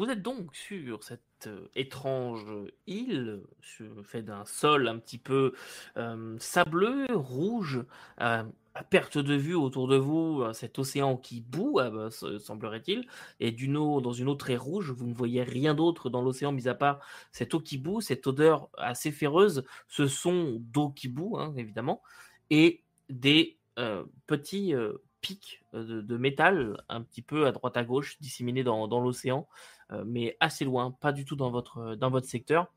Vous êtes donc sur cette euh, étrange île, faite d'un sol un petit peu euh, sableux, rouge, euh, à perte de vue autour de vous, cet océan qui bout, bah, semblerait-il, et d'une eau dans une eau très rouge, vous ne voyez rien d'autre dans l'océan, mis à part cette eau qui bout, cette odeur assez féreuse, ce son d'eau qui bout, hein, évidemment, et des petits pics de, métal un petit peu à droite à gauche, disséminés dans, l'océan, mais assez loin, pas du tout dans votre, dans votre secteur.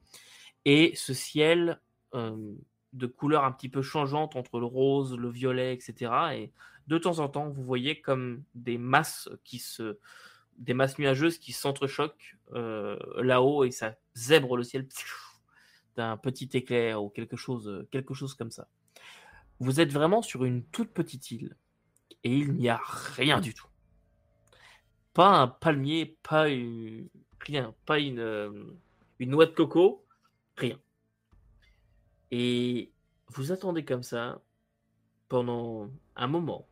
Et ce ciel de couleurs un petit peu changeantes entre le rose, le violet, etc. Et de temps en temps, vous voyez comme des masses qui se, des masses nuageuses qui s'entrechoquent là-haut et ça zèbre le ciel d'un petit éclair ou quelque chose, quelque chose comme ça. Vous êtes vraiment sur une toute petite île et il n'y a rien du tout. Pas un palmier, pas une... rien, pas une, euh, une noix de coco, rien. Et vous attendez comme ça pendant un moment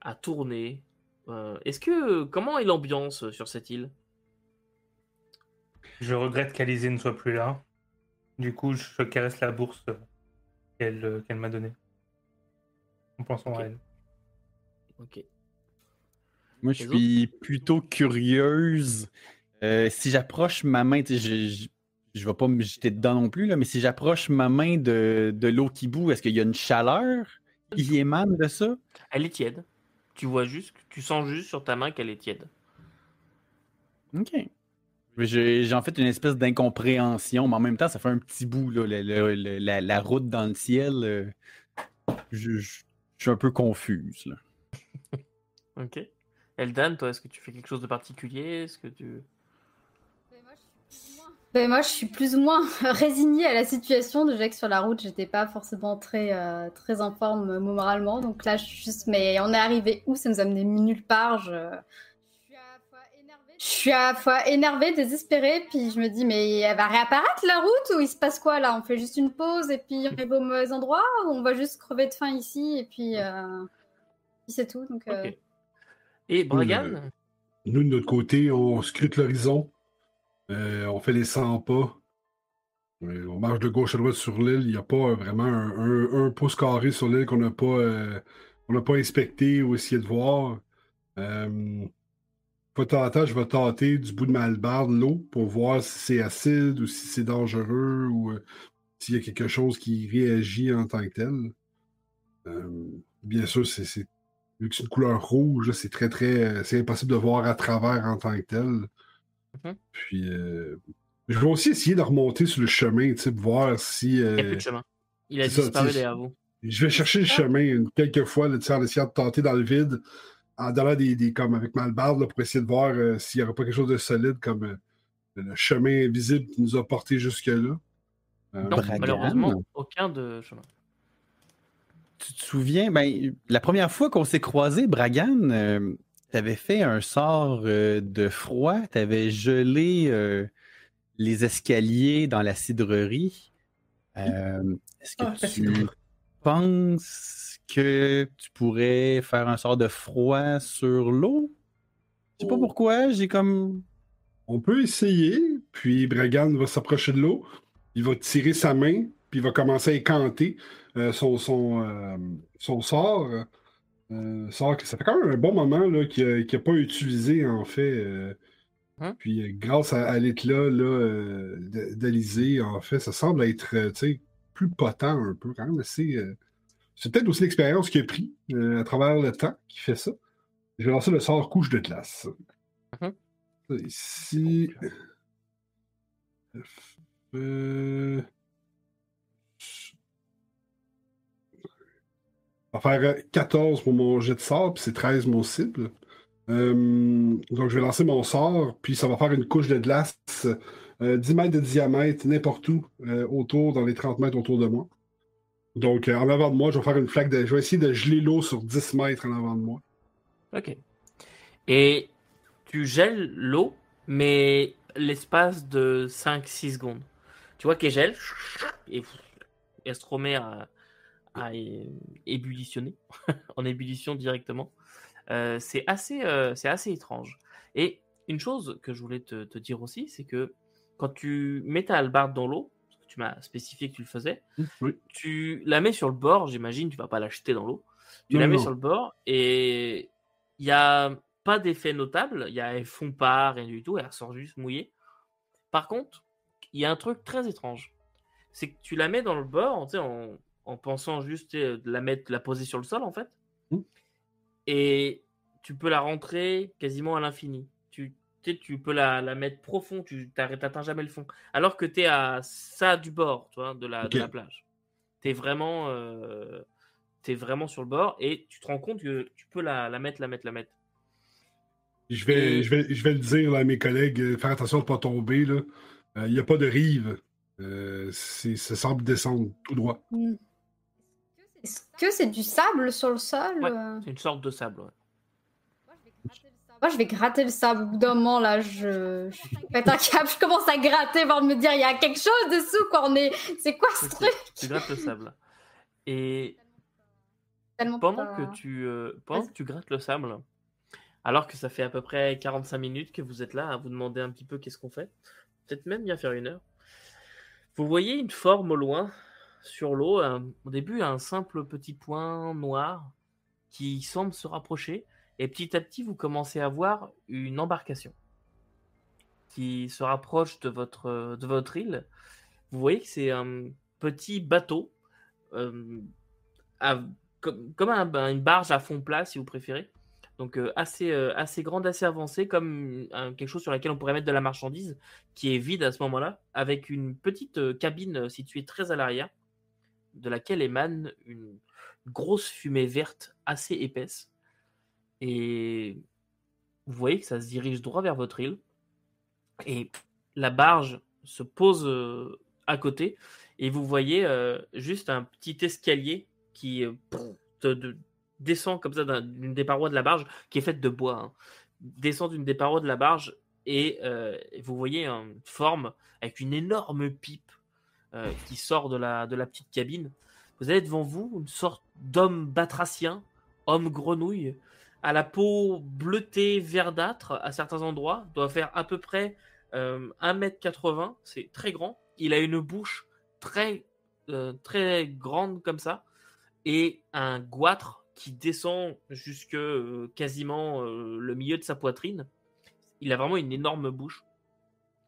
à tourner. Euh, est-ce que comment est l'ambiance sur cette île? Je regrette qu'Alizé ne soit plus là. Du coup, je caresse la bourse qu'elle euh, m'a donnée. En pensant à elle. Ok. Moi, je suis plutôt curieuse. Euh, si j'approche ma main, je, je, je vais pas me jeter dedans non plus, là, mais si j'approche ma main de, de l'eau qui bout, est-ce qu'il y a une chaleur qui émane de ça? Elle est tiède. Tu vois juste, tu sens juste sur ta main qu'elle est tiède. Ok. J'ai en fait une espèce d'incompréhension, mais en même temps, ça fait un petit bout, là, la, la, route dans le ciel. Euh, je, je, suis un peu confuse. Là. Ok. Eldan, toi, est-ce que tu fais quelque chose de particulier? Est-ce que tu... Ben moi, je suis plus ou moins résignée à la situation. Déjà que sur la route, j'étais pas forcément très, euh, très en forme moralement. Donc là, je suis juste. Mais on est arrivé où? Ça nous a mené nulle part. Je... je suis à la fois énervée, désespérée, puis je me dis, mais elle va réapparaître la route ou il se passe quoi là? On fait juste une pause et puis on arrive au mauvais endroit ou on va juste crever de faim ici et puis, euh... c'est tout. Donc, euh, et Bragan? Nous, de notre côté, on scrute l'horizon. Euh, on fait les 100 pas. Euh, on marche de gauche à droite sur l'île. Il n'y a pas vraiment un, pouce carré sur l'île qu'on n'a pas, euh, pas inspecté ou essayé de voir. Euh, je vais tâter du bout de ma hallebarde l'eau pour voir si c'est acide ou si c'est dangereux ou s'il y a quelque chose qui réagit en tant que tel. bien sûr, c'est vu que c'est une couleur rouge, c'est très, très. C'est impossible de voir à travers en tant que tel. Mhm. Puis, euh, je vais aussi essayer de remonter sur le chemin, tu sais, voir si. Euh, Il n'y a plus de chemin. Il a disparu derrière vous. Je vais chercher le ah. chemin quelques fois, là, en essayant de tenter dans le vide, en donnant des, des comme avec Malbarde, pour essayer de voir euh, s'il n'y aurait pas quelque chose de solide comme le chemin invisible qui nous a porté jusque-là. non, malheureusement, aucun de chemin tu te souviens, ben, la première fois qu'on s'est croisés, Bragan, euh, tu avais fait un sort euh, de froid, tu avais gelé euh, les escaliers dans la cidrerie. Est-ce que ah, tu penses que tu pourrais faire un sort de froid sur l'eau? Je sais pas oh. pourquoi, j'ai comme. On peut essayer, puis Bragan va s'approcher de l'eau, il va tirer sa main, puis il va commencer à écanter. Euh, son, son, euh, son, sort. Euh, sort ça fait quand même un bon moment qu'il n'a pas utilisé, en fait. Hein? Puis grâce à, l'éclat d'Alizé, en fait, ça semble être plus potent un peu quand même. C'est peut-être aussi l'expérience qu'il a pris à travers le temps qui fait ça. Je vais lancer le sort couche de glace. Hein? Ici. Faire 14 pour mon jet de sort, puis c'est 13 mon cible. Euh, donc, je vais lancer mon sort, puis ça va faire une couche de glace, 10 euh, mètres de diamètre, n'importe où, euh, autour, dans les 30 mètres autour de moi. Donc, en avant de moi, je vais faire une flaque de. Je vais essayer de geler l'eau sur 10 mètres en avant de moi. Ok. Et tu gèles l'eau, mais l'espace de 5-6 secondes. Tu vois qu'elle gèle, et elle se remet à, à ébullitionner, en ébullition directement. Euh, c'est assez, euh, c'est assez étrange. Et une chose que je voulais te, te dire aussi, c'est que quand tu mets ta hallebarde dans l'eau, parce que tu m'as spécifié que tu le faisais, Oui. tu la mets sur le bord, j'imagine, tu vas pas la jeter dans l'eau. Tu Non, la mets non. sur le bord et il n'y a pas d'effet notable, il y a elle fond pas, rien du tout, elle ressort juste mouillée. Par contre, il y a un truc très étrange. C'est que tu la mets dans le bord, tu sais, en, en pensant juste sais, de la mettre, la poser sur le sol en fait. Mm. Et tu peux la rentrer quasiment à l'infini. Tu, tu peux la, la mettre profond, tu n'atteins jamais le fond. Alors que tu es à ça du bord, tu vois, de la, de la plage. Tu es vraiment, euh, t'es vraiment sur le bord et tu te rends compte que tu peux la, la mettre, la mettre, la mettre. Je vais, Et- je, vais, je vais le dire là, à mes collègues, euh, faire attention de ne pas tomber. là. Euh, Il n'y a pas de rive. Euh, c'est- ça semble descendre tout droit. Hmm. Est-ce que c'est du sable sur le sol Ouais. euh C'est une sorte de sable. ouais. Moi, je vais gratter le sable. Au bout d'un moment, là, je, je pète un câble, je commence à gratter, voir me dire, il y a quelque chose dessous, quoi. On est... C'est quoi ce truc? Tu grattes le sable. Et Tellement pendant pas- que tu euh, pendant que tu grattes le sable, alors que ça fait à peu près 45 minutes que vous êtes là à vous demander un petit peu qu'est-ce qu'on fait, peut-être même bien faire une heure. Vous voyez une forme au loin sur l'eau, au début un simple petit point noir qui semble se rapprocher et petit à petit vous commencez à voir une embarcation qui se rapproche de votre de votre île. Vous voyez que c'est un petit bateau euh, comme, comme ben, une barge à fond plat, si vous préférez. Donc euh, assez, euh, assez grande, assez avancée, comme quelque chose sur laquelle on pourrait mettre de la marchandise, qui est vide à ce moment-là, avec une petite cabine située très à l'arrière, de laquelle émane une grosse fumée verte assez épaisse. Et vous voyez que ça se dirige droit vers votre île. Et la barge se pose euh, à côté. Et vous voyez euh, juste un petit escalier qui euh, descend comme ça d'un- d'une des parois de la barge, qui est faite de bois. hein. Descend d'une des parois de la barge et vous voyez une forme avec une énorme pipe euh, qui sort de la, de la petite cabine. Vous avez devant vous une sorte d'homme batracien, homme grenouille, à la peau bleutée verdâtre à certains endroits, doit faire à peu près euh, 1m80, c'est très grand. Il a une bouche très, euh, très grande comme ça, et un goitre qui descend jusque euh, quasiment le milieu de sa poitrine. Il a vraiment une énorme bouche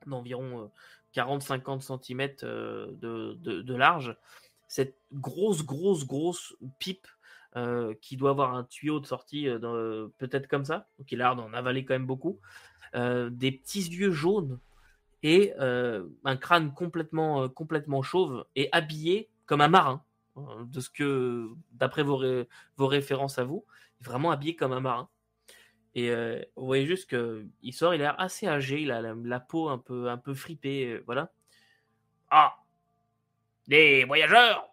d'environ 40-50 cm de, de- large. Cette grosse, grosse, grosse pipe euh, qui doit avoir un tuyau de sortie euh, peut-être comme ça. Donc il a l'air d'en avaler quand même beaucoup. Euh, des petits yeux jaunes et euh, un crâne complètement, euh, complètement chauve et habillé comme un marin. euh, De ce que, d'après vos, vos références à vous, vraiment habillé comme un marin. Et euh, vous voyez juste qu'il sort, il a l'air assez âgé, il a la, la peau un peu, un peu fripée, euh, voilà. Ah Des voyageurs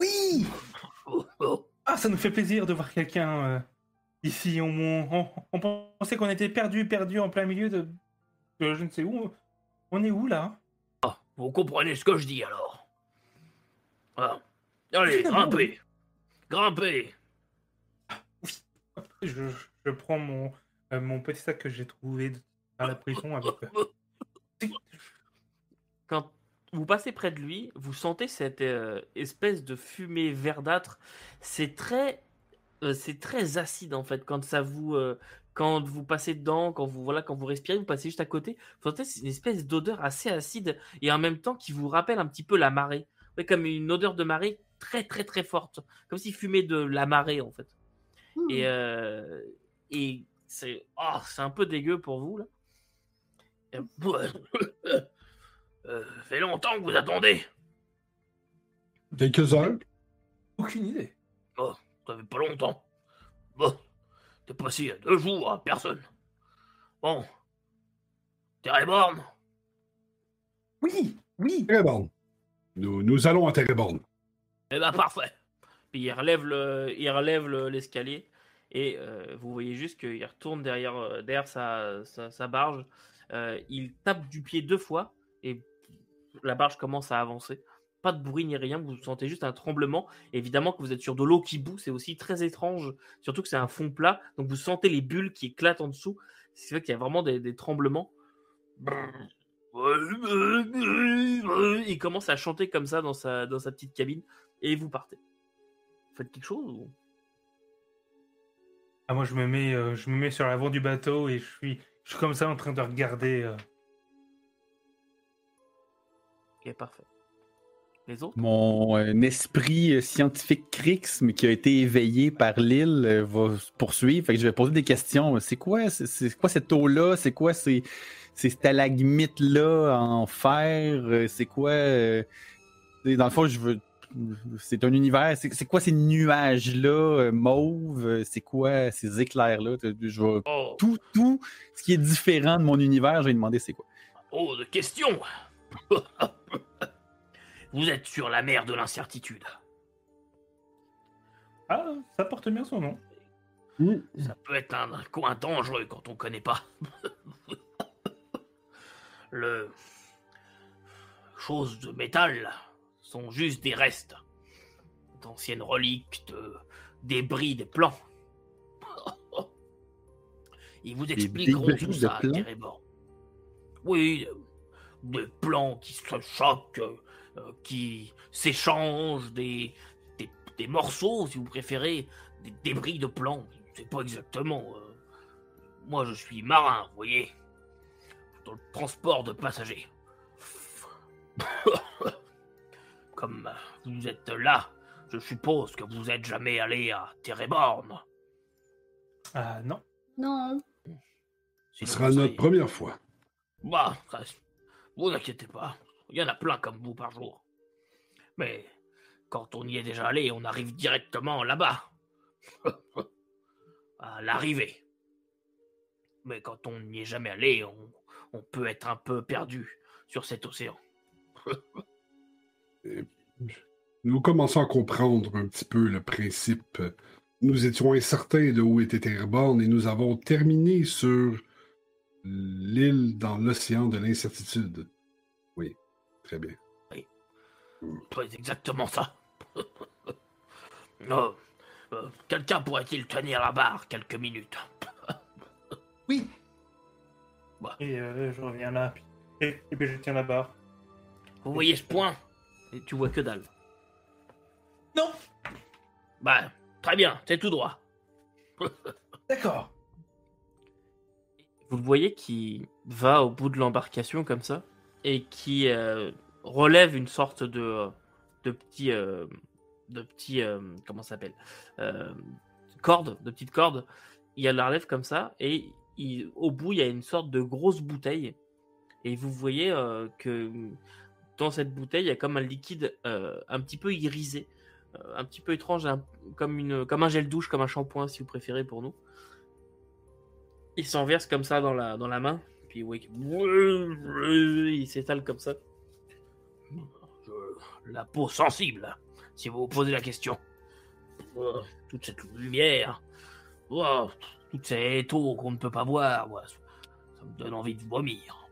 Oui. Ah, ça nous fait plaisir de voir quelqu'un euh, ici. On, on, on pensait qu'on était perdu, perdu en plein milieu de, de je ne sais où. On est où là? Vous comprenez ce que je dis alors? Ah. Allez, grimpez Grimpez je, je prends mon, euh, mon petit sac que j'ai trouvé à la prison avec. euh, quand vous passez près de lui, vous sentez cette euh, espèce de fumée verdâtre. C'est très, euh, c'est très acide en fait quand ça vous, euh, quand vous passez dedans, quand vous voilà, quand vous respirez, vous passez juste à côté. Vous sentez c'est une espèce d'odeur assez acide et en même temps qui vous rappelle un petit peu la marée, Ouais, comme une odeur de marée très très très forte, comme s'il fumait de la marée en fait. Hmm. Et, euh, et c'est oh, c'est un peu dégueu pour vous là. Et- Euh, fait longtemps que vous attendez. Quelques heures. Aucune idée. Ça fait pas longtemps. Bon, t'es passé il y a deux jours à personne. Bon. Terreborn Oui, oui. Téréborn. Nous, nous allons à Téréborn. Eh ben parfait. Puis il relève le, il relève le- l'escalier et euh, vous voyez juste qu'il retourne derrière, euh, derrière sa, barge. Euh, il tape du pied deux fois et la barge commence à avancer. Pas de bruit ni rien, vous sentez juste un tremblement. Évidemment que vous êtes sur de l'eau qui bout, c'est aussi très étrange, surtout que c'est un fond plat, donc vous sentez les bulles qui éclatent en dessous. C'est vrai qu'il y a vraiment des, tremblements. Il commence à chanter comme ça dans sa, dans sa petite cabine et vous partez. Vous faites quelque chose. Ah, moi, je me mets, euh, je me mets sur l'avant du bateau et je suis, je suis comme ça en train de regarder. euh, Ok, parfait. Les autres? Mon euh, esprit euh, scientifique Crix, mais qui a été éveillé par l'île, euh, va se poursuivre. Fait que je vais poser des questions. C'est quoi, c'est- quoi cette eau-là? C'est quoi ces, ces stalagmites-là en fer? C'est quoi. euh, dans le fond, je veux. C'est un univers. C'est quoi ces nuages-là euh, mauves? C'est quoi ces éclairs-là? Je vais- Oh, Tout, tout ce qui est différent de mon univers, je vais demander c'est quoi. oh, de questions Vous êtes sur la mer de l'incertitude. Ah, ça porte bien son nom. Ça peut être un coin dangereux quand on connaît pas. Le. Choses de métal sont juste des restes. D'anciennes reliques, de débris des plans. Ils vous expliqueront tout ça. Oui, des plans qui se choquent, euh, euh, qui s'échangent, des, des, des morceaux, si vous préférez, des débris de plans. C'est pas exactement. euh, Moi, je suis marin, vous voyez, dans le transport de passagers. Comme euh, vous êtes là, je suppose que vous êtes jamais allé à Téréborn. Ah non. Non. Ce sera notre seriez- première fois. Bah, vous inquiétez pas. Il y en a plein comme vous par jour. Mais quand on y est déjà allé, on arrive directement là-bas. à l'arrivée. Mais quand on n'y est jamais allé, on, on peut être un peu perdu sur cet océan. Nous commençons à comprendre un petit peu le principe. Nous étions incertains de où était Terreborn et nous avons terminé sur l'île dans l'océan de l'incertitude. Oui, très bien. C'est exactement ça. Oh, euh, Quelqu'un pourrait-il tenir la barre quelques minutes? Oui. Et euh, je reviens là. Et, et puis je tiens la barre. Vous voyez ce point? Et tu vois que dalle. Non Bah, très bien, c'est tout droit. D'accord. Vous le voyez qui va au bout de l'embarcation comme ça et qui euh, relève une sorte de de petit euh, de petit euh, comment ça s'appelle corde de petite corde. Il la relève comme ça et il- au bout il y a une sorte de grosse bouteille et vous voyez que dans cette bouteille il y a comme un liquide euh, un petit peu irisé, euh, un petit peu étrange, un- comme une comme un gel douche, comme un shampoing si vous préférez pour nous. Il s'en verse comme ça dans la, dans la main. Puis oui, il s'étale comme ça. Je- la peau sensible, si vous vous posez la question. Oh, toute cette lumière. Oh, toutes ces eaux qu'on ne peut pas voir. moi, ça ça me donne envie de vomir.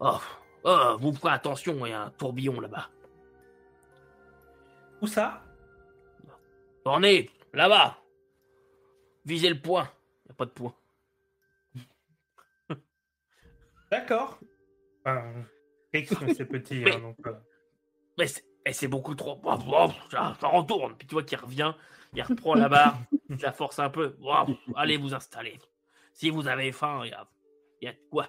Oh, oh, vous ferez attention, il y a un tourbillon là-bas. Où ça? Tournez, là-bas. Visez le point. Il n'y a pas de point. D'accord. Enfin, c'est petit, Mais- hein, donc. euh, Mais c'est c'est beaucoup trop. Ça, ça retourne. Puis tu vois qu'il revient, il reprend la barre, il la force un peu. Oh, allez vous installer. Si vous avez faim, il y a, il y a de quoi.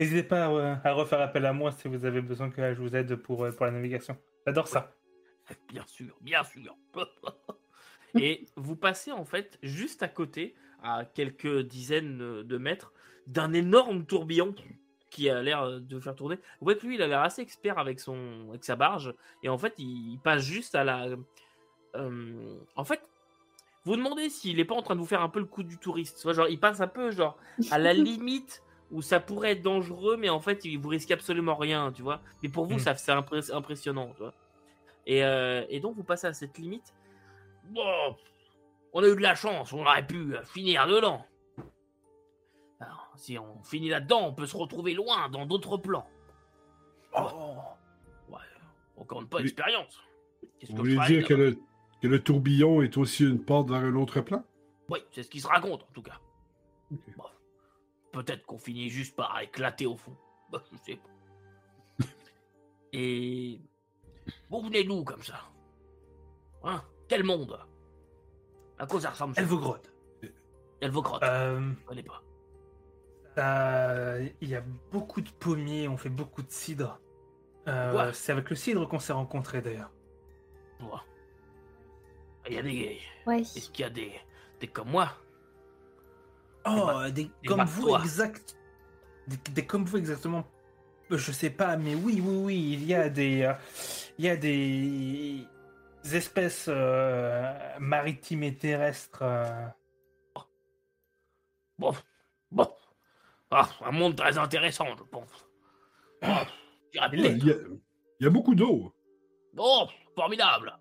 N'hésitez pas à, euh, à refaire appel à moi si vous avez besoin que je vous aide pour, euh, pour la navigation. J'adore ça. Bien sûr, bien sûr. Et vous passez en fait juste à côté, à quelques dizaines de mètres, d'un énorme tourbillon qui a l'air de faire tourner. Vous voyez que lui, il a l'air assez expert avec, son, avec sa barge. Et en fait, il, il passe juste à la. euh, en fait, vous demandez s'il n'est pas en train de vous faire un peu le coup du touriste. Genre, il passe un peu genre à la limite où ça pourrait être dangereux, mais en fait, il vous risque absolument rien, tu vois. Mais pour vous, Mm. ça c'est impré- impressionnant, tu vois. Et, euh, et donc, vous passez à cette limite. Bon, on a eu de la chance, on aurait pu finir dedans. Alors, si on finit là-dedans, on peut se retrouver loin dans d'autres plans. Oh, ouais, pas Oui. l'expérience. Qu'est-ce Vous que voulez dire que le, que le tourbillon est aussi une porte vers un autre plan? Oui, c'est ce qui se raconte en tout cas. Bon, Peut-être qu'on finit juste par éclater au fond. Bah, je sais pas. Et vous venez d'où comme ça? Hein? Quel monde? À quoi ça ressemble ça? Elvogrod. Elvocrotte. Euh, Je connais pas. ça- Il y a beaucoup de pommiers, on fait beaucoup de cidre. Euh, Ouais. C'est avec le cidre qu'on s'est rencontrés d'ailleurs. Moi. Il y a des. Ouais. Est-ce qu'il y a des. des comme moi? Oh, ba- des, des comme vous exact. Des, des comme vous exactement. Euh, Je sais pas, mais oui, oui, oui, il y a des, euh, il y a des espèces euh, maritimes et terrestres. euh. Bon. Bon. Ah, un monde très intéressant, je pense. Ah, Il y, a, il y a beaucoup d'eau. Oh, formidable.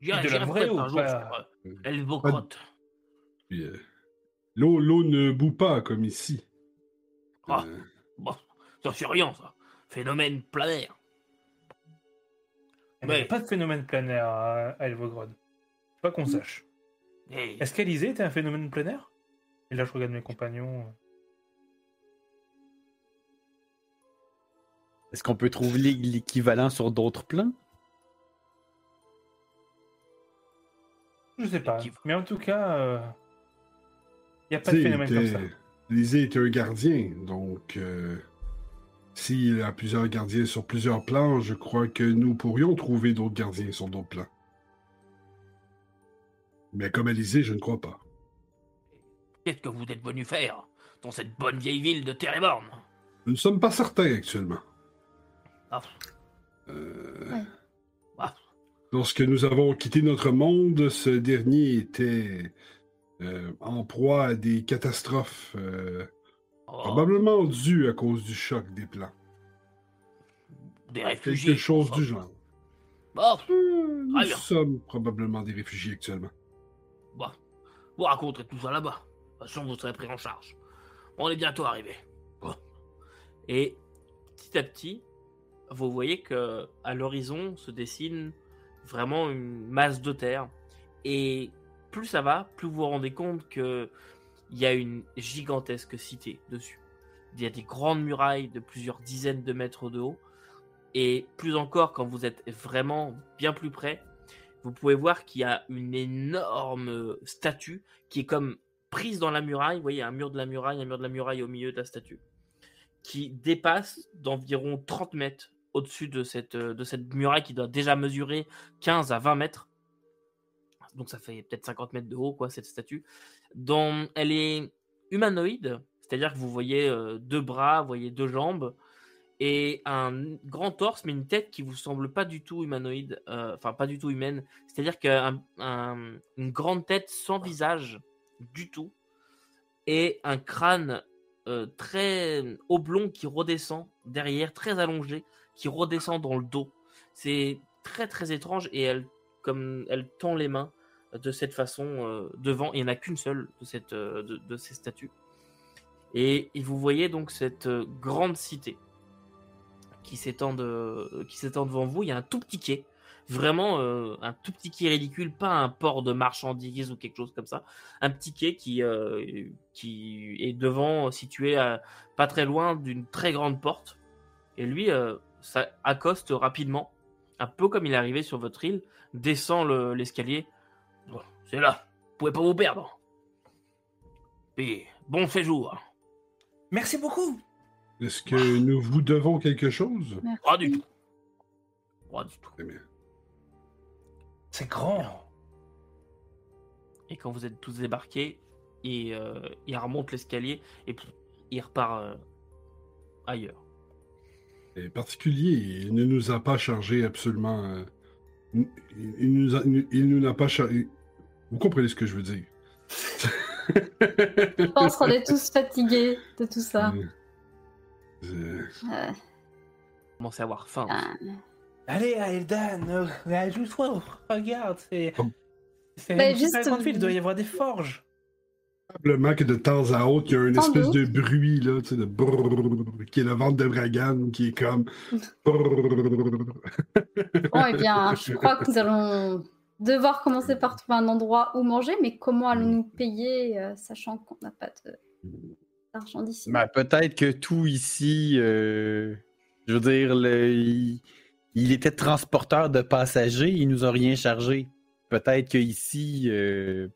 J'irai Et de la vraie jour pas- euh, Elvocrotte. Puis, euh, l'eau, l'eau ne bout pas comme ici. Ah. Euh, Bon, ça c'est rien, ça. Phénomène planaire. Il n'y a pas de phénomène planaire à, à Elvogrod. Pas qu'on sache. Et Est-ce qu'Alizé était un phénomène planaire? Et là, je regarde mes compagnons. Est-ce qu'on peut trouver l'é- l'équivalent sur d'autres plans? Je sais pas. Mais en tout cas, euh, il n'y a pas de phénomène comme ça. était- Lisée est un gardien, donc euh, s'il y a plusieurs gardiens sur plusieurs plans, je crois que nous pourrions trouver d'autres gardiens sur d'autres plans. Mais comme Alizé, je ne crois pas. qu'est-ce que vous êtes venu faire dans cette bonne vieille ville de Téréborn Nous ne sommes pas certains actuellement. Ah, Euh, Ouais. ah, Lorsque nous avons quitté notre monde, ce dernier était euh, en proie à des catastrophes, euh, oh, probablement dues à cause du choc des plans. des réfugiés. Quelque chose Oh, du genre. Bon, Euh, nous sommes probablement des réfugiés actuellement. bon, vous raconterez tout ça là-bas. De toute façon, vous serez pris en charge. On est bientôt arrivé. Bon. Et petit à petit, vous voyez que à l'horizon se dessine vraiment une masse de terre. Et plus ça va, plus vous vous rendez compte que il y a une gigantesque cité dessus. Il y a des grandes murailles de plusieurs dizaines de mètres de haut. Et plus encore, quand vous êtes vraiment bien plus près, vous pouvez voir qu'il y a une énorme statue qui est comme prise dans la muraille. Vous voyez, un mur de la muraille, un mur de la muraille au milieu de la statue, qui dépasse d'environ 30 mètres au-dessus de cette, euh, de cette muraille qui doit déjà mesurer 15 à 20 mètres. Donc ça fait peut-être 50 mètres de haut, quoi, cette statue. Dont elle est humanoïde, c'est-à-dire que vous voyez euh, deux bras, voyez deux jambes, et un grand torse, mais une tête qui vous semble pas du tout humanoïde, euh, enfin pas du tout humaine. C'est-à-dire qu'une grande tête sans visage du tout, et un crâne euh, très oblong qui redescend derrière, très allongé, qui redescend dans le dos. C'est très très étrange et elle, comme elle tend les mains de cette façon euh, devant. Il n'y en a qu'une seule de, cette, euh, de, ces statues. Et, vous voyez donc cette euh, grande cité qui s'étend de, devant vous. Il y a un tout petit quai, vraiment un tout petit quai ridicule, pas un port de marchandises ou quelque chose comme ça. Un petit quai qui, qui est devant, situé à- pas très loin d'une très grande porte. Et lui, ça accoste rapidement, un peu comme il est arrivé sur votre île, descend le- l'escalier. Bon, c'est là, vous pouvez pas vous perdre. Et bon séjour. Merci beaucoup. Est-ce que nous vous devons quelque chose? Merci. Pas du tout. Pas du tout. Très bien. C'est grand. Et quand vous êtes tous débarqués, il, euh, il remonte l'escalier et puis il repart euh, ailleurs. C'est particulier. Il ne nous a pas chargé absolument. euh, il, il nous a- il nous n'a pas chargé. Vous comprenez ce que je veux dire? Je pense qu'on est tous fatigués de tout ça. Euh, Euh, Commencez à avoir faim. ah, Allez, Aeldan, euh, ajoute-toi, regarde, c'est. Oh. C'est Bah, juste, super grande ville, il euh, doit y avoir des forges. Probablement que de temps à autre, il y a une Sans espèce doute. de bruit, là, tu sais, de brrrr, qui est le ventre de Bragan, qui est comme. Bon, eh bien, je crois que nous allons devoir commencer par trouver un endroit où manger, mais comment allons-nous payer, euh, sachant qu'on n'a pas de- d'argent d'ici? Ben, peut-être que tout ici, euh, je veux dire, le- il, il était transporteur de passagers, il nous a rien chargé. Peut-être que ici, euh,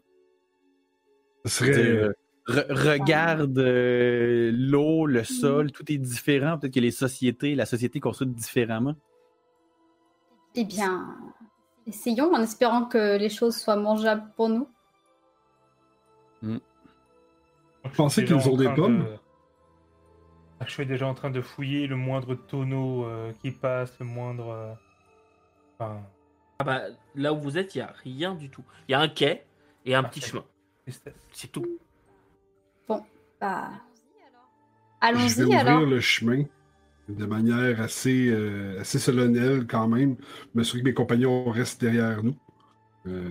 serait. euh, re- regarde euh, l'eau, le sol, tout est différent. Peut-être que les sociétés, la société construit différemment. Eh bien, essayons en espérant que les choses soient mangeables pour nous. Je pensais qu'ils ont des pommes. de- Ah, Je suis déjà en train de fouiller le moindre tonneau euh, qui passe, le moindre. euh, Enfin, Ah bah, là où vous êtes, il n'y a rien du tout. Il y a un quai et un Parfait. petit chemin. C'est tout. Bah, Je vais allons-y ouvrir alors. le chemin de manière assez, euh, assez solennelle quand même. M'assurer que mes compagnons restent derrière nous. Euh,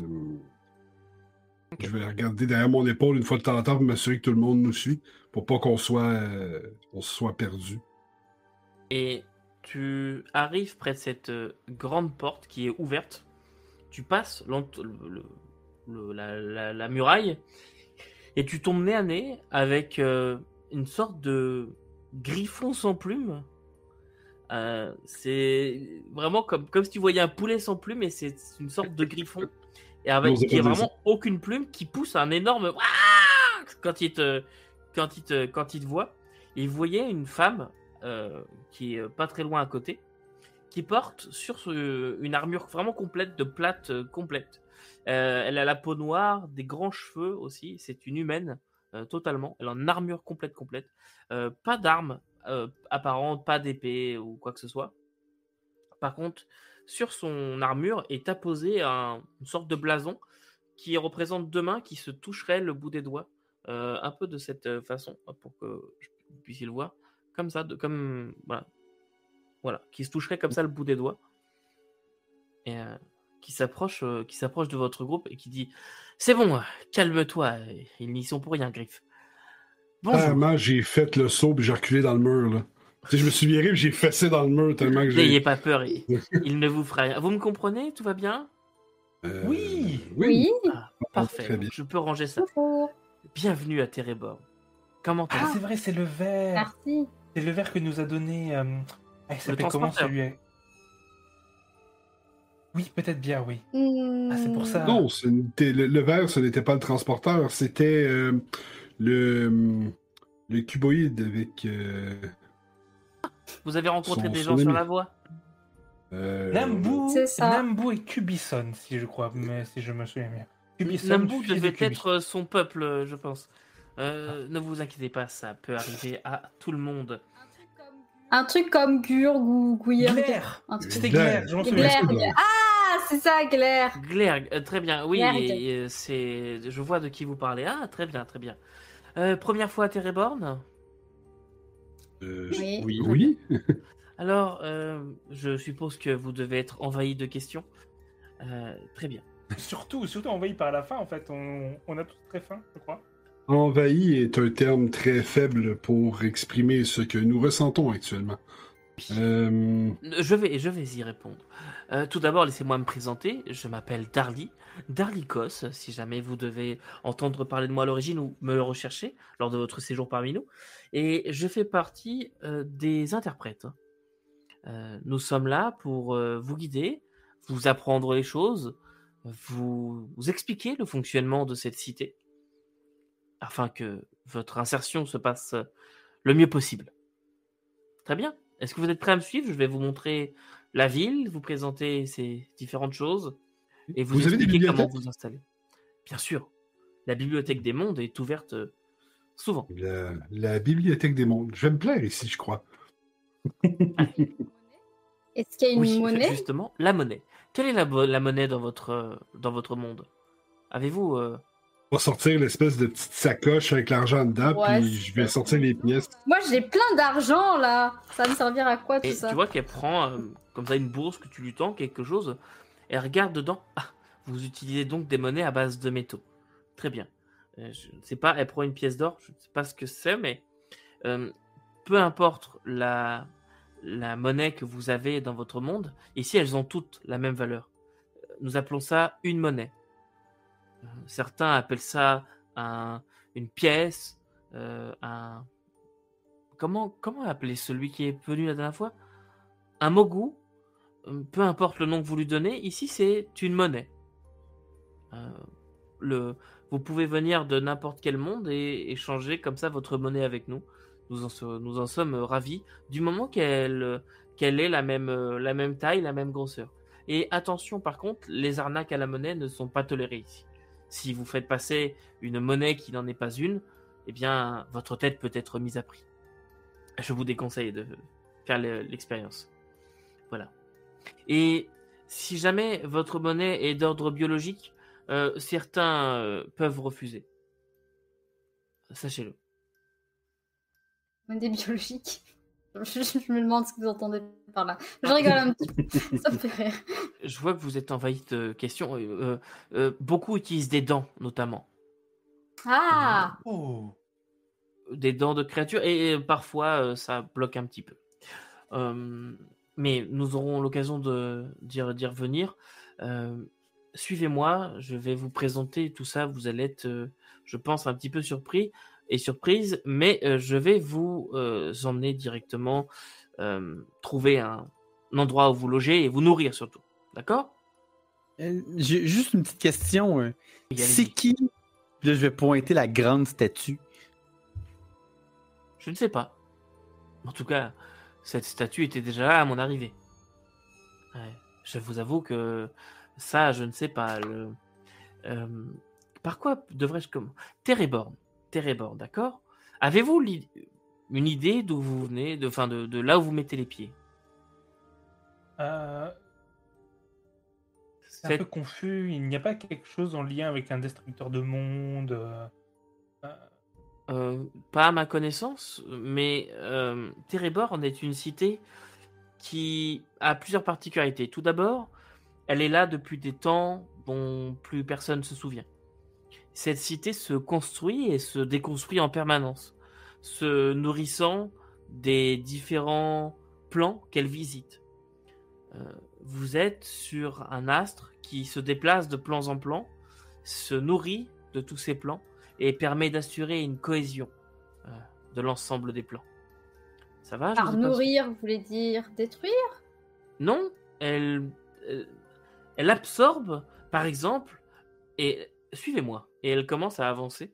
Je vais regarder derrière mon épaule une fois de temps en temps pour m'assurer que tout le monde nous suit. Pour pas qu'on soit, euh, soit perdu. Et tu arrives près de cette grande porte qui est ouverte. Tu passes la, la- muraille et tu tombes nez à nez avec une sorte de griffon sans plume. Euh, c'est vraiment comme, comme si tu voyais un poulet sans plume et c'est une sorte de griffon et avec qui a vraiment aucune plume qui pousse un énorme quand il te quand il te quand il te voit et vous voyez une femme euh, qui est pas très loin à côté, qui porte sur ce- une armure vraiment complète, de plate euh, complète. Elle a la peau noire, des grands cheveux aussi, c'est une humaine totalement. Elle a une armure complète, complète. Pas d'armes euh, apparentes, pas d'épée ou quoi que ce soit. Par contre, sur son armure est apposé un- une sorte de blason qui représente deux mains qui se toucheraient le bout des doigts, euh, un peu de cette euh, façon, pour que vous puissiez le voir comme ça, de, comme voilà, qui se toucherait comme ça le bout des doigts, et qui s'approche, qui s'approche de votre groupe et qui dit c'est bon, calme-toi, ils n'y sont pour rien, Griff. Bonjour. Vraiment, j'ai fait le saut et j'ai reculé dans le mur. Là. Tu sais, je me suis viré et j'ai fessé dans le mur tellement que N'ayez j'ai. pas peur, il, il ne vous fera rien. Vous me comprenez? Tout va bien? Euh, Oui. Oui, Ah, Parfait. très bien. Je peux ranger ça. bonjour. Bienvenue à Terebor. Comment Ah, c'est vrai, c'est le verre. Merci. C'est le verre que nous a donné. euh, ah, il s'appelle comment transporteur. celui Oui, peut-être bien, oui. Hmm, Ah, c'est pour ça. Non, le verre, ce n'était pas le transporteur, c'était euh, le, le cuboïde avec. euh, Vous avez rencontré Son- des gens sur la voie euh, Nambu, C'est ça. Nambu et Cubison, si je crois, mais si je me souviens bien. Cubison, Nambu fils de devait être son peuple, euh, je pense. Euh, Ne vous inquiétez pas, ça peut arriver à tout le monde. Un truc comme Gurg ou. Glaire. Truc. C'était Glaire. Glaire, je m'en souviens. Glaire. Glaire. Ah, c'est ça, Glaire. Glerg, euh, très bien. Oui, euh, c'est. Je vois de qui vous parlez. Ah, très bien, très bien. Euh, première fois à Tereborn euh, Oui. Oui. oui. Alors, euh, je suppose que vous devez être envahi de questions. Euh, très bien. Surtout, surtout envahi par la faim, en fait. On, on a tous très faim, je crois. Envahi est un terme très faible pour exprimer ce que nous ressentons actuellement. Euh, Je vais, je vais y répondre. Euh, tout d'abord, laissez-moi me présenter. Je m'appelle Darly, Darlikos, si jamais vous devez entendre parler de moi à l'origine ou me le rechercher lors de votre séjour parmi nous. Et je fais partie euh, des interprètes. Nous sommes là pour vous guider, vous apprendre les choses, vous, vous expliquer le fonctionnement de cette cité, afin que votre insertion se passe le mieux possible. Très bien. Est-ce que vous êtes prêts à me suivre? Je vais vous montrer la ville, vous présenter ces différentes choses et vous, Vous avez des expliquer comment bibliothèques? vous installer. Bien sûr. La bibliothèque des mondes est ouverte euh, souvent. la, la bibliothèque des mondes. Je vais me plaire ici, je crois. Est-ce qu'il y a une oui, monnaie? justement, la monnaie. Quelle est la, monnaie dans votre, euh, dans votre monde? Avez-vous euh, va sortir l'espèce de petite sacoche avec l'argent dedans, Ouais, puis je vais sortir les pièces. Moi, j'ai plein d'argent là. Ça va me servir à quoi tout Et ça? tu vois qu'elle prend euh, comme ça une bourse que tu lui tends, quelque chose, et elle regarde dedans. Ah, vous utilisez donc des monnaies à base de métaux. Très bien. Euh, je ne sais pas, elle prend une pièce d'or, je ne sais pas ce que c'est, mais euh, peu importe la, la monnaie que vous avez dans votre monde, ici elles ont toutes la même valeur. Euh, nous appelons ça une monnaie. Euh, certains appellent ça un, une pièce, euh, un... Comment, comment appeler celui qui est venu la dernière fois? Un mogu, euh, peu importe le nom que vous lui donnez, ici c'est une monnaie. Vous pouvez venir de n'importe quel monde et échanger comme ça votre monnaie avec nous. Nous en, sommes ravis du moment qu'elle euh, la même taille, la même grosseur. Et attention par contre, les arnaques à la monnaie ne sont pas tolérées ici. Si vous faites passer une monnaie qui n'en est pas une, eh bien votre tête peut être mise à prix. Je vous déconseille de faire le- l'expérience. Voilà. Et si jamais votre monnaie est d'ordre biologique, euh, certains euh, peuvent refuser. Sachez-le. Monnaie biologique. Je, je me demande ce que vous entendez par là. Je rigole un petit peu. Ça me fait rire. Je vois que vous êtes envahi de questions. Euh, euh, euh, beaucoup utilisent des dents, notamment. Ah Oh. Des dents de créatures, et, et parfois euh, ça bloque un petit peu. Mais nous aurons l'occasion de d'y revenir. Suivez-moi, je vais vous présenter tout ça. Vous allez être, je pense, un petit peu surpris et surprise, mais euh, je vais vous euh, emmener directement euh, trouver un, un endroit où vous loger et vous nourrir surtout. D'accord? J'ai juste une petite question. C'est qui? Là, je vais pointer la grande statue. Je ne sais pas. En tout cas, cette statue était déjà là à mon arrivée. Ouais, je vous avoue que ça, je ne sais pas. Le... euh, par quoi devrais-je comme Téréborn. Téréborn, d'accord? Avez-vous une idée d'où vous venez, de, enfin, de, de là où vous mettez les pieds? Euh, c'est un peu confus. Il n'y a pas quelque chose en lien avec un destructeur de monde. euh, euh, Pas à ma connaissance, mais euh, Téréborn est une cité qui a plusieurs particularités. Tout d'abord, elle est là depuis des temps dont plus personne se souvient. Cette cité se construit et se déconstruit en permanence, se nourrissant des différents plans qu'elle visite. Euh, vous êtes sur un astre qui se déplace de plans en plans, se nourrit de tous ces plans et permet d'assurer une cohésion euh, de l'ensemble des plans. Ça va Par nourrir, vous voulez dire détruire? Non, elle, euh, elle absorbe, par exemple, et suivez-moi, et elle commence à avancer.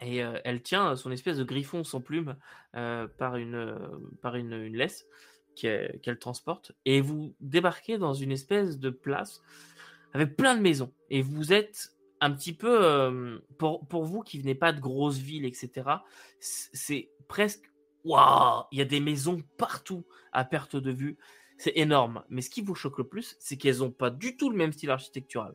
Et euh, elle tient son espèce de griffon sans plume euh, par une euh, par une, laisse qu'elle transporte. Et vous débarquez dans une espèce de place avec plein de maisons. Et vous êtes un petit peu euh, pour, pour vous qui venez pas de grosses villes, etc. C'est presque waouh, il y a des maisons partout à perte de vue. C'est énorme. Mais ce qui vous choque le plus, c'est qu'elles n'ont pas du tout le même style architectural.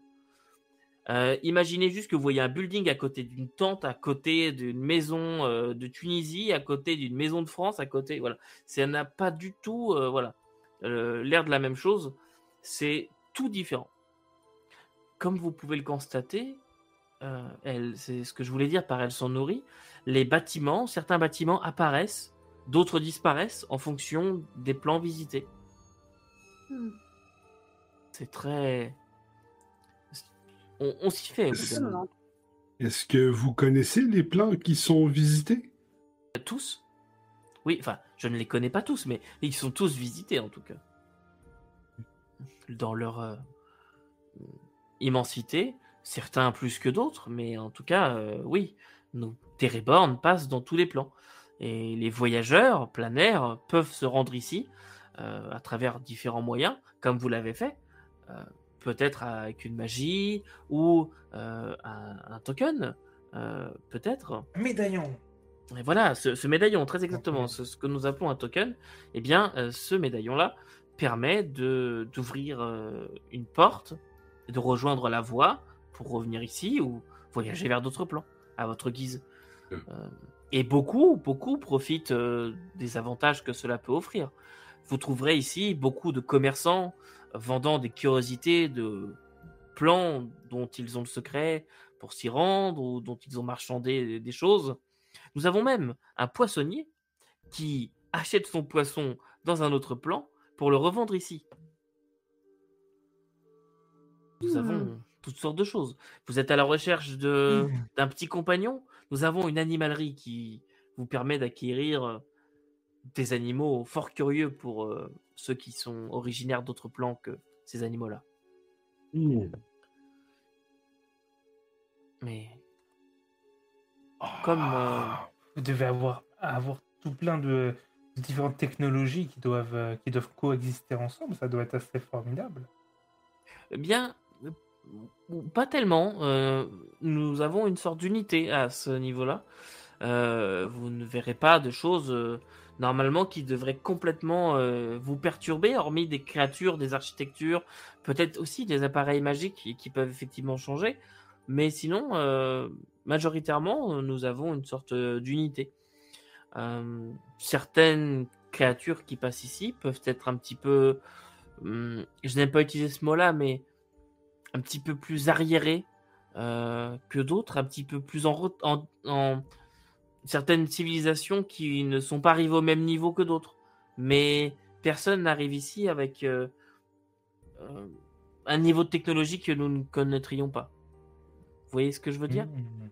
Euh, imaginez juste que vous voyez un building à côté d'une tente, à côté d'une maison euh, de Tunisie, à côté d'une maison de France, à côté. Voilà. Ça n'a pas du tout euh, voilà, l'air de la même chose. C'est tout différent. Comme vous pouvez le constater, c'est ce que je voulais dire par elles sont nourries. Les bâtiments, certains bâtiments apparaissent, d'autres disparaissent en fonction des plans visités. Hmm. C'est très. On, on s'y fait. Est-ce que vous connaissez les plans qui sont visités? Tous? Oui, enfin, je ne les connais pas tous, mais ils sont tous visités en tout cas. Dans leur euh, immensité, certains plus que d'autres, mais en tout cas, euh, oui, nos Téréborn passent dans tous les plans. Et les voyageurs planaires peuvent se rendre ici euh, à travers différents moyens, comme vous l'avez fait. euh, peut-être avec une magie ou euh, un, un token, euh, peut-être. Médaillon. Et voilà, ce, ce médaillon, très exactement, ce, ce que nous appelons un token, eh bien, euh, ce médaillon-là permet de d'ouvrir euh, une porte, et de rejoindre la voie pour revenir ici ou voyager vers d'autres plans, à votre guise. Mm. Euh, et beaucoup, beaucoup profitent euh, des avantages que cela peut offrir. Vous trouverez ici beaucoup de commerçants vendant des curiosités de plans dont ils ont le secret pour s'y rendre ou dont ils ont marchandé des choses. Nous avons même un poissonnier qui achète son poisson dans un autre plan pour le revendre ici. Nous Hmm. avons toutes sortes de choses. Vous êtes à la recherche Hmm. d'un petit compagnon? Nous avons une animalerie qui vous permet d'acquérir des animaux fort curieux pour euh, ceux qui sont originaires d'autres plans que ces animaux-là. Hmm. Mais Comme, euh, Vous devez avoir, avoir tout plein de différentes technologies qui doivent, euh, qui doivent coexister ensemble. Ça doit être assez formidable. Eh bien, pas tellement. euh, nous avons une sorte d'unité à ce niveau-là. Euh, vous ne verrez pas de choses euh, normalement qui devraient complètement euh, vous perturber, hormis des créatures, des architectures, peut-être aussi des appareils magiques qui, peuvent effectivement changer. Mais sinon, euh, majoritairement, nous avons une sorte euh, d'unité. Euh, certaines créatures qui passent ici peuvent être un petit peu hum, je n'aime pas utiliser ce mot-là, mais un petit peu plus arriéré euh, que d'autres, un petit peu plus en, en- certaines civilisations qui ne sont pas arrivées au même niveau que d'autres. Mais personne n'arrive ici avec euh, euh, un niveau de technologie que nous ne connaîtrions pas. Vous voyez ce que je veux dire? Hmm.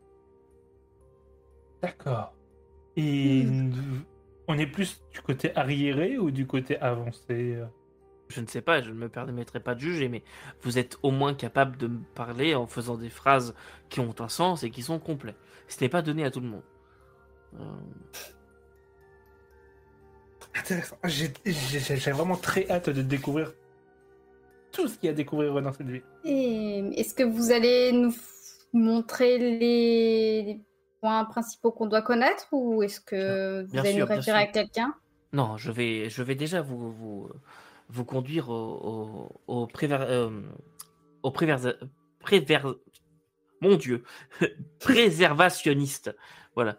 D'accord. Et on est plus du côté arriéré ou du côté avancé? Je ne sais pas, je ne me permettrai pas de juger, mais vous êtes au moins capable de me parler en faisant des phrases qui ont un sens et qui sont complets. Ce n'est pas donné à tout le monde. Euh, Intéressant. J'ai vraiment très hâte de découvrir tout ce qu'il y a à découvrir dans cette ville. Est-ce que vous allez nous montrer les, les points principaux qu'on doit connaître ou est-ce que vous Bien allez sûr, nous référer à quelqu'un? Non, je vais, je vais déjà vous, vous, vous conduire au, au, au préver, euh, au préver- préver- mon Dieu, préservationniste. Voilà.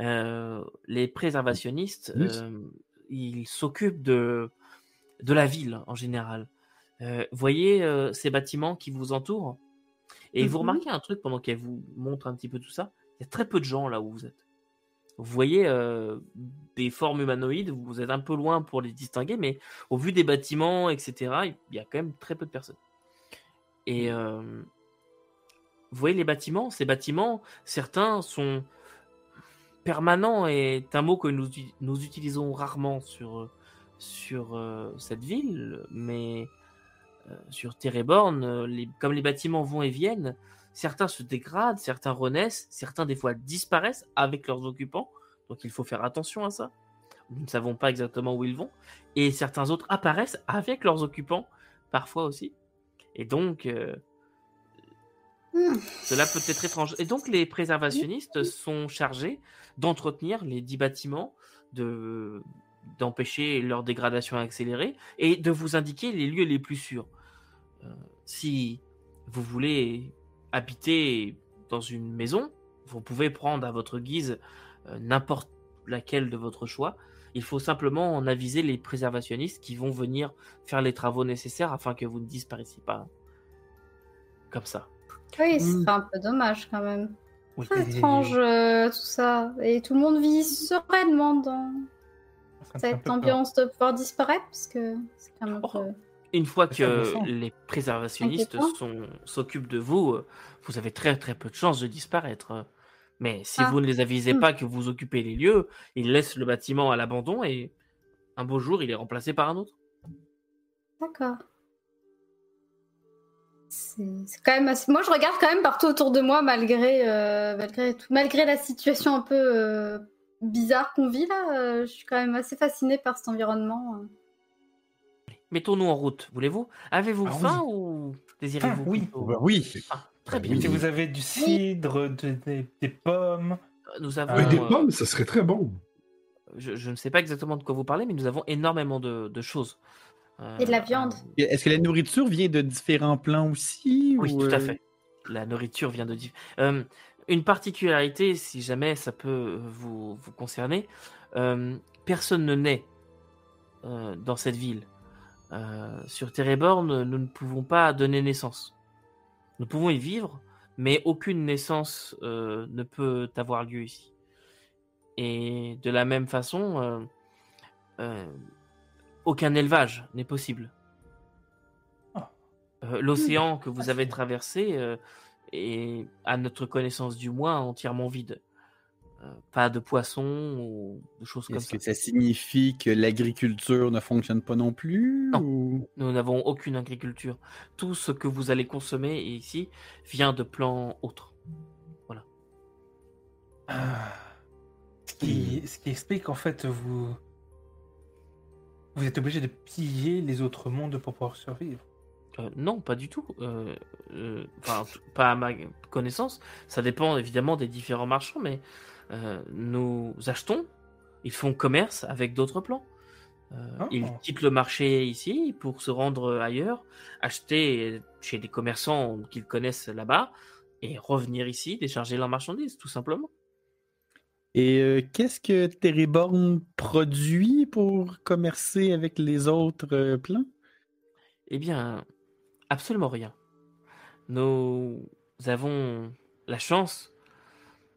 Euh, les préservationnistes, Oui. ils s'occupent de, de la ville en général. Voyez ces bâtiments qui vous entourent et vous Mhm. remarquez un truc pendant qu'elle vous montre un petit peu tout ça. Il y a très peu de gens là où vous êtes. Vous voyez euh, des formes humanoïdes, vous êtes un peu loin pour les distinguer, mais au vu des bâtiments, etc., il y a quand même très peu de personnes. Et euh, vous voyez les bâtiments, ces bâtiments, certains sont permanents est un mot que nous, nous utilisons rarement sur, sur euh, cette ville, mais euh, sur euh, les, comme les bâtiments vont et viennent, certains se dégradent, certains renaissent, certains des fois disparaissent avec leurs occupants, donc il faut faire attention à ça. Nous ne savons pas exactement où ils vont, et certains autres apparaissent avec leurs occupants, parfois aussi. Et donc, euh, Cela peut être étrange. Et donc, les préservationnistes sont chargés d'entretenir les dix bâtiments, de d'empêcher leur dégradation accélérée et de vous indiquer les lieux les plus sûrs. Euh, si vous voulez habiter dans une maison, vous pouvez prendre à votre guise euh, n'importe laquelle de votre choix. Il faut simplement en aviser les préservationnistes qui vont venir faire les travaux nécessaires afin que vous ne disparaissiez pas comme ça. Oui, ce Hmm. serait un peu dommage quand même. Oui. Très étrange euh, tout ça. Et tout le monde vit sereinement dans cette ambiance de pouvoir disparaître parce que c'est quand même un Oh. peu... Une fois C'est que les préservationnistes s'occupent de vous, euh, vous avez très très peu de chances de disparaître. Mais si Ah. vous ne les avisez Hmm. pas que vous occupez les lieux, ils laissent le bâtiment à l'abandon et un beau jour il est remplacé par un autre. D'accord. C'est quand même assez... Moi, je regarde quand même partout autour de moi, malgré, euh, malgré, tout, malgré la situation un peu euh, bizarre qu'on vit là. euh, je suis quand même assez fascinée par cet environnement. Mettons-nous en route, voulez-vous? Avez-vous Ah oui. faim ou désirez-vous Faim, oui. plutôt- Ben oui. Ah, Très Ben bien. oui. Si vous avez du cidre, de- des- des pommes. Nous avons. Des pommes, ça serait très bon. je, je ne sais pas exactement de quoi vous parlez, mais nous avons énormément de, de choses. Euh, Et de la viande. euh, Est-ce que la nourriture vient de différents plans aussi? Oui, ou, tout à euh, fait. La nourriture vient de... diff- Euh, une particularité, si jamais ça peut vous, vous concerner, euh, personne ne naît euh, dans cette ville. Euh, sur Téréborn, nous ne pouvons pas donner naissance. Nous pouvons y vivre, mais aucune naissance euh, ne peut avoir lieu ici. Et de la même façon, euh, euh, aucun élevage n'est possible. Ah. Euh, L'océan que vous avez traversé euh, est, à notre connaissance du moins, entièrement vide. Euh, pas de poissons ou de choses comme Est-ce ça. que ça signifie que l'agriculture ne fonctionne pas non plus? Non. ou- Nous n'avons aucune agriculture. Tout ce que vous allez consommer ici vient de plans autres. Ah. Ce qui, ce qui explique en fait vous vous êtes obligé de piller les autres mondes pour pouvoir survivre. Euh, non, pas du tout. Euh, euh, pas à ma connaissance. Ça dépend évidemment des différents marchands, mais nous achetons. Ils font commerce avec d'autres plans. Ah. Ils quittent le marché ici pour se rendre ailleurs, acheter chez des commerçants qu'ils connaissent là-bas et revenir ici décharger leurs marchandises, tout simplement. Et euh, qu'est-ce que Terriborn produit pour commercer avec les autres euh, plans? Eh bien, absolument rien. Nous avons la chance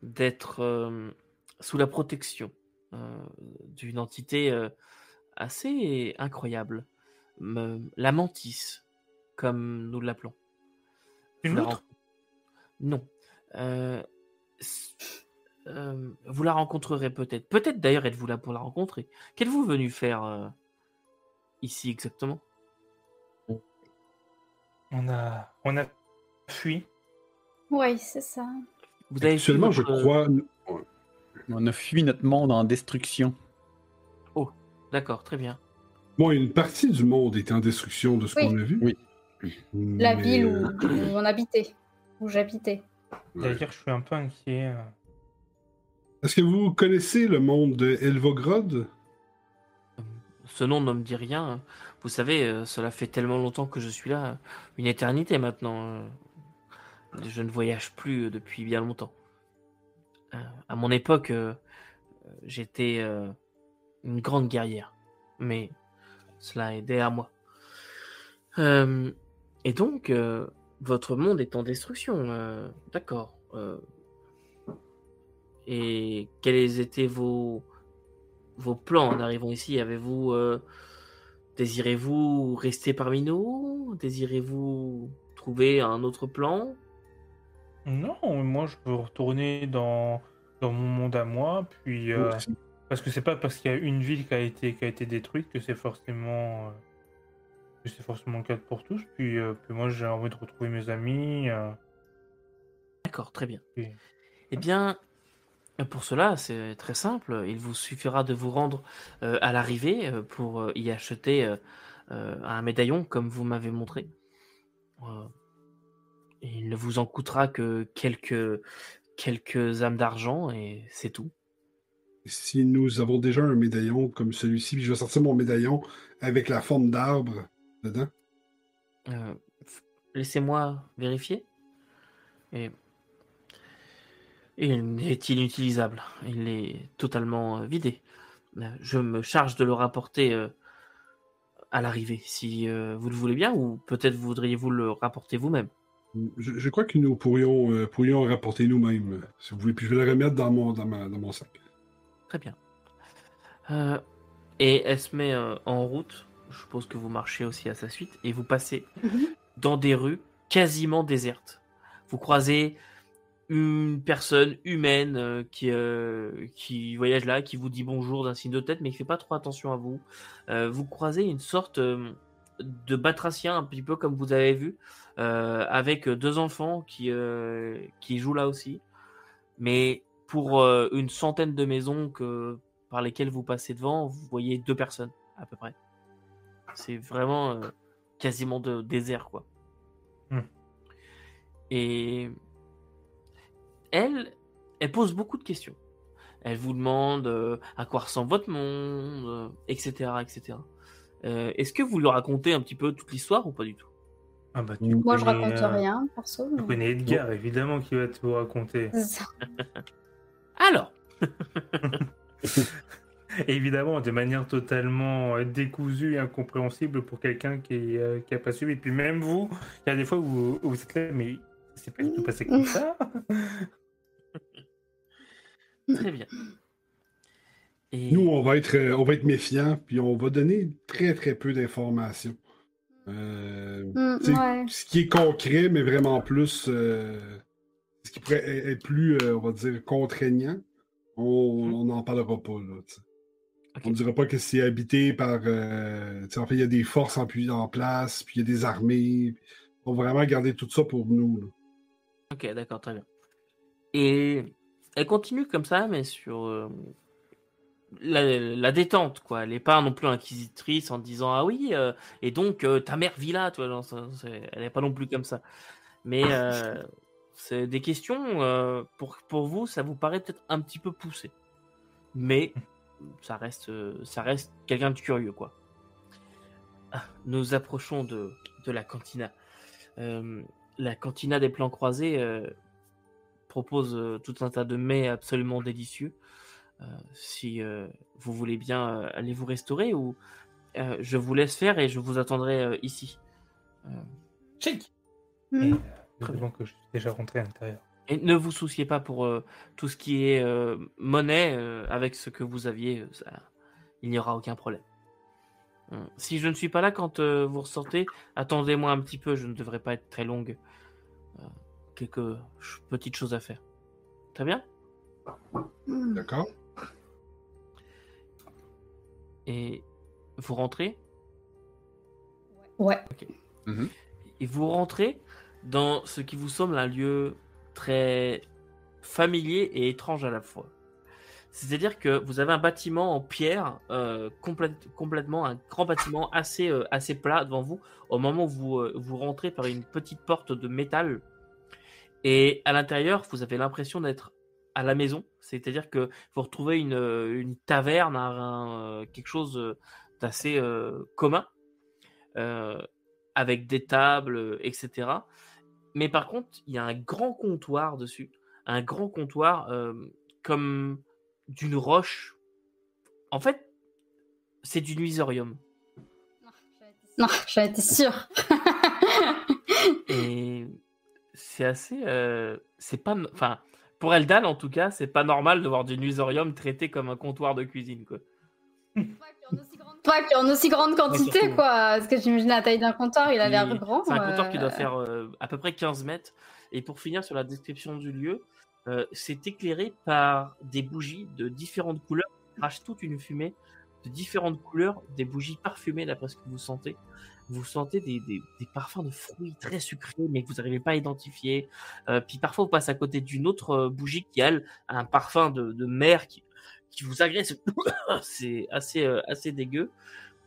d'être euh, sous la protection euh, d'une entité euh, assez incroyable, Me- la Mantis, comme nous l'appelons. Une autre? Non. Euh, euh, vous la rencontrerez peut-être. Peut-être d'ailleurs êtes-vous là pour la rencontrer. Qu'êtes-vous venu faire euh, ici exactement? On a on a fui. Oui, c'est ça. Vous avez Actuellement, je crois. On a fui notre monde en destruction. D'accord, très bien. Bon, une partie du monde est en destruction de ce Oui. qu'on a vu. Oui. La Mais, ville où, euh, où on habitait, où j'habitais. ouais. D'ailleurs, je suis un peu inquiet. Euh. Est-ce que vous connaissez le monde de Elvogrod? Ce nom ne me dit rien. Vous savez, euh, cela fait tellement longtemps que je suis là, une éternité maintenant. euh, Je ne voyage plus depuis bien longtemps. Euh, À mon époque, euh, euh, j'étais euh, une grande guerrière, mais cela est derrière moi. Euh, Et donc, euh, votre monde est en destruction. euh, D'accord. Et quels étaient vos vos plans en arrivant ici? Avez-vous euh, désirez-vous rester parmi nous? Désirez-vous trouver un autre plan? Non, moi je veux retourner dans, dans mon monde à moi, puis euh, parce que c'est pas parce qu'il y a une ville qui a été qui a été détruite que c'est forcément euh, que c'est forcément le cas pour tous. Puis, euh, puis moi j'ai envie de retrouver mes amis. euh. D'accord, très bien. Oui. Eh bien, pour cela, c'est très simple. Il vous suffira de vous rendre euh, à l'arrivée euh, pour euh, y acheter un médaillon comme vous m'avez montré. Il ne vous en coûtera que quelques, quelques âmes d'argent et c'est tout. Si nous avons déjà un médaillon comme celui-ci, je vais sortir mon médaillon avec la forme d'arbre dedans. Laissez-moi vérifier. Et... il est inutilisable. Il est totalement euh, vidé. Euh, Je me charge de le rapporter euh, à l'arrivée, si euh, vous le voulez bien, ou peut-être voudriez-vous le rapporter vous-même? Je, je crois que nous pourrions, euh, pourrions en rapporter nous-mêmes, si vous voulez. Puis je vais le remettre dans mon, dans ma- dans mon sac. Très bien. Euh, et elle se met euh, en route. Je suppose que vous marchez aussi à sa suite. Et vous passez Mhm. dans des rues quasiment désertes. Vous croisez une personne humaine euh, qui, euh, qui voyage là, qui vous dit bonjour d'un signe de tête, mais qui fait pas trop attention à vous. Euh, vous croisez une sorte de batracien, un petit peu comme vous avez vu, avec deux enfants qui, qui jouent là aussi. Mais pour une centaine de maisons que, par lesquelles vous passez devant, vous voyez deux personnes à peu près. C'est vraiment quasiment de désert, quoi. Hmm. Et elle, elle pose beaucoup de questions. Elle vous demande euh, à quoi ressemble votre monde, euh, etc., etc. Euh, Est-ce que vous lui racontez un petit peu toute l'histoire ou pas du tout? Ah bah, tu Moi, je connais, raconte euh, rien, perso. Tu mais- connais Edgar, évidemment, qui va te raconter. Alors, Évidemment, de manière totalement décousue et incompréhensible pour quelqu'un qui n'a qui pas suivi. Et puis même vous, il y a des fois où, où vous êtes là, mais c'est pas du tout passé comme ça. Très bien. Et Nous, on va être, euh, on va être méfiants, puis on va donner très très peu d'informations. Euh, Mm, ouais. Ce qui est concret, mais vraiment plus. euh, ce qui pourrait être être plus, euh, on va dire, contraignant, on Mhm. n'en parlera pas. Là. On ne dira pas que c'est habité par. euh, en fait, il y a des forces en, en place, puis il y a des armées. On va vraiment garder tout ça pour nous. là. Ok, d'accord, très bien. Et elle continue comme ça, mais sur euh, la, la détente, quoi. Elle n'est pas non plus inquisitrice en disant Ah oui, euh, et donc euh, ta mère vit là, tu vois. c'est- elle n'est pas non plus comme ça. Mais c'est des questions, pour, pour vous, ça vous paraît peut-être un petit peu poussé. Mais ça reste, ça reste quelqu'un de curieux, quoi. Ah, Nous approchons de, de la cantina. La cantina des plans croisés propose euh, tout un tas de mets absolument délicieux. Euh, si euh, vous voulez bien euh, aller vous restaurer ou euh, je vous laisse faire et je vous attendrai euh, ici. Euh, Chic Mm. Euh, Très heureusement que je suis déjà rentré à l'intérieur. et ne vous souciez pas pour euh, tout ce qui est euh, monnaie euh, avec ce que vous aviez, ça- il n'y aura aucun problème. Hum. Si je ne suis pas là quand euh, vous ressortez, attendez-moi un petit peu, je ne devrais pas être très longue. Quelques ch- petites choses à faire. Très bien? Mm. D'accord? Et vous rentrez? Ouais. Et vous rentrez dans ce qui vous semble un lieu très familier et étrange à la fois. C'est-à-dire que vous avez un bâtiment en pierre, euh, complète- complètement un grand bâtiment assez, euh, assez plat devant vous, au moment où vous, euh, vous rentrez par une petite porte de métal. Et à l'intérieur, vous avez l'impression d'être à la maison. C'est-à-dire que vous retrouvez une, euh, une taverne, un- un, euh, quelque chose euh, d'assez euh, commun. Euh, avec des tables, etc. Mais par contre, il y a un grand comptoir dessus, un grand comptoir euh, comme d'une roche. En fait, c'est du nuisorium. Non, j'en étais sûre. Et c'est assez. euh, c'est pas. Enfin, pour Eldan, en tout cas, c'est pas normal de voir du nuisorium traité comme un comptoir de cuisine, quoi. Qu'il y en aussi grande quantité, quoi. Parce que j'imagine la taille d'un comptoir, il a l'air Qui- grand. C'est un comptoir qui doit euh, faire euh, à peu près 15 mètres. Et pour finir sur la description du lieu, euh, c'est éclairé par des bougies de différentes couleurs, qui crachent toute une fumée de différentes couleurs, des bougies parfumées d'après ce que vous sentez. Vous sentez des, parfums de fruits très sucrés, mais que vous n'arrivez pas à identifier. Euh, puis parfois, vous passez à côté d'une autre euh, bougie qui, a un parfum de, mer qui, vous agresse. c'est assez, euh, assez dégueu.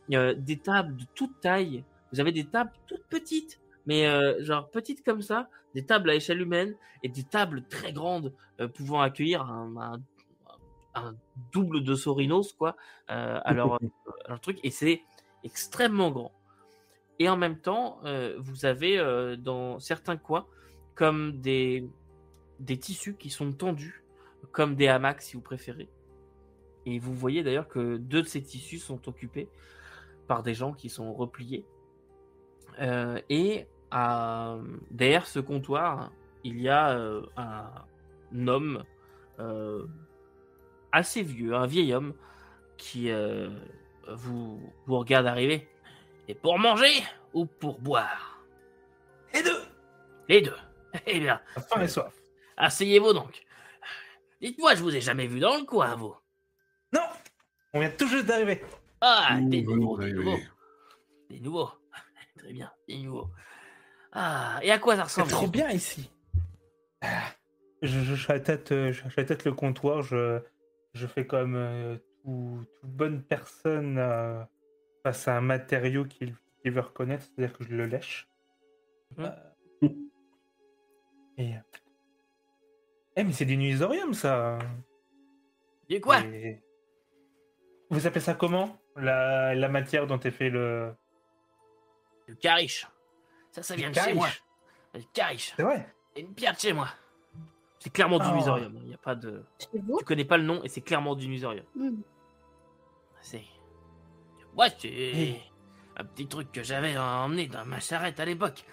Des tables de toute taille. Vous avez des tables toutes petites, mais genre petites comme ça, des tables à échelle humaine et des tables très grandes pouvant accueillir un, un- un double de Sorinos quoi à leur truc et c'est extrêmement grand. Et en même temps, euh, vous avez euh, dans certains coins comme des, des tissus qui sont tendus, comme des hamacs si vous préférez. Et vous voyez d'ailleurs que deux de ces tissus sont occupés par des gens qui sont repliés. Euh, et derrière ce comptoir, il y a un homme assez vieux, un vieil homme, qui vous, vous regarde arriver. Et pour manger ou pour boire? Les deux Les deux. Eh bien, Faim et soif. asseyez-vous donc. Dites-moi, je vous ai jamais vu dans le coin, vous. Non On vient tout juste d'arriver. Ah, des nouveaux, des nouveaux. Des nouveaux. Très bien, des nouveaux. Ah, et à quoi ça C'est ressemble? trop bien ici. Ah, Je, je, je tête, je, je tête le comptoir, je, je fais comme euh, tout- toute bonne personne euh, face à un matériau qu'il qu'il veut reconnaître, c'est-à-dire que je le lèche. Mhm. Euh, et. euh, Eh, mais c'est du nuisorium, ça! Du quoi Et- Vous appelez ça comment? La, la matière dont est fait le. Du cariche. Ça, ça vient Du de chez moi. cariche. Du cariche. C'est vrai? C'est une pierre de chez moi. C'est clairement du Oh. nuisorium. Il y a pas de. Tu connais pas le nom et c'est clairement du nuisorium. Hmm. C'est. Ouais, c'est un petit truc que j'avais emmené dans ma charrette à l'époque.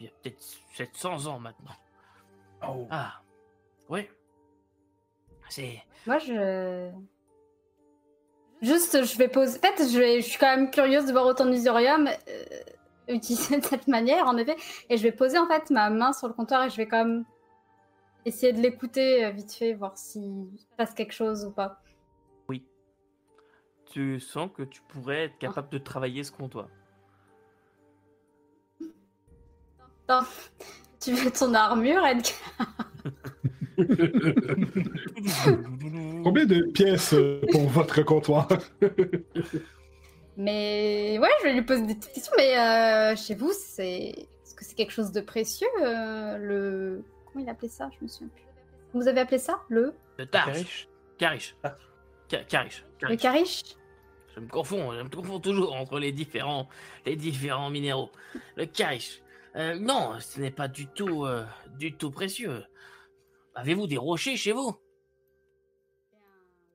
Il y a peut-être 700 ans maintenant. Oh. Ah. Ouais. C'est. Moi, je. Juste, je vais poser. En fait, je, vais- je suis quand même curieuse de voir autant de Musorium. Euh, utiliser de cette manière, en effet. Et je vais poser en fait ma main sur le comptoir et je vais comme essayer de l'écouter euh, vite fait, voir s'il se passe quelque chose ou pas. Tu sens que tu pourrais être capable de travailler ce comptoir. Attends, tu veux ton armure, Edgar? Combien de pièces euh, pour votre comptoir? Mais ouais, je vais lui poser des petites questions. Mais euh, chez vous, c'est est-ce que c'est quelque chose de précieux euh, Le comment il appelait ça? Je me souviens plus. Vous avez appelé ça? Le? Le tarche. Cariche Cariche. Ah. Ca- Cariche. le Cariche. Je me confonds, je me confonds toujours entre les différents, les différents minéraux. Le cariche. Euh, non, ce n'est pas du tout, euh, du tout précieux. Avez-vous des rochers chez vous?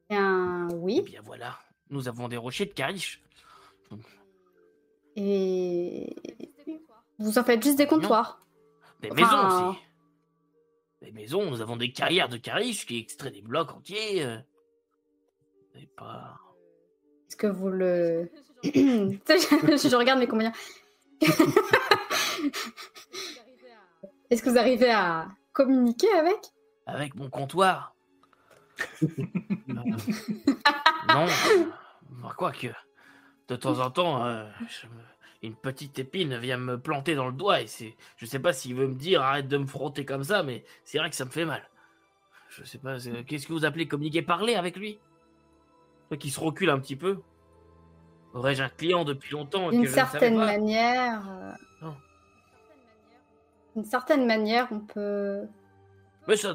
Bien Eh oui. bien voilà, nous avons des rochers de cariche. Et vous en faites juste des comptoirs. Des Enfin- maisons aussi. Des maisons, nous avons des carrières de cariche qui extraient des blocs entiers. euh. Et pas. Est-ce que vous le je regarde mes compagnons. Est-ce que vous arrivez à communiquer avec? Avec mon comptoir Non. Bah, Quoique, de temps en temps, euh, je me- une petite épine vient me planter dans le doigt et c'est. Je sais pas s'il veut me dire arrête de me frotter comme ça, mais c'est vrai que ça me fait mal. Je sais pas, qu'est-ce que vous appelez communiquer, parler avec lui? Toi qui se recule un petit peu. Aurais-je un client depuis longtemps D'une que je ne savais certaine pas manière. euh, Non. D'une certaine manière, on peut, Mais ça,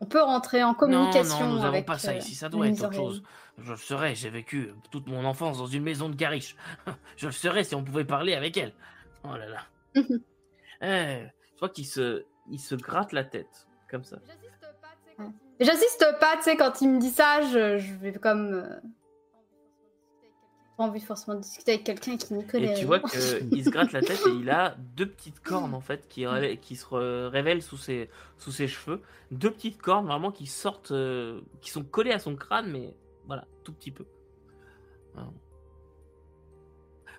on peut rentrer en communication Non, non, nous n'avons avec. pas ça euh, ici, ça doit être autre chose. Je le serais, j'ai vécu toute mon enfance dans une maison de gariche. Je le serais si on pouvait parler avec elle. Oh là là. Eh, je crois qu'il se, il se gratte la tête, comme ça. J'insiste pas, tu sais, quand il me dit ça, je, je vais comme. euh, Pas envie de forcément discuter avec quelqu'un qui n'y connaît Et tu vois qu'il se gratte la tête et il a deux petites cornes en fait qui, qui se re- révèlent sous ses, sous ses cheveux. Deux petites cornes vraiment qui sortent, euh, qui sont collées à son crâne, mais voilà, tout petit peu.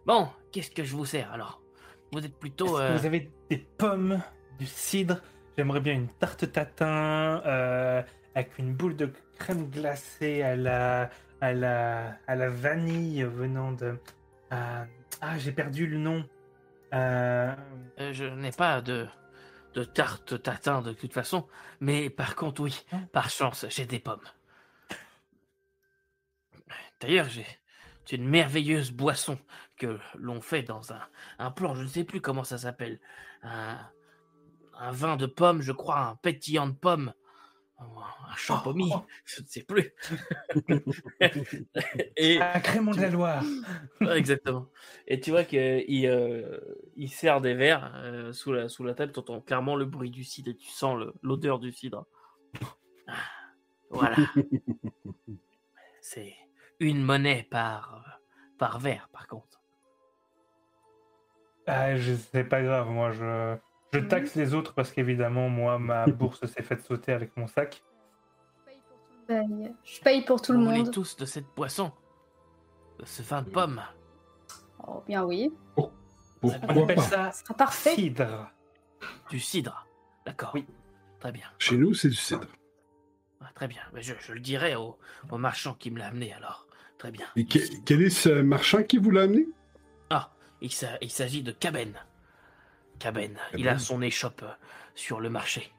Bon, qu'est-ce que je vous sers alors? Vous êtes plutôt. que euh, vous avez des pommes, du cidre? J'aimerais bien une tarte tatin euh, avec une boule de crème glacée à la, à la, à la vanille venant de. euh, ah, j'ai perdu le nom. Euh, euh, je n'ai pas de, de tarte tatin de toute façon, mais par contre, oui, Ah. par chance, j'ai des pommes. D'ailleurs, j'ai une merveilleuse boisson que l'on fait dans un, un plan, je ne sais plus comment ça s'appelle. Un, un vin de pommes, je crois, un pétillant de pommes. Un champomis, Oh, oh. je ne sais plus. Et, un crémant de la Loire. Exactement. Et tu vois qu'il euh, il sert des verres euh, sous, la, sous la table, tu entends clairement le bruit du cidre et tu sens l'odeur du cidre. Ah, Voilà. C'est une monnaie par, par verre, par contre. Ah, je c'est pas grave, moi je, je taxe les autres parce qu'évidemment, moi, ma bourse s'est faite sauter avec mon sac. Paye. Je paye pour tout le Vous voulez monde. tous de cette boisson De ce vin de pomme Oh, bien oui. On Pourquoi appelle pas? ça Ce sera parfait. cidre. Du cidre D'accord. Oui. Très bien. Chez nous, c'est du cidre. Ah, Très bien. Mais je, je le dirai au, au marchand qui me l'a amené alors. Très bien. Et que- quel est ce marchand qui vous l'a amené? Ah, il s'agit de Caben. Caben, il a son échoppe euh, sur le marché.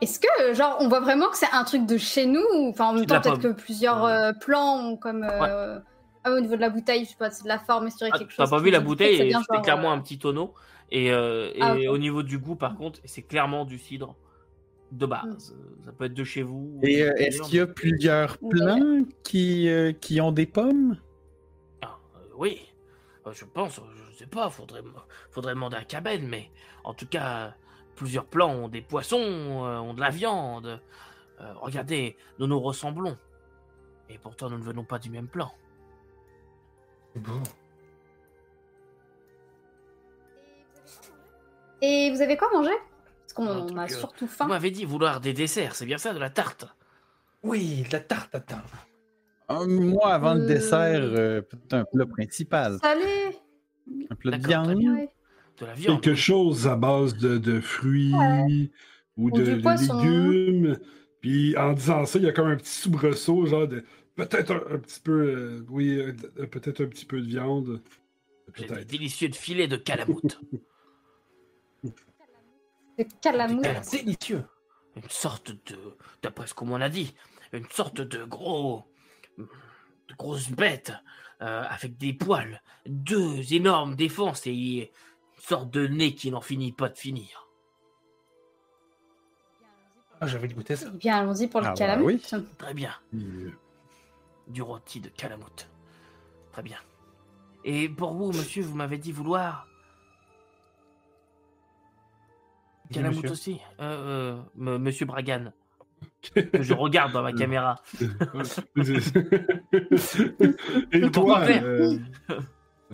Est-ce que, genre, on voit vraiment que c'est un truc de chez nous ou- Enfin, en même C'est temps, peut-être que plusieurs Ouais. euh, plans ont comme. euh, ah, au niveau de la bouteille, je sais pas, c'est de la forme, est-ce qu'il y aurait Ah, quelque chose T'as pas vu la bouteille? c'est genre, clairement euh, un petit tonneau. Et, euh, et Ah, au niveau du goût, par contre, c'est clairement du cidre de base. Euh, Ça peut être de chez vous. ou Et euh, est-ce qu'il y a plusieurs plants qui, euh, qui ont des pommes? Ah, euh, oui, Euh, je pense, euh, je sais pas, faudrait, faudrait demander à Caben, mais en tout cas, plusieurs plans ont des poissons, euh, ont de la viande. Euh, regardez, nous nous ressemblons. Et pourtant, nous ne venons pas du même plan. Bon. Et vous avez quoi à manger? Parce qu'on a euh, surtout Vous faim. m'avez dit vouloir des desserts, c'est bien ça, de la tarte Oui, de la tarte tatin. Ah, moi, avant le Euh. dessert, euh, peut-être un plat principal. Salé plat de viande. bien. Ouais. De la viande. Quelque chose à base de, de fruits ou Ou de, légumes. Puis en disant ça, il y a comme un petit soubresaut, genre de peut-être un, un petit peu, euh, oui, euh, de- peut-être un petit peu de viande. Des Peut-être. délicieux de filet de calamoute. De. Calamoute. Délicieux. une sorte de, d'après ce qu'on m'en a dit, une sorte de gros, de grosse bête euh, avec des poils, deux énormes défenses et une sorte de nez qui n'en finit pas de finir. Ah, j'avais goûté ça. Eh bien, allons-y pour le Ah bah oui. Très bien, Euh, du rôti de calamoute. Très bien. Et pour vous, monsieur, vous m'avez dit vouloir Oui, calamoute monsieur. aussi, euh, euh, monsieur Bragan, que je regarde dans ma caméra. Et toi, euh,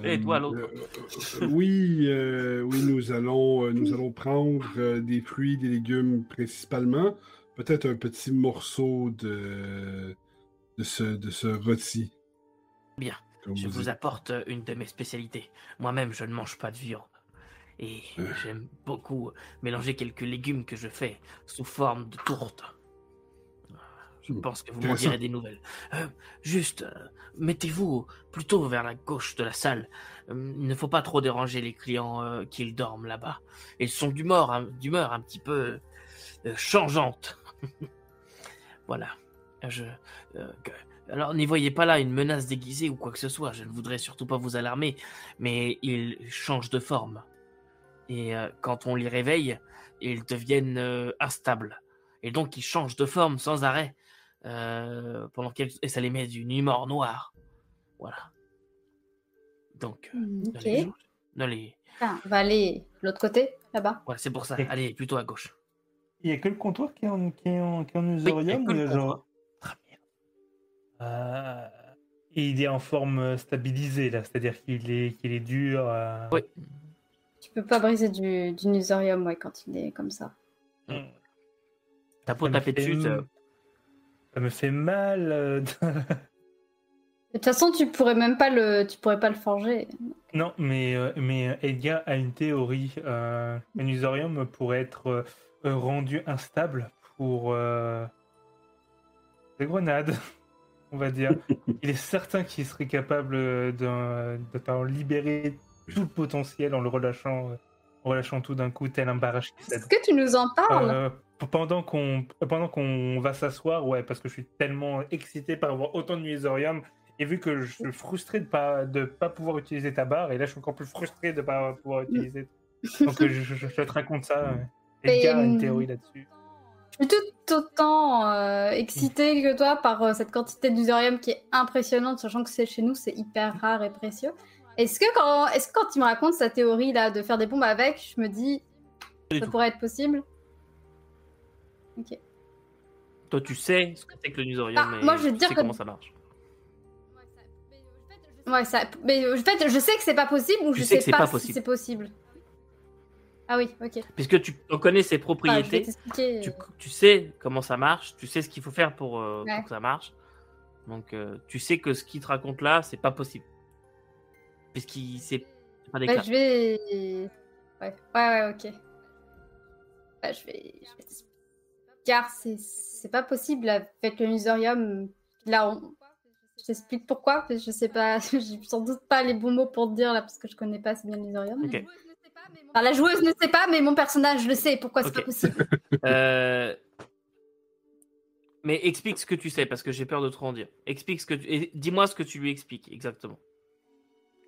Et toi, euh, l'autre euh, Oui, euh, oui, nous allons, euh, nous allons prendre euh, des fruits, des légumes principalement. Peut-être un petit morceau de, de, ce, de ce rôti. Bien. comme Je vous vous apporte euh, une de mes spécialités. Moi-même, je ne mange pas de viande. Et Euh. j'aime beaucoup mélanger quelques légumes que je fais sous forme de tourte. Je pense que vous m'en direz des nouvelles. Euh, juste, euh, mettez-vous plutôt vers la gauche de la salle. Euh, il ne faut pas trop déranger les clients qu'ils dorment là-bas. Ils sont d'humeur d'humeur un petit peu changeante. voilà. Je, que- alors, n'y voyez pas là une menace déguisée ou quoi que ce soit. Je ne voudrais surtout pas vous alarmer, mais ils changent de forme. Et quand on les réveille, ils deviennent instables. Et donc, ils changent de forme sans arrêt. Euh, pendant quelques... Et ça les met d'une humeur noire. Voilà. Donc, euh, ne les- Ah, on va aller de l'autre côté, là-bas. Voilà, c'est pour ça. Et- Allez, plutôt à gauche. Il n'y a que le comptoir qui est en, qui est en, qui est en ou genre- bien. Euh, et il est en forme euh, stabilisée, là, c'est-à-dire qu'il est, qu'il est dur. euh, Oui. Tu peux pas briser du, du nusorium, ouais, quand il est comme ça. Mm. T'as beau taper fait dessus, ça- me fait mal. euh, De toute façon, tu pourrais même pas le, tu pourrais pas le forger. non, mais, euh, mais euh, Edgar a une théorie. Euh, un usorium pourrait être euh, euh, rendu instable pour euh, des grenades, on va dire. Il est certain qu'il serait capable euh, d'un- de, t'en libérer tout le potentiel en le relâchant, euh, en relâchant tout d'un coup, tel un barrage. Est-ce que tu nous en parles? Euh, pendant qu'on pendant qu'on va s'asseoir, ouais, parce que je suis tellement excité par avoir autant de musorium et vu que je suis frustré de pas de pas pouvoir utiliser ta barre et là je suis encore plus frustré de pas pouvoir utiliser. Donc euh, je, je- je te raconte ça. euh. Mais, Edgar a une hum, théorie là-dessus. Je suis tout autant euh, excitée que toi par euh, cette quantité d'usorium qui est impressionnante, sachant que c'est chez nous, c'est hyper rare et précieux. Est-ce que quand, est-ce que quand il me raconte sa théorie là de faire des bombes avec, je me dis, ça pourrait être possible? Ok. Toi, tu sais ce que c'est que le nusorium, Ah, mais moi, je tu dire que- comment ça marche. Ouais, ça. Mais en fait, je sais que c'est pas possible ou Tu je sais sais, pas, pas si c'est possible. Ah oui, ok. Puisque tu connais ses vais propriétés, tu, euh, tu sais comment ça marche, tu sais ce qu'il faut faire pour, euh, pour que ça marche. Donc, euh, tu sais que ce qu'il te raconte là, c'est pas possible. Puisqu'il c'est pas des bah, je vais. Ouais, ouais, ouais, ok. Bah, je vais. je vais t'expliquer. Car c'est c'est pas possible avec le musorium. Là, on... je t'explique pourquoi. parce que Je sais pas, j'ai sans doute pas les bons mots pour te dire là parce que je connais pas assez bien le musorium. Enfin, la joueuse ne sait pas, mais mon personnage le sait. Pourquoi c'est Ok. pas possible? Euh, Mais explique ce que tu sais, parce que j'ai peur de trop en dire. Explique ce que tu... Dis-moi ce que tu lui expliques, exactement.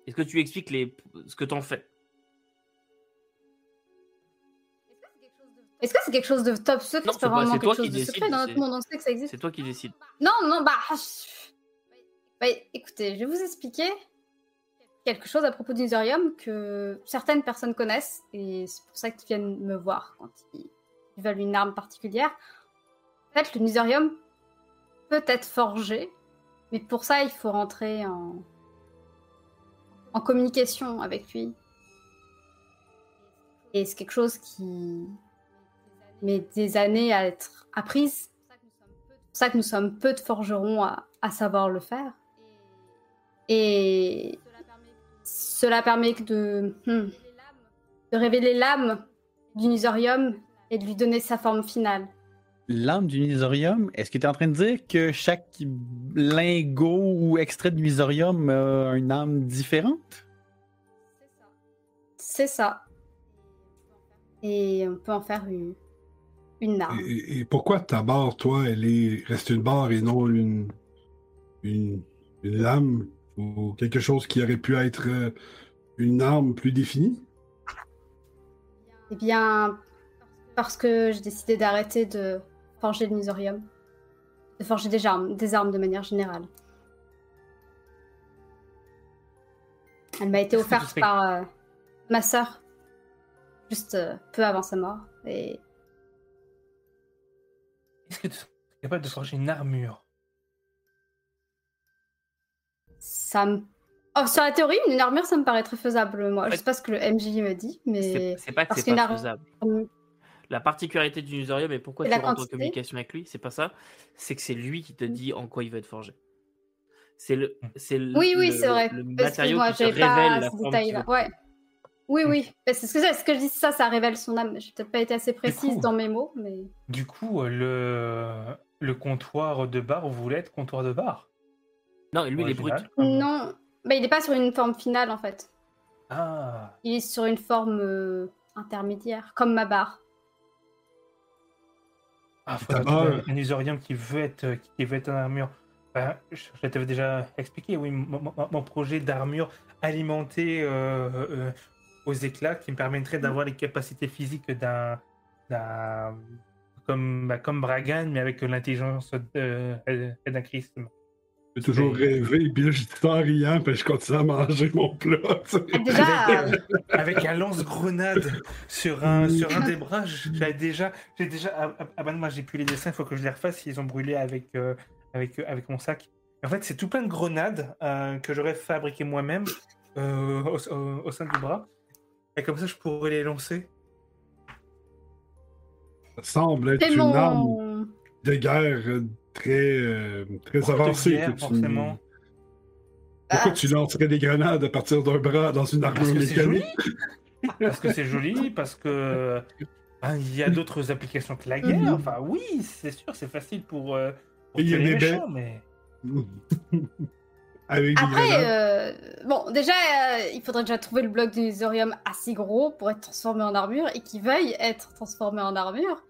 Est-ce que tu expliques les... ce que t'en fais? Est-ce que c'est quelque chose de top? Secret Non, C'est c'est pas pas- vraiment toi quelque chose qui de secret dans notre monde. On sait que ça existe. C'est toi qui décides. Non, non, bah. je- bah, écoutez, je vais vous expliquer quelque chose à propos du Nusorium que certaines personnes connaissent et c'est pour ça qu'ils viennent me voir quand ils, ils veulent une arme particulière. En fait, le Nusorium peut être forgé, mais pour ça, il faut rentrer en, en communication avec lui. Et c'est quelque chose qui met des années à être apprise. C'est pour ça que nous sommes peu de forgerons à, à savoir le faire. Et Cela permet de, hmm, de révéler l'âme du Nisorium et de lui donner sa forme finale. L'âme du Nisorium, est-ce que tu es en train de dire que chaque lingot ou extrait de Nisorium a une âme différente? C'est ça. Et on peut en faire une, une arme. Et, et pourquoi ta barre, toi, elle est reste une barre et non une, une, une lame ou quelque chose qui aurait pu être euh, une arme plus définie? Eh bien, parce que j'ai décidé d'arrêter de forger le Nisorium. De forger des armes, des armes de manière générale. Elle m'a été offerte par euh, ma sœur, juste euh, peu avant sa mort. Et Est-ce que tu serais capable de forger une armure? Ça me... Oh, sur la théorie, une armure, ça me paraît très faisable, moi. Je sais pas ce que le MJ me dit, mais... C'est pas que parce c'est qu'une pas arme- faisable. La particularité du Nisorium et pourquoi Et tu rentres en communication avec lui, c'est pas ça. C'est que c'est lui qui te dit en quoi il va être forgé. C'est le, c'est le, Oui, oui, le- c'est vrai. le matériau Excuse-moi, qui te j'avais pas révèle la ce forme veut. Ouais. Oui, oui. C'est ce que, ce que je dis, ça, ça révèle son âme. J'ai peut-être pas été assez précise coup- dans mes mots, mais... Du coup, euh, le, le comptoir de bar, vous voulez être comptoir de bar? Non, et lui, il est brut. Non, bah, il n'est pas sur une forme finale, en fait. Ah, Il est sur une forme euh, intermédiaire, comme ma barre. ah trouver un usorium qui veut être, euh, qui veut être en armure. Ben, je je t'avais déjà expliqué, oui, mon, mon- mon projet d'armure alimenté euh, euh, aux éclats qui me permettrait d'avoir les capacités physiques d'un. comme, bah, comme Bragan, mais avec l'intelligence d'un Christ. J'ai toujours rêvé, là, je dis en riant, puis je continue à manger mon plat. Ah, Déjà, euh, avec un lance-grenade sur un, sur un des bras. J'avais déjà, j'ai déjà, ah, non, moi j'ai plus les dessins, il faut que je les refasse. Ils ont brûlé avec, euh, avec, euh, avec mon sac. En fait, c'est tout plein de grenades euh, que j'aurais fabriqué moi-même euh, au, au- au sein du bras. Et comme ça, je pourrais les lancer. Ça semble être une arme de guerre euh, très, euh, très avancée. guerre, que tu- forcément. Pourquoi Ah. tu lancerais des grenades à partir d'un bras dans une Parce armure que c'est joli. mécanique? Parce que c'est joli, parce que ben, il y a d'autres applications que la guerre. Mhm. Enfin, oui, c'est sûr, c'est facile pour, euh, pour Et il y a des méchants, mais. Avec Après, euh, bon, déjà, euh, il faudrait déjà trouver le bloc du Nisorium assez gros pour être transformé en armure et qui veuille être transformé en armure.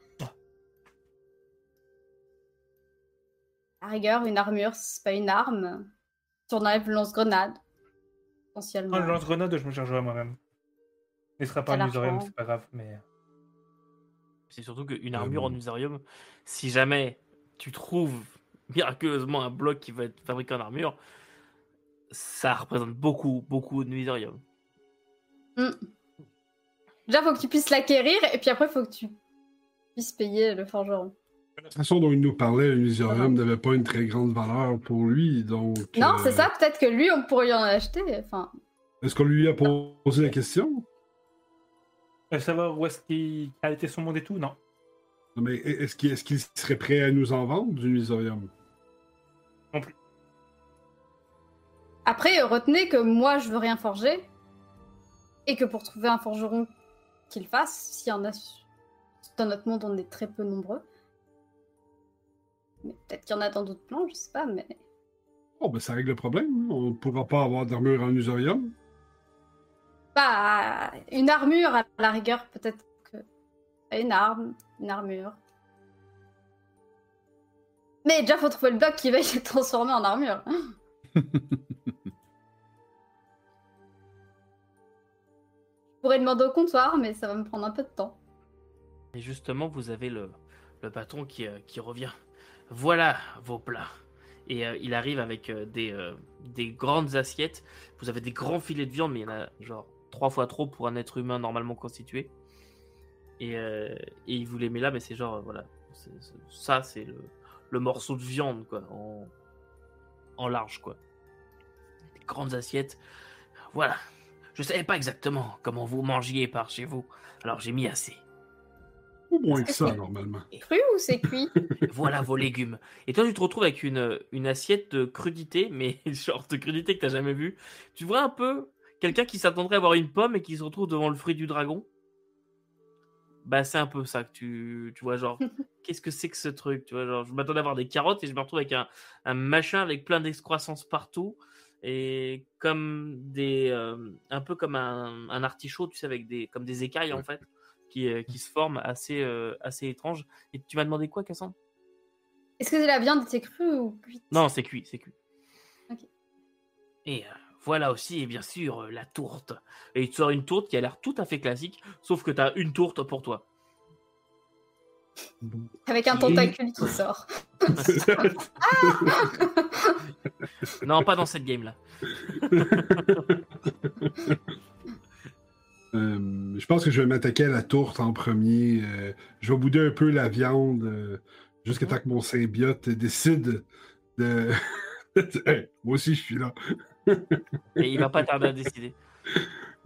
À rigueur, une armure, c'est pas une arme. Tu enlèves le lance-grenade. Potentiellement. Non, le lance-grenade, je me chargerai moi-même. Il ne sera pas T'as un usorium, l'argent. c'est pas grave, mais. C'est surtout qu'une armure Euh, en Usarium, si jamais tu trouves miraculeusement un bloc qui va être fabriqué en armure, ça représente beaucoup, beaucoup de Usarium. Déjà, faut que tu puisses l'acquérir et puis après, faut que tu puisses payer le forgeron. La façon dont il nous parlait, le Misorium n'avait pas une très grande valeur pour lui, donc... Non, euh, c'est ça, peut-être que lui, on pourrait en acheter. Enfin, Est-ce qu'on lui a posé la question? Euh, savoir où est-ce qu'il a été son monde et tout, non. Non, mais est-ce qu'il serait prêt à nous en vendre du Misorium? Après, retenez que moi, je veux rien forger. Et que pour trouver un forgeron qu'il fasse, s'il y en a dans notre monde, on est très peu nombreux. Mais peut-être qu'il y en a dans d'autres plans, je sais pas, mais. Oh, ben ça règle le problème. On ne pourra pas avoir d'armure en Usorium. Bah, une armure à la rigueur, peut-être que. Une arme, une armure. Mais déjà, faut trouver le bloc qui va être transformé en armure. Je pourrais demander au comptoir, mais ça va me prendre un peu de temps. Et justement, vous avez le, le patron qui, euh, qui revient. Voilà vos plats. Et euh, il arrive avec euh, des, des grandes assiettes. Vous avez des grands filets de viande, mais il y en a genre trois fois trop pour un être humain normalement constitué. Et, et il vous les met là, mais c'est genre, voilà. ça, c'est le, le morceau de viande, quoi, en, en large, quoi. Des grandes assiettes. Voilà. Je savais pas exactement comment vous mangiez par chez vous. Alors j'ai mis assez. Ou moins que ça, normalement. Cru ou c'est cuit? Voilà vos légumes. Et toi, tu te retrouves avec une, une assiette de crudité, mais genre de crudité que t'as jamais vue. Tu vois un peu quelqu'un qui s'attendrait à avoir une pomme et qui se retrouve devant le fruit du dragon? Bah, c'est un peu ça que tu, tu vois, genre, qu'est-ce que c'est que ce truc Tu vois, genre, je m'attendais à avoir des carottes et je me retrouve avec un, un machin avec plein d'excroissance partout et comme des, euh, un peu comme un, un artichaut, tu sais, avec des, comme des écailles en fait, qui, euh, qui se forment assez, euh, assez étranges. Et tu m'as demandé quoi, Cassandre? Est-ce que la viande était crue ou cuite? Non, c'est cuit, c'est cuit. Ok. Et voilà aussi, bien sûr, euh, la tourte. Et il te sort une tourte qui a l'air tout à fait classique, sauf que tu as une tourte pour toi. Avec un tentacule qui sort. Non, pas dans cette game-là. Euh, je pense que je vais m'attaquer à la tourte en premier. Euh, je vais bouder un peu la viande euh, jusqu'à temps que mon symbiote décide de. Hey, moi aussi, je suis là. Et il va pas tarder à décider.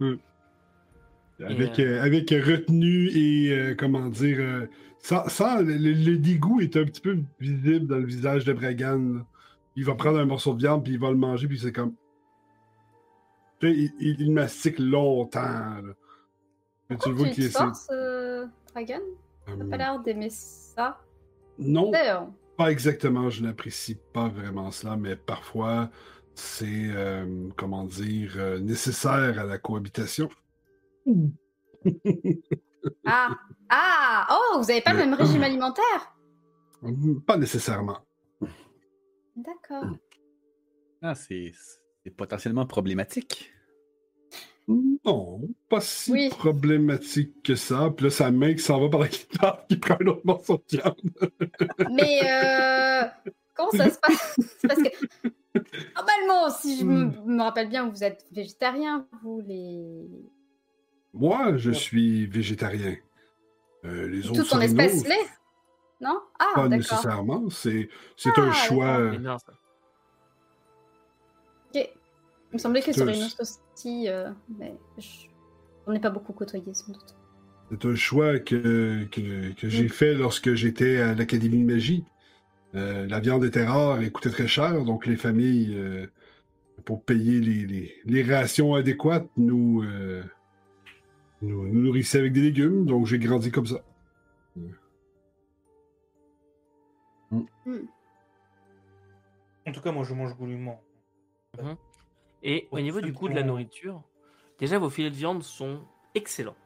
Avec, Et, euh, avec retenue et euh, comment dire. euh, ça, ça, le, le- le dégoût est un petit peu visible dans le visage de Bragan. Il va prendre un morceau de viande, puis il va le manger, puis c'est comme. Il, il- il mastique longtemps. là. Mais tu vois qu'il forces, euh, Dragon T'as Hum, pas l'air d'aimer ça. Non, pas exactement. Je n'apprécie pas vraiment cela, mais parfois, c'est, euh, comment dire, euh, nécessaire à la cohabitation. Ah Ah Oh, vous avez pas le même régime alimentaire? Pas nécessairement. D'accord. Ah, c'est c'est potentiellement problématique. Non, pas si Oui. problématique que ça. Puis là, sa main qui s'en va par la guitare, qui prend un autre morceau de viande. Mais euh, comment ça se passe? Parce que normalement, si je me, me rappelle bien, vous êtes végétarien, vous les Moi, je suis végétarien. Euh, les autres toute ton espèce l'est, non? Ah, Pas nécessairement. C'est c'est Ah, un choix. Ok. Il me semblait que C'est- sur une autre aussi, euh, mais je... on n'est pas beaucoup côtoyé sans doute. C'est un choix que, que, que j'ai fait lorsque j'étais à l'Académie de magie. Euh, la viande était rare et coûtait très cher, donc les familles, euh, pour payer les, les, les rations adéquates, nous, euh, nous, nous nourrissaient avec des légumes, donc j'ai grandi comme ça. En tout cas, moi, je mange goulûment. Et au niveau du le goût de la nourriture, déjà vos filets de viande sont excellents.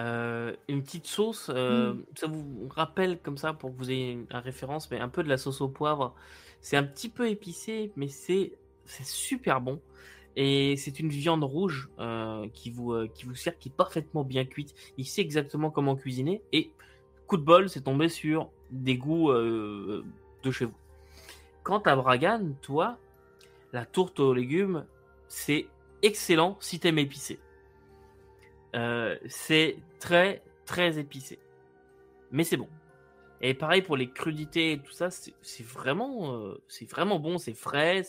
Euh, une petite sauce, euh, ça vous rappelle comme ça pour que vous ayez une, une référence, mais un peu de la sauce au poivre. C'est un petit peu épicé, mais c'est c'est super bon. Et c'est une viande rouge euh, qui, vous, qui vous sert, qui est parfaitement bien cuite. Il sait exactement comment cuisiner. Et coup de bol, c'est tombé sur des goûts de chez vous. Quant à Bragan, toi, la tourte aux légumes, c'est excellent si t'aimes épicé. Euh, c'est très très épicé, mais c'est bon. Et pareil pour les crudités et tout ça, c'est vraiment, euh, c'est vraiment bon, c'est frais.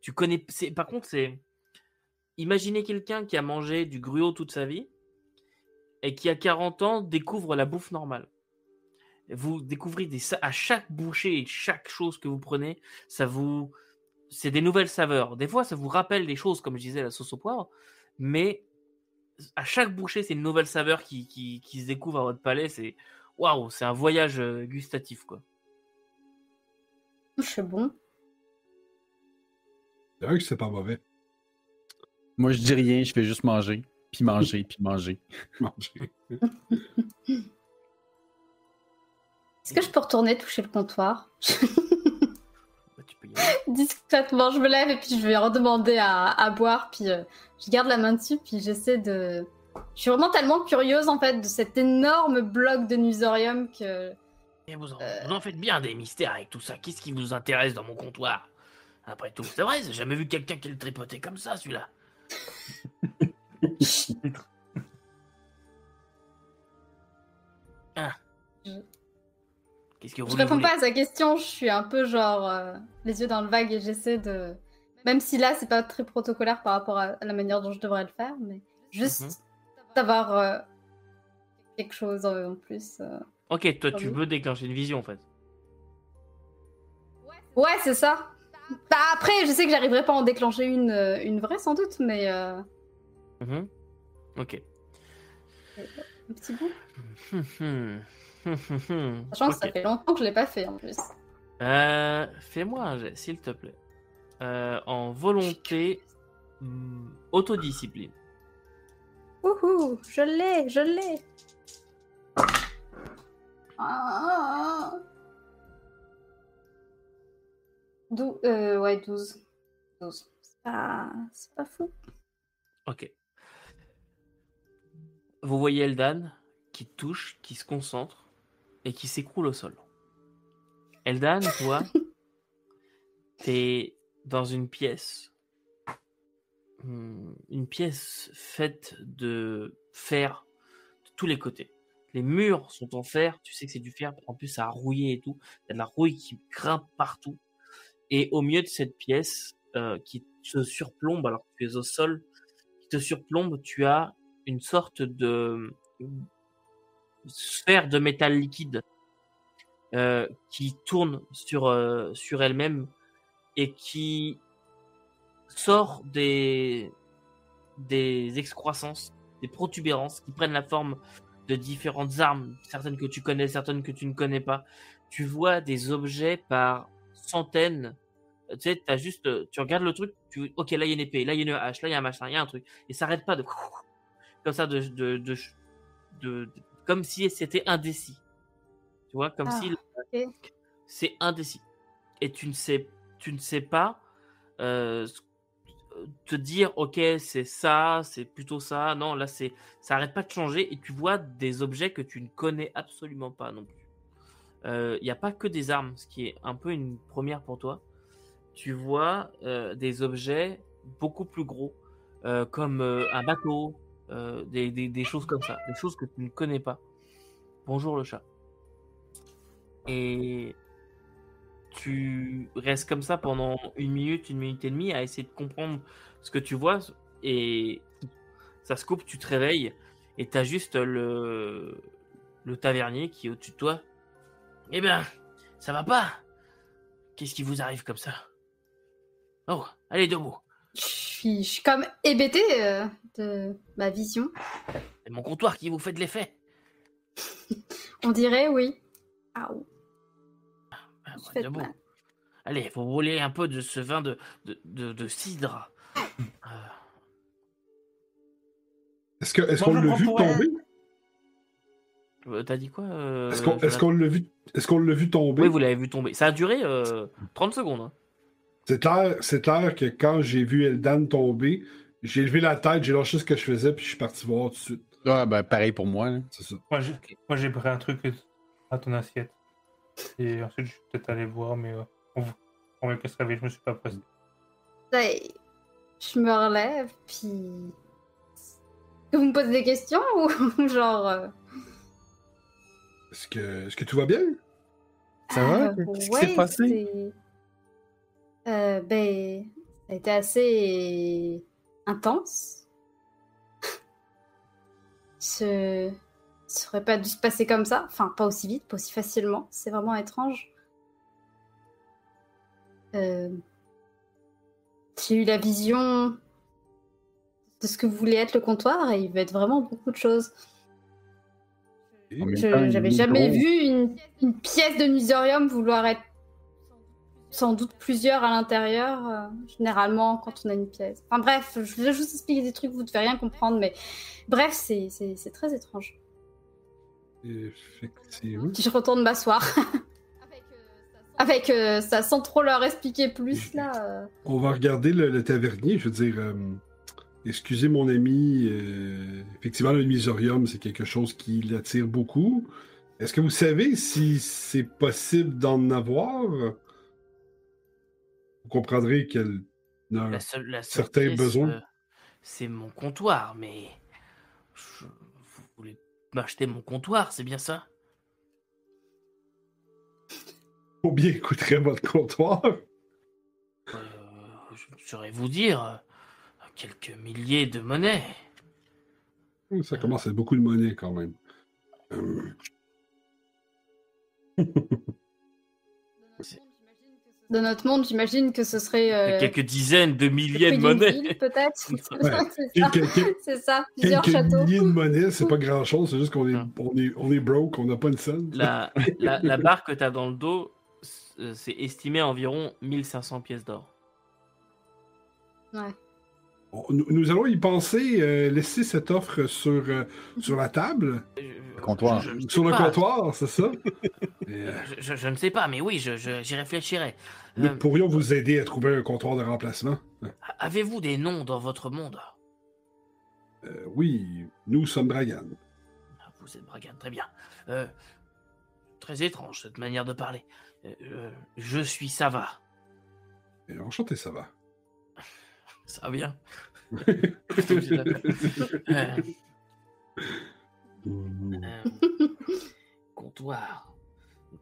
Tu connais. Par contre, c'est, imaginez quelqu'un qui a mangé du gruau toute sa vie et qui à 40 ans découvre la bouffe normale. Vous découvrez des, à chaque bouchée et chaque chose que vous prenez, ça vous, c'est des nouvelles saveurs. Des fois, ça vous rappelle des choses, comme je disais, la sauce au poivre, mais à chaque bouchée, c'est une nouvelle saveur qui, qui, qui se découvre à votre palais. C'est waouh, c'est un voyage euh, gustatif, quoi. C'est bon. C'est vrai que c'est pas mauvais. Moi, je dis rien, je fais juste manger, puis manger, puis manger. Manger. Est-ce que je peux retourner toucher le comptoir? Discrètement, je me lève et puis je vais redemander à, à boire, puis euh, je garde la main dessus, puis j'essaie de... Je suis vraiment tellement curieuse en fait de cet énorme bloc de nusorium que... Et vous, en, Euh. vous en faites bien des mystères avec tout ça. Qu'est-ce qui vous intéresse dans mon comptoir? Après tout, c'est vrai, j'ai jamais vu quelqu'un qui le tripotait comme ça, celui-là. ah. Qu'est-ce que Je réponds pas à sa question, je suis un peu genre euh, les yeux dans le vague et j'essaie de... Même si là, c'est pas très protocolaire par rapport à la manière dont je devrais le faire, mais juste Mhm. d'avoir euh, quelque chose euh, en plus. euh. Ok, toi, tu veux déclencher une vision, en fait. Ouais, c'est ça. Bah après, je sais que j'arriverai pas à en déclencher une, une vraie sans doute, mais... Mhm. Ok. Un petit bout. Sachant que ça fait longtemps que je l'ai pas fait en plus. Euh, Fais-moi un jet, s'il te plaît. Euh, en volonté hum, autodiscipline. Wouhou, je l'ai, je l'ai. Ah. Dou- euh, ouais, 12. 12. C'est pas... c'est pas fou. Ok. Vous voyez Eldan qui touche, qui se concentre et qui s'écroule au sol. Eldan, toi, t'es dans une pièce. Hmm, Une pièce faite de fer de tous les côtés. Les murs sont en fer, tu sais que c'est du fer, en plus ça a rouillé et tout. Il y a de la rouille qui grimpe partout. Et au milieu de cette pièce, euh, qui se surplombe, alors que tu es au sol, qui te surplombe, tu as une sorte de sphère de métal liquide euh, qui tourne sur, euh, sur elle-même et qui sort des, des excroissances, des protubérances qui prennent la forme de différentes armes, certaines que tu connais, certaines que tu ne connais pas. Tu vois des objets par centaines. Tu sais, as juste, tu regardes le truc, tu, ok, là il y a une épée, là il y a une hache, là il y a un machin, il y a un truc, et ça arrête pas de comme ça de- comme si c'était indécis. Tu vois, comme Ah, si c'est indécis. Et tu ne sais, tu ne sais pas euh, ce- te dire, ok, c'est ça, c'est plutôt ça. Non, là, c'est, ça arrête pas de changer et tu vois des objets que tu ne connais absolument pas non plus. Il n'y a pas que des armes, ce qui est un peu une première pour toi. Tu vois euh, des objets beaucoup plus gros, euh, comme euh, un bateau, euh, des, des- choses comme ça, des choses que tu ne connais pas. Bonjour le chat. Et tu restes comme ça pendant une minute, une minute et demie à essayer de comprendre ce que tu vois et ça se coupe, tu te réveilles et t'as juste le, le tavernier qui est au-dessus de toi. Eh ben, ça va pas Qu'est-ce qui vous arrive comme ça? Oh, allez, debout. Je suis, je suis comme hébétée euh, de ma vision. C'est mon comptoir qui vous fait de l'effet. On dirait oui. Ah, Ah, je ouais, fais debout. mal. Allez, vous voulez un peu de ce vin de, de, de, de cidre. Euh, Est-ce que- est-ce Bon, qu'on je l'a vu tomber? euh, T'as dit quoi euh, Est-ce qu'on qu'on l'a vu, est-ce qu'on l'a vu tomber? Oui, vous l'avez vu tomber. Ça a duré euh, 30 secondes. hein. C'est clair, c'est clair que quand j'ai vu Eldan tomber, j'ai levé la tête, j'ai lâché ce que je faisais, puis je suis parti voir tout de suite. Ah, ben, pareil pour moi. là. C'est ça. Moi, j'ai moi, j'ai pris un truc à ton assiette. Et ensuite, je suis peut-être allé voir, mais euh, on on va qu'elle se réveille, je me suis pas pressé. Ouais, Je me relève, puis. Que vous me posez des questions ou genre. euh, Est-ce que, est-ce que tout va bien? Ça va? euh, Qu'est-ce qui s'est passé? c'est- Euh, ben, ça a été assez intense. Ce... Ça aurait pas dû se passer comme ça. Enfin, pas aussi vite, pas aussi facilement. C'est vraiment étrange. Euh, J'ai eu la vision de ce que voulait être le comptoir et il va être vraiment beaucoup de choses. J'avais jamais vu une, une pièce de musorium vouloir être sans doute plusieurs à l'intérieur, euh, généralement quand on a une pièce. Enfin bref, je vais juste expliquer des trucs, vous ne devez rien comprendre, mais bref, c'est très étrange. Effectivement. Je retourne m'asseoir. Avec euh, ça, sans trop leur expliquer plus, là. euh. On va regarder le, le tavernier. Je veux dire, euh, excusez mon ami, effectivement, le misorium, c'est quelque chose qui l'attire beaucoup. Est-ce que vous savez si c'est possible d'en avoir? Vous comprendrez qu'elle n'a La seule, la seule certains pièce, besoins. euh, c'est mon comptoir, mais je- vous voulez m'acheter mon comptoir, c'est bien ça? Combien coûterait votre comptoir? Euh, Je saurais vous dire euh, quelques milliers de monnaies. Ça commence à être beaucoup de monnaie quand même. Euh, De notre monde, j'imagine que ce serait. euh, Quelques dizaines de milliers de monnaies. peut-être. Ouais. c'est ça. Plusieurs quelques châteaux. milliers de monnaies, c'est pas grand chose, c'est juste qu'on est, Non. on est, on est broke, on n'a pas une scène. La, la, la barre que tu as dans le dos, c'est estimé à environ 1500 pièces d'or. Ouais. Nous, nous allons y penser, euh, laisser cette offre sur, euh, sur la table, Euh, comptoir. je- je sur le pas. comptoir, c'est ça? Et, euh, Je, je- je ne sais pas, mais oui, je- je- j'y réfléchirai. nous Euh, pourrions vous aider à trouver un comptoir de remplacement? Avez-vous des noms dans votre monde? Euh, oui, nous sommes Bragan. Ah, Vous êtes Bragan, très bien. Euh, très étrange cette manière de parler. Je suis Sava. Et enchanté, ça va. Ça va bien. Euh, euh, comptoir.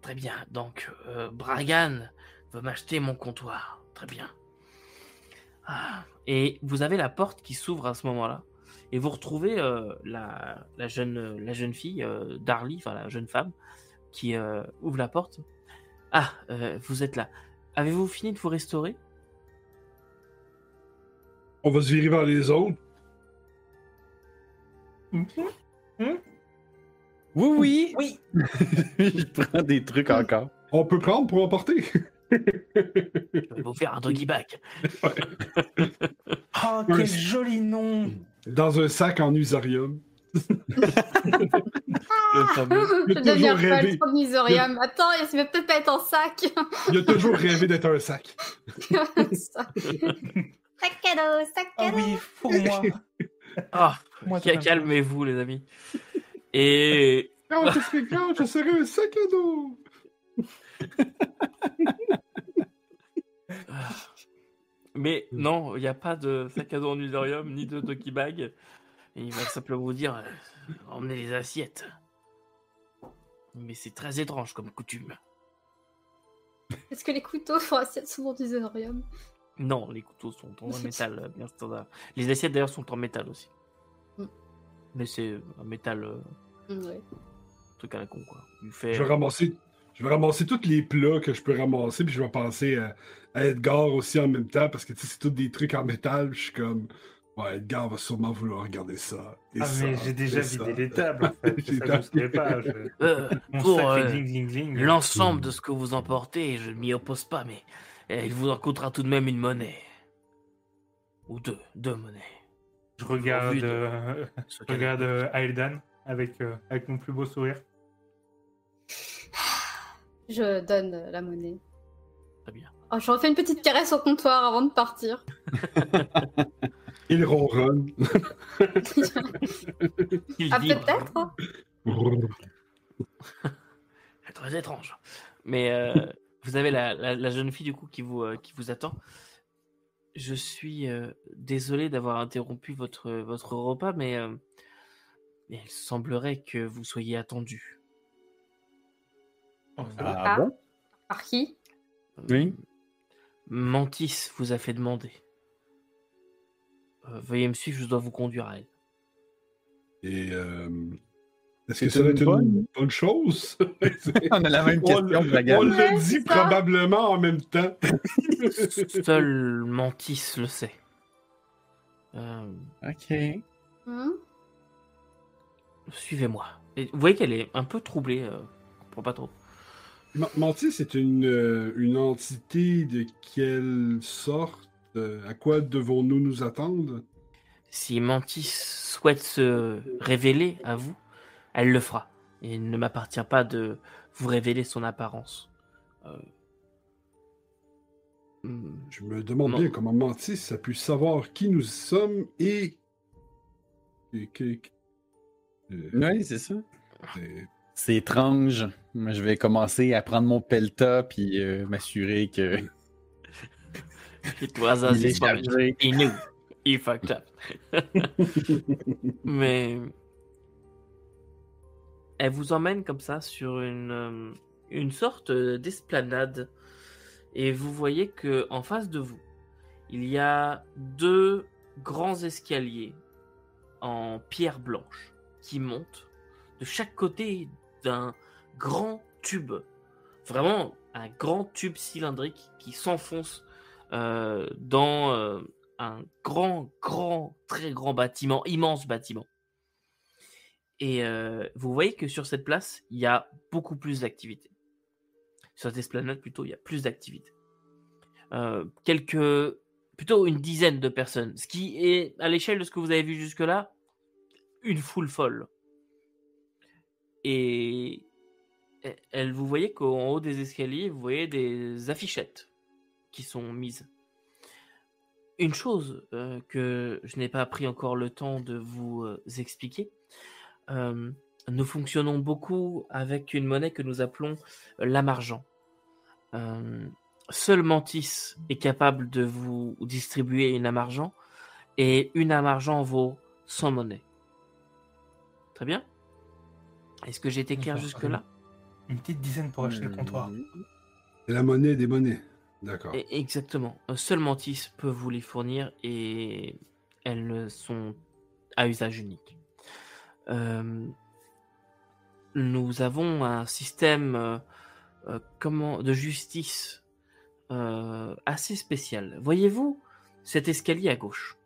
Très bien. Donc, euh, Bragan veut m'acheter mon comptoir. Très bien. Ah, Et vous avez la porte qui s'ouvre à ce moment-là. Et vous retrouvez la, la jeune, la jeune fille, Darly, enfin la jeune femme, qui ouvre la porte. Ah, vous êtes là. Avez-vous fini de vous restaurer? On va se virer vers les autres. Oui, oui. Oui. je prends des trucs encore. On peut prendre pour emporter. Je vais vous faire un doggy bag. Oh, quel joli nom Dans un sac en usarium. Le fameux. Je deviens folle, de misorium. Attends, il va peut-être pas être en sac. Il a toujours rêvé d'être un sac. Ça. sac cadeau, sac Ah cadeau. oui, pour moi. Ah, Moi, tout calmez-vous, les amis. Et Quand je serai grand, je serai un sac à dos. mais non, il n'y a pas de sac à dos en usarium ni de doggy bag. Et il va simplement vous dire euh, emmenez les assiettes. Mais c'est très étrange comme coutume. Est-ce que les couteaux font assiette sont dans du zénorium Non, les couteaux sont en métal euh, bien standard. Les assiettes d'ailleurs sont en métal aussi. Mm. Mais c'est un métal euh, Ouais. truc à la con quoi. Il fait Je vais ramasser, je vais ramasser tous les plats que je peux ramasser, puis je vais penser à, à Edgar aussi en même temps, parce que tu sais, c'est tous des trucs en métal. puis Je suis comme, ouais, Edgar va sûrement vouloir regarder ça. et Ah, ça, mais j'ai déjà vidé ça. les tables, en fait. C'est ça je pas. Je... Euh, pour euh, l'ensemble de ce que vous emportez, je ne m'y oppose pas, mais euh, il vous en coûtera tout de même une monnaie. Ou deux, deux monnaies. Je regarde, euh, je regarde euh, Aeldan avec, euh, avec mon plus beau sourire. Je donne euh, la monnaie. Très bien. Oh, je refais une petite caresse au comptoir avant de partir. Il ronronne. Il Ah, peut-être hein. C'est très étrange. Mais euh, vous avez la, la- la jeune fille du coup qui vous, euh, qui vous attend. Je suis euh, désolé d'avoir interrompu votre, votre repas, mais euh, il semblerait que vous soyez attendu. Ah, Ah. bon? Par qui? Oui. Mantis vous a fait demander. Euh, veuillez me suivre, je dois vous conduire à elle. Et euh, est-ce que ça va une être une bonne? bonne chose? On a la même on question, on l'a Ouais, dit probablement en même temps. Seul Mantis le sait. Euh, Ok. Hmm? Suivez-moi. Vous voyez qu'elle est un peu troublée. Euh, je comprends pas trop. Ma- Mantis, c'est une, euh, une entité de quelle sorte? Euh, à quoi devons-nous nous attendre? Si Mantis souhaite se révéler à vous, elle le fera. Et il ne m'appartient pas de vous révéler son apparence. Euh, hmm, Je me demande Non. bien comment Mantis a pu savoir qui nous sommes et... et euh, Oui, c'est ça. c'est- C'est étrange. Je vais commencer à prendre mon pelta puis euh, m'assurer que It was as il est chargé. He knew. He fucked up. Mais elle vous emmène comme ça sur une, euh, sorte d'esplanade. Et vous voyez que en face de vous, il y a deux grands escaliers en pierre blanche qui montent de chaque côté d'un grand tube. Vraiment un grand tube cylindrique qui s'enfonce euh, dans euh, un grand, grand, très grand bâtiment, immense bâtiment. Et euh, vous voyez que sur cette place, il y a beaucoup plus d'activités. Sur cette esplanade, plutôt, il y a plus d'activités. Euh, quelques, plutôt une dizaine de personnes, ce qui est, à l'échelle de ce que vous avez vu jusque-là, une foule folle. Et e- elle, vous voyez qu'en haut des escaliers, vous voyez des affichettes qui sont mises. Une chose euh, que je n'ai pas pris encore le temps de vous expliquer, euh, nous fonctionnons beaucoup avec une monnaie que nous appelons l'amargent. Euh, seul Mantis est capable de vous distribuer une âme argent et une âme argent vaut 100 monnaies. Très bien? Est-ce que j'ai été clair jusque-là? Une petite dizaine pour acheter le comptoir. C'est la monnaie des monnaies. D'accord. Exactement. Euh, Seul Mantis peut vous les fournir et elles sont à usage unique. Euh, nous avons un système euh, euh, de justice assez spécial. Voyez-vous cet escalier à gauche?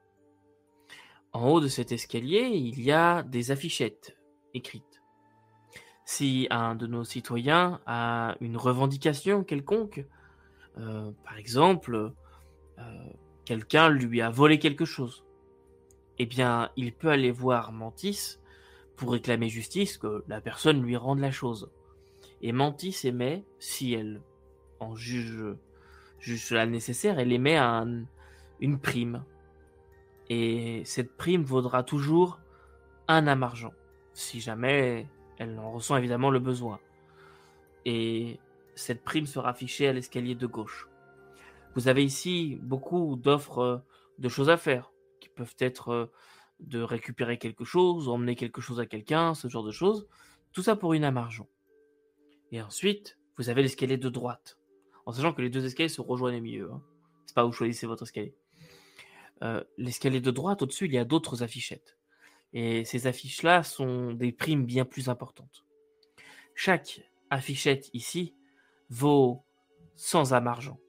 En haut de cet escalier, il y a des affichettes écrites. Si un de nos citoyens a une revendication quelconque, par exemple, quelqu'un lui a volé quelque chose. Eh bien, il peut aller voir Mantis pour réclamer justice que la personne lui rende la chose. Et Mantis émet, si elle en juge, juge cela nécessaire, elle émet un- une prime. Et cette prime vaudra toujours un âme argent, si jamais elle en ressent évidemment le besoin. Et cette prime sera affichée à l'escalier de gauche. Vous avez ici beaucoup d'offres de choses à faire, qui peuvent être de récupérer quelque chose, emmener quelque chose à quelqu'un, ce genre de choses. Tout ça pour une âme argent. Et ensuite, vous avez l'escalier de droite. En sachant que les deux escaliers se rejoignent au milieu. Hein. C'est pas où choisissez votre escalier. Euh, l'escalier de droite, au-dessus, il y a d'autres affichettes. Et ces affiches-là sont des primes bien plus importantes. Chaque affichette ici vaut 100 âmes argent.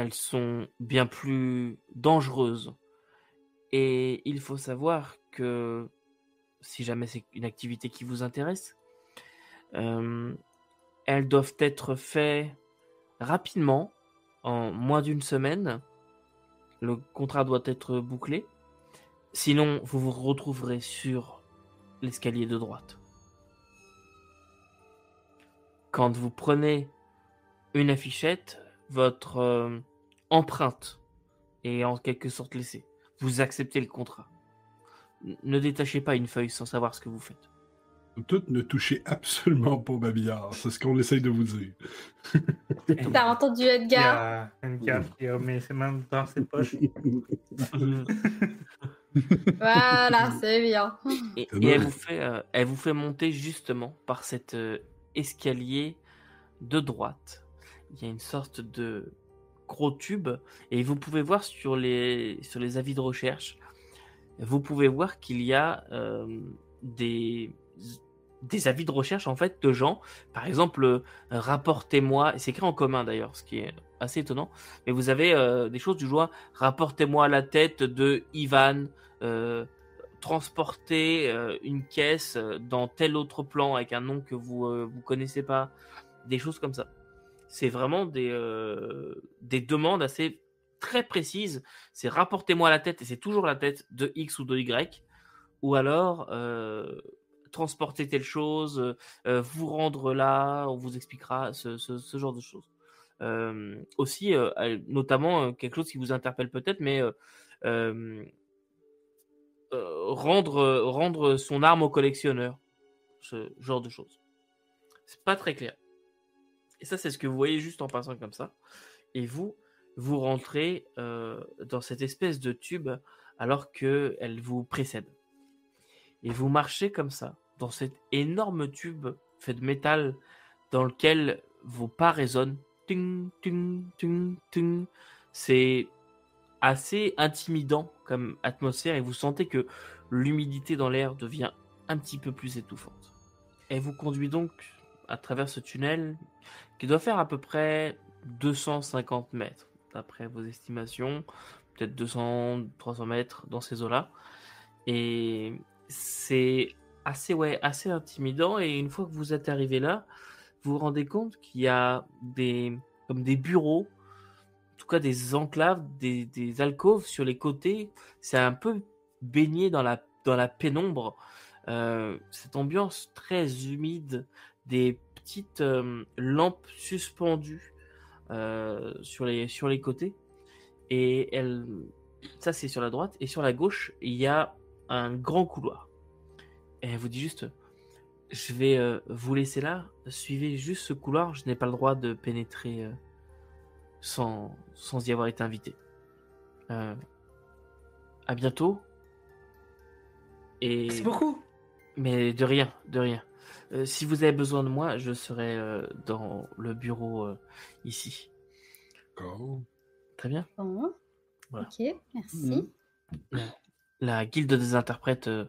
Elles sont bien plus dangereuses. Et il faut savoir que si jamais c'est une activité qui vous intéresse, euh, elles doivent être faites rapidement, en moins d'une semaine. Le contrat doit être bouclé. Sinon, vous vous retrouverez sur l'escalier de droite. Quand vous prenez une affichette, votre euh, empreinte est en quelque sorte laissée. Vous acceptez le contrat. Ne détachez pas une feuille sans savoir ce que vous faites. Tout ne touchez absolument pas Babillard. C'est ce qu'on essaye de vous dire. T'as entendu Il y Edgar a carte qui a mis ses mains dans ses poches. Voilà, c'est bien. Et, et elle, vous fait, euh, elle vous fait monter justement par cet euh, escalier de droite. Il y a une sorte de gros tube et vous pouvez voir sur les, sur les avis de recherche, vous pouvez voir qu'il y a euh, des, des avis de recherche en fait de gens. Par exemple, euh, rapportez-moi, c'est écrit en commun d'ailleurs, ce qui est assez étonnant, mais vous avez euh, des choses du genre rapportez-moi la tête de Ivan. transporter euh, une caisse dans tel autre plan avec un nom que vous vous connaissez pas, des choses comme ça. C'est vraiment des euh, des demandes assez très précises. C'est rapportez-moi la tête et c'est toujours la tête de X ou de Y, ou alors euh, transporter telle chose, euh, vous rendre là, on vous expliquera ce, ce- ce genre de choses. Aussi, notamment quelque chose qui vous interpelle peut-être, mais rendre, rendre son arme au collectionneur. Ce genre de choses. C'est pas très clair. Et ça, c'est ce que vous voyez juste en passant comme ça. Et vous, vous rentrez euh, dans cette espèce de tube alors qu'elle vous précède. Et vous marchez comme ça, dans cet énorme tube fait de métal dans lequel vos pas résonnent. C'est assez intimidant comme atmosphère et vous sentez que l'humidité dans l'air devient un petit peu plus étouffante. elle vous conduit donc à travers ce tunnel qui doit faire à peu près 250 mètres, d'après vos estimations, peut-être 200, 300 mètres dans ces eaux-là. Et c'est assez, ouais, assez intimidant. Et une fois que vous êtes arrivé là, vous vous rendez compte qu'il y a des, comme des bureaux, en tout cas des enclaves, des, des alcôves sur les côtés. C'est un peu baigné dans la, dans la pénombre. Euh, cette ambiance très humide, des petites euh, lampes suspendues euh, sur, les, sur les côtés. Et elle, ça c'est sur la droite. Et sur la gauche, il y a un grand couloir. Et elle vous dit juste, je vais euh, vous laisser là, suivez juste ce couloir, je n'ai pas le droit de pénétrer sans, sans y avoir été invité. À bientôt. Et... Merci beaucoup. Mais de rien, de rien. Euh, si vous avez besoin de moi, je serai euh, dans le bureau euh, ici. D'accord. Très bien. Bon. Voilà. Ok, merci. Mhm. La guilde des interprètes euh,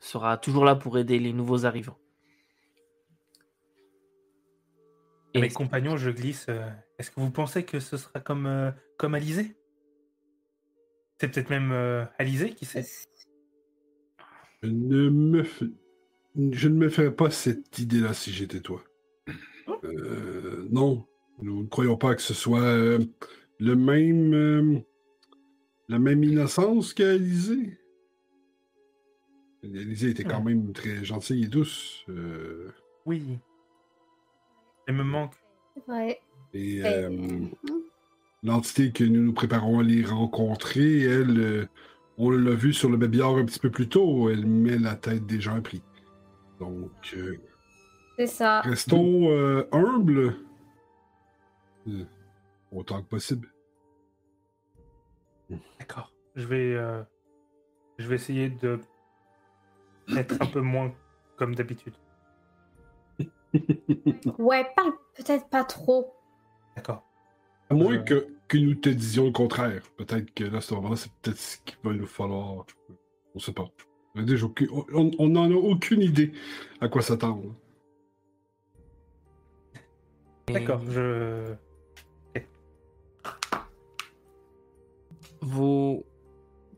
sera toujours là pour aider les nouveaux arrivants. Et Et mes compagnons, je glisse. euh, Est-ce que vous pensez que ce sera comme, euh, comme Alizé? C'est peut-être même euh, Alizé qui sait? Je ne me, f- je ne me ferais pas cette idée-là si j'étais toi. Euh, non, nous ne croyons pas que ce soit euh, le même, euh, la même innocence qu'Alizée. Alizée était quand même très gentille et douce. euh, Oui. Elle me manque. C'est vrai. et Et- euh, l'entité que nous nous préparons à les rencontrer, elle, euh, on l'a vu sur le babillard un petit peu plus tôt, elle met la tête des gens à prix. Donc, euh, C'est ça. restons euh, humbles euh, autant que possible. D'accord. Je vais, euh, je vais essayer de être un peu moins comme d'habitude. Ouais, parle peut-être pas trop. D'accord. À moins Je- que, que nous te disions le contraire. Peut-être que là, ce moment-là, c'est peut-être ce qu'il va nous falloir. On sait pas. On a déjà aucune- on- n'en a aucune idée à quoi s'attendre. D'accord. Je. Vous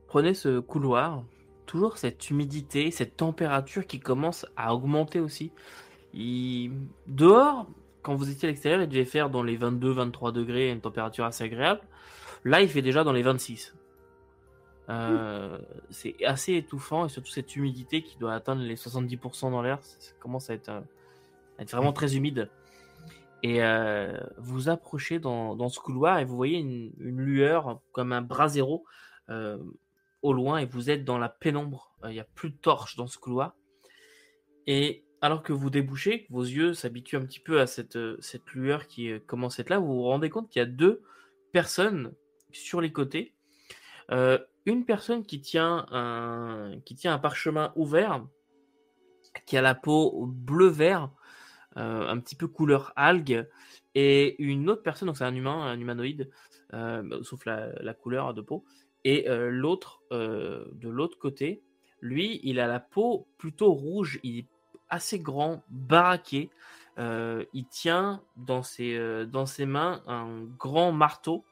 prenez ce couloir, toujours cette humidité, cette température qui commence à augmenter aussi. Il- Dehors, quand vous étiez à l'extérieur, il devait faire dans les 22-23 degrés, une température assez agréable. Là, il fait déjà dans les 26. Euh, C'est assez étouffant et surtout cette humidité qui doit atteindre les 70% dans l'air, ça commence à être, euh, à être vraiment très humide. Et euh, vous approchez dans, ce couloir et vous voyez une, lueur comme un brasero euh, au loin et vous êtes dans la pénombre. Il n'y a plus de torche dans ce couloir. Et alors que vous débouchez, vos yeux s'habituent un petit peu à cette, cette lueur qui commence à être là, vous vous rendez compte qu'il y a deux personnes sur les côtés. Euh, une personne qui tient un, qui tient un parchemin ouvert, qui a la peau bleu-vert, euh, un petit peu couleur algue, et une autre personne, donc c'est un humain, un humanoïde, euh, sauf la, la couleur de peau, et l'autre, de l'autre côté, lui, il a la peau plutôt rouge, il est assez grand, baraqué, il tient dans ses, dans ses mains un grand marteau,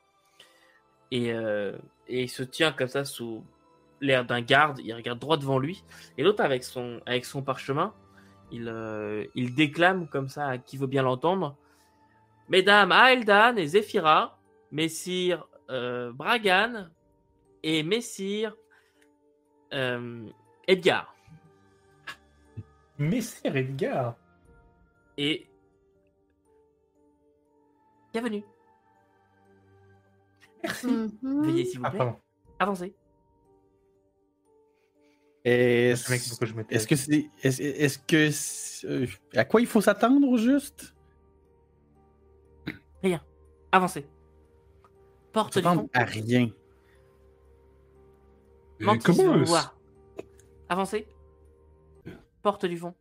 et, euh, et il se tient comme ça sous l'air d'un garde, il regarde droit devant lui, et l'autre avec son, avec son parchemin, il, euh, il déclame comme ça à qui veut bien l'entendre. Mesdames Aeldan et Zéphira, Messire euh, Bragan et Messire Edgar. Messire Edgar. Et bienvenue. Merci. Mhm. Veuillez s'il vous Ah, plaît avancer. Est-ce que est-ce c'est. Est-ce est-ce que. c'est- euh, à quoi il faut s'attendre au juste? Avancez. Porte du S'attendre fond. à rien. Mantis comment. Avancez. Porte du fond.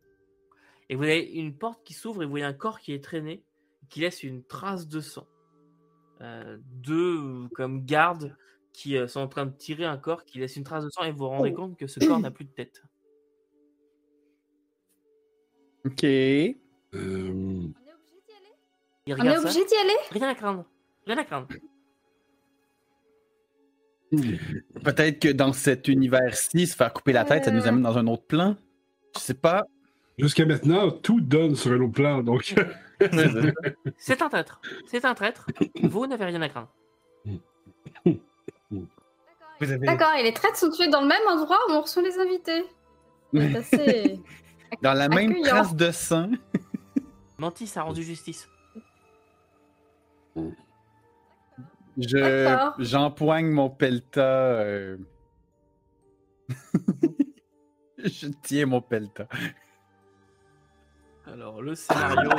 Et vous avez une porte qui s'ouvre et vous voyez un corps qui est traîné, qui laisse une trace de sang. Euh, deux euh, comme gardes qui euh, sont en train de tirer un corps qui laisse une trace de sang et vous vous rendez Oh. compte que ce corps n'a plus de tête. Ok. Euh, Il On est obligé d'y aller? Rien à craindre. Rien à craindre. Peut-être que dans cet univers-ci, se faire couper la tête, ça nous amène dans un autre plan. Je sais pas. Jusqu'à maintenant, tout donne sur un autre plan. Donc, C'est un traître. C'est un traître. Vous n'avez rien à craindre. Avez... D'accord, et les traites sont tuées dans le même endroit où on reçoit les invités. Assez... Dans la même trace de sang. Mantis a rendu justice. Je j'empoigne mon pelta. euh. je tiens mon pelta. Alors, le scénario.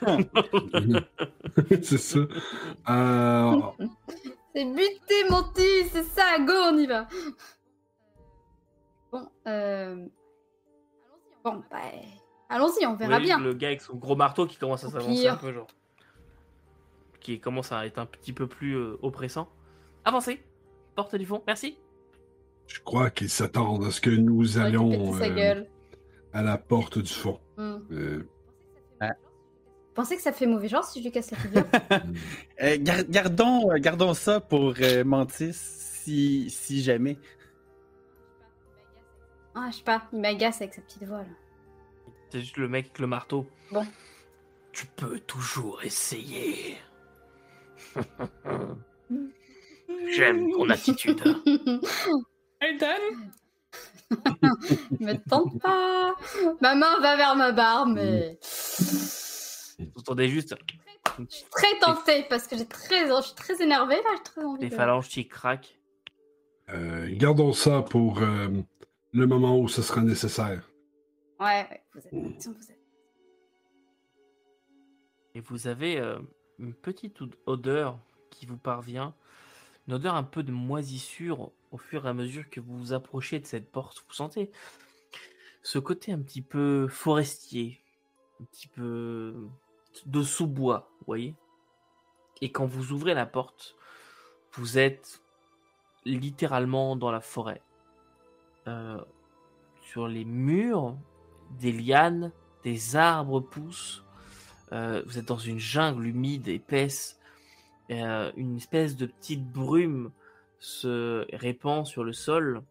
c'est ça. Euh, C'est buté, Monty, c'est ça, go, on y va. Bon, euh... Bon, bah... Allons-y, on verra bien. Le gars avec son gros marteau qui commence à Au s'avancer pire. un peu, genre. Qui commence à être un petit peu plus euh, oppressant. Avancez. Porte du fond. Merci. je crois qu'ils s'attendent à ce que nous allions péter sa euh, gueule. À la porte du fond. Hmm. Euh, Vous pensez que ça fait mauvais genre si je lui casse la figure Euh, gar- gardons, euh, gardons ça pour euh, Mantis si, si jamais. Ah, je sais pas, il m'agace avec sa petite voix, là. C'est juste le mec avec le marteau. Bon. Tu peux toujours essayer. J'aime ton attitude. Aiden me tente pas Ma main va vers ma barbe, mais... Vous entendez juste Très tentée, parce que j'ai très... je suis très énervée, là, j'ai très envie les de... phalanges qui craquent. euh, gardons ça pour euh, le moment où ce sera nécessaire. Ouais, ouais, vous êtes... Vous êtes... Et vous avez euh, une petite odeur qui vous parvient. Une odeur un peu de moisissure au fur et à mesure que vous vous approchez de cette porte. Vous sentez ce côté un petit peu forestier, un petit peu de sous-bois, vous voyez? Et quand vous ouvrez la porte, vous êtes littéralement dans la forêt. Euh, sur les murs, des lianes, des arbres poussent. Euh, vous êtes dans une jungle humide, épaisse. Euh, une espèce de petite brume se répand sur le sol.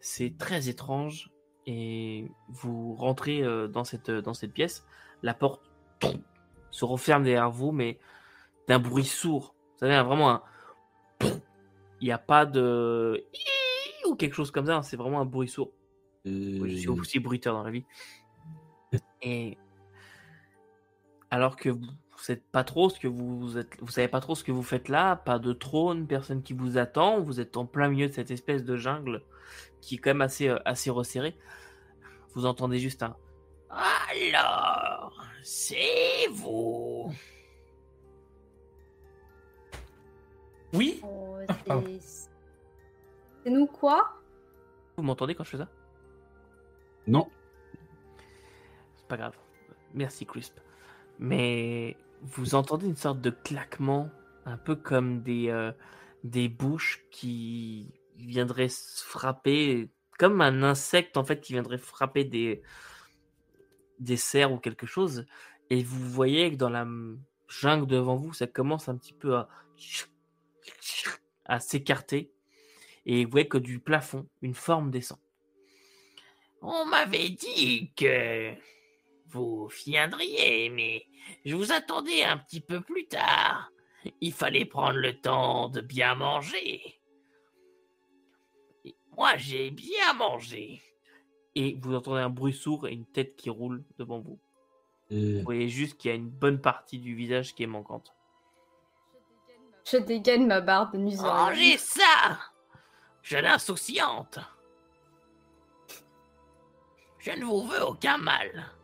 C'est très étrange. Et vous rentrez euh, dans, cette, dans cette pièce. La porte se referme derrière vous, mais d'un bruit sourd. Vous savez, vraiment un. Il n'y a pas de. ou quelque chose comme ça. hein, C'est vraiment un bruit sourd. Je suis aussi bruiteur dans la vie. Et alors que vous vous êtes pas trop ce que vous, êtes, vous savez pas trop ce que vous faites là, pas de trône, personne qui vous attend, vous êtes en plein milieu de cette espèce de jungle qui est quand même assez, euh, assez resserrée. Vous entendez juste un Alors, c'est vous. Oui? Oh, c'est... C'est nous quoi? Vous m'entendez quand je fais ça? Non. C'est pas grave. Merci, Crisp. Mais vous entendez une sorte de claquement, un peu comme des, euh, bouches qui viendraient frapper, comme un insecte en fait qui viendrait frapper des, des cerfs ou quelque chose. Et vous voyez que dans la jungle devant vous, ça commence un petit peu à, à s'écarter. Et vous voyez que du plafond, une forme descend. On m'avait dit que vous viendriez, mais je vous attendais un petit peu plus tard. Il fallait prendre le temps de bien manger. Et moi, j'ai bien mangé. Et vous entendez un bruit sourd et une tête qui roule devant vous. Vous voyez juste qu'il y a une bonne partie du visage qui est manquante. Je dégaine ma barbe de nuisance. Mangez ça Jeune insouciante Je ne vous veux aucun mal.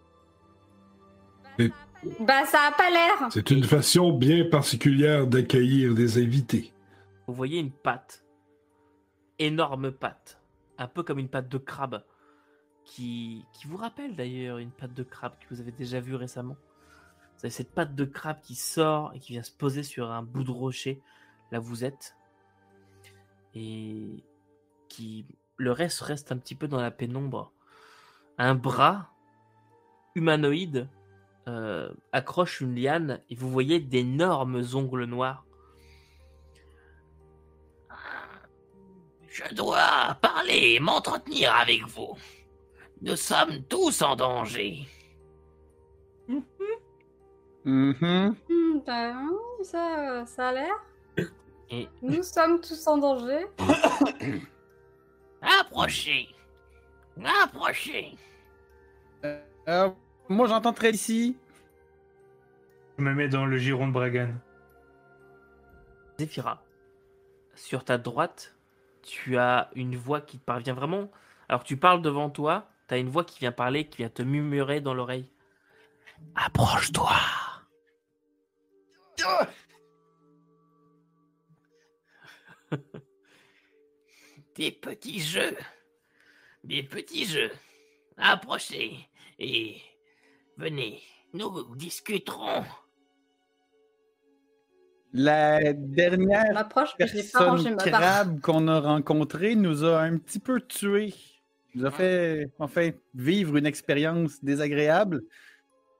Bah, ça a pas l'air C'est une façon bien particulière d'accueillir des invités. Vous voyez une patte, énorme patte, un peu comme une patte de crabe, qui, qui vous rappelle d'ailleurs une patte de crabe que vous avez déjà vue récemment. Vous avez cette patte de crabe qui sort et qui vient se poser sur un bout de rocher, là où vous êtes, et qui le reste reste un petit peu dans la pénombre. Un bras humanoïde euh, accroche une liane et vous voyez d'énormes ongles noirs. Je dois parler et m'entretenir avec vous. Nous sommes tous en danger. Mhm. Hmm, ben, ça, ça a l'air. Et- Nous sommes tous en danger. Approchez. Approchez. Euh, moi, j'entends très ici. Je me mets dans le giron de Bragan. Zéphira, sur ta droite, tu as une voix qui te parvient vraiment. Alors tu parles devant toi, tu as une voix qui vient parler, qui vient te murmurer dans l'oreille. Approche-toi. Des petits jeux. Des petits jeux. Approchez et venez, nous discuterons. La Je dernière m'approche, mais je n'ai pas rangé personne ma barre. crabe qu'on a rencontrée nous a un petit peu tués. Nous a fait, enfin, vivre une expérience désagréable.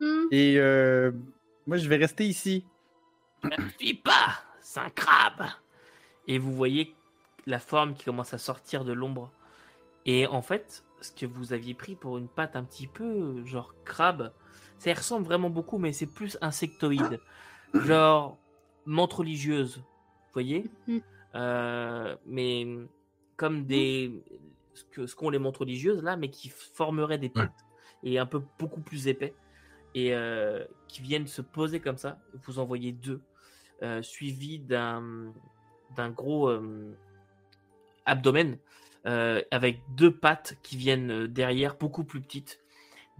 Hmm, Et euh, moi, je vais rester ici. Je ne suis pas un crabe. Et vous voyez la forme qui commence à sortir de l'ombre. Et en fait, ce que vous aviez pris pour une patte un petit peu genre crabe, ça y ressemble vraiment beaucoup, mais c'est plus insectoïde. Genre menthe religieuse, vous voyez Mhm. Euh, Mais comme des. ce qu'ont les montres religieuses là, mais qui formeraient des pattes et un peu beaucoup plus épais et euh, qui viennent se poser comme ça. Vous en voyez deux, euh, suivis d'un d'un gros euh, abdomen euh, avec deux pattes qui viennent derrière, beaucoup plus petites,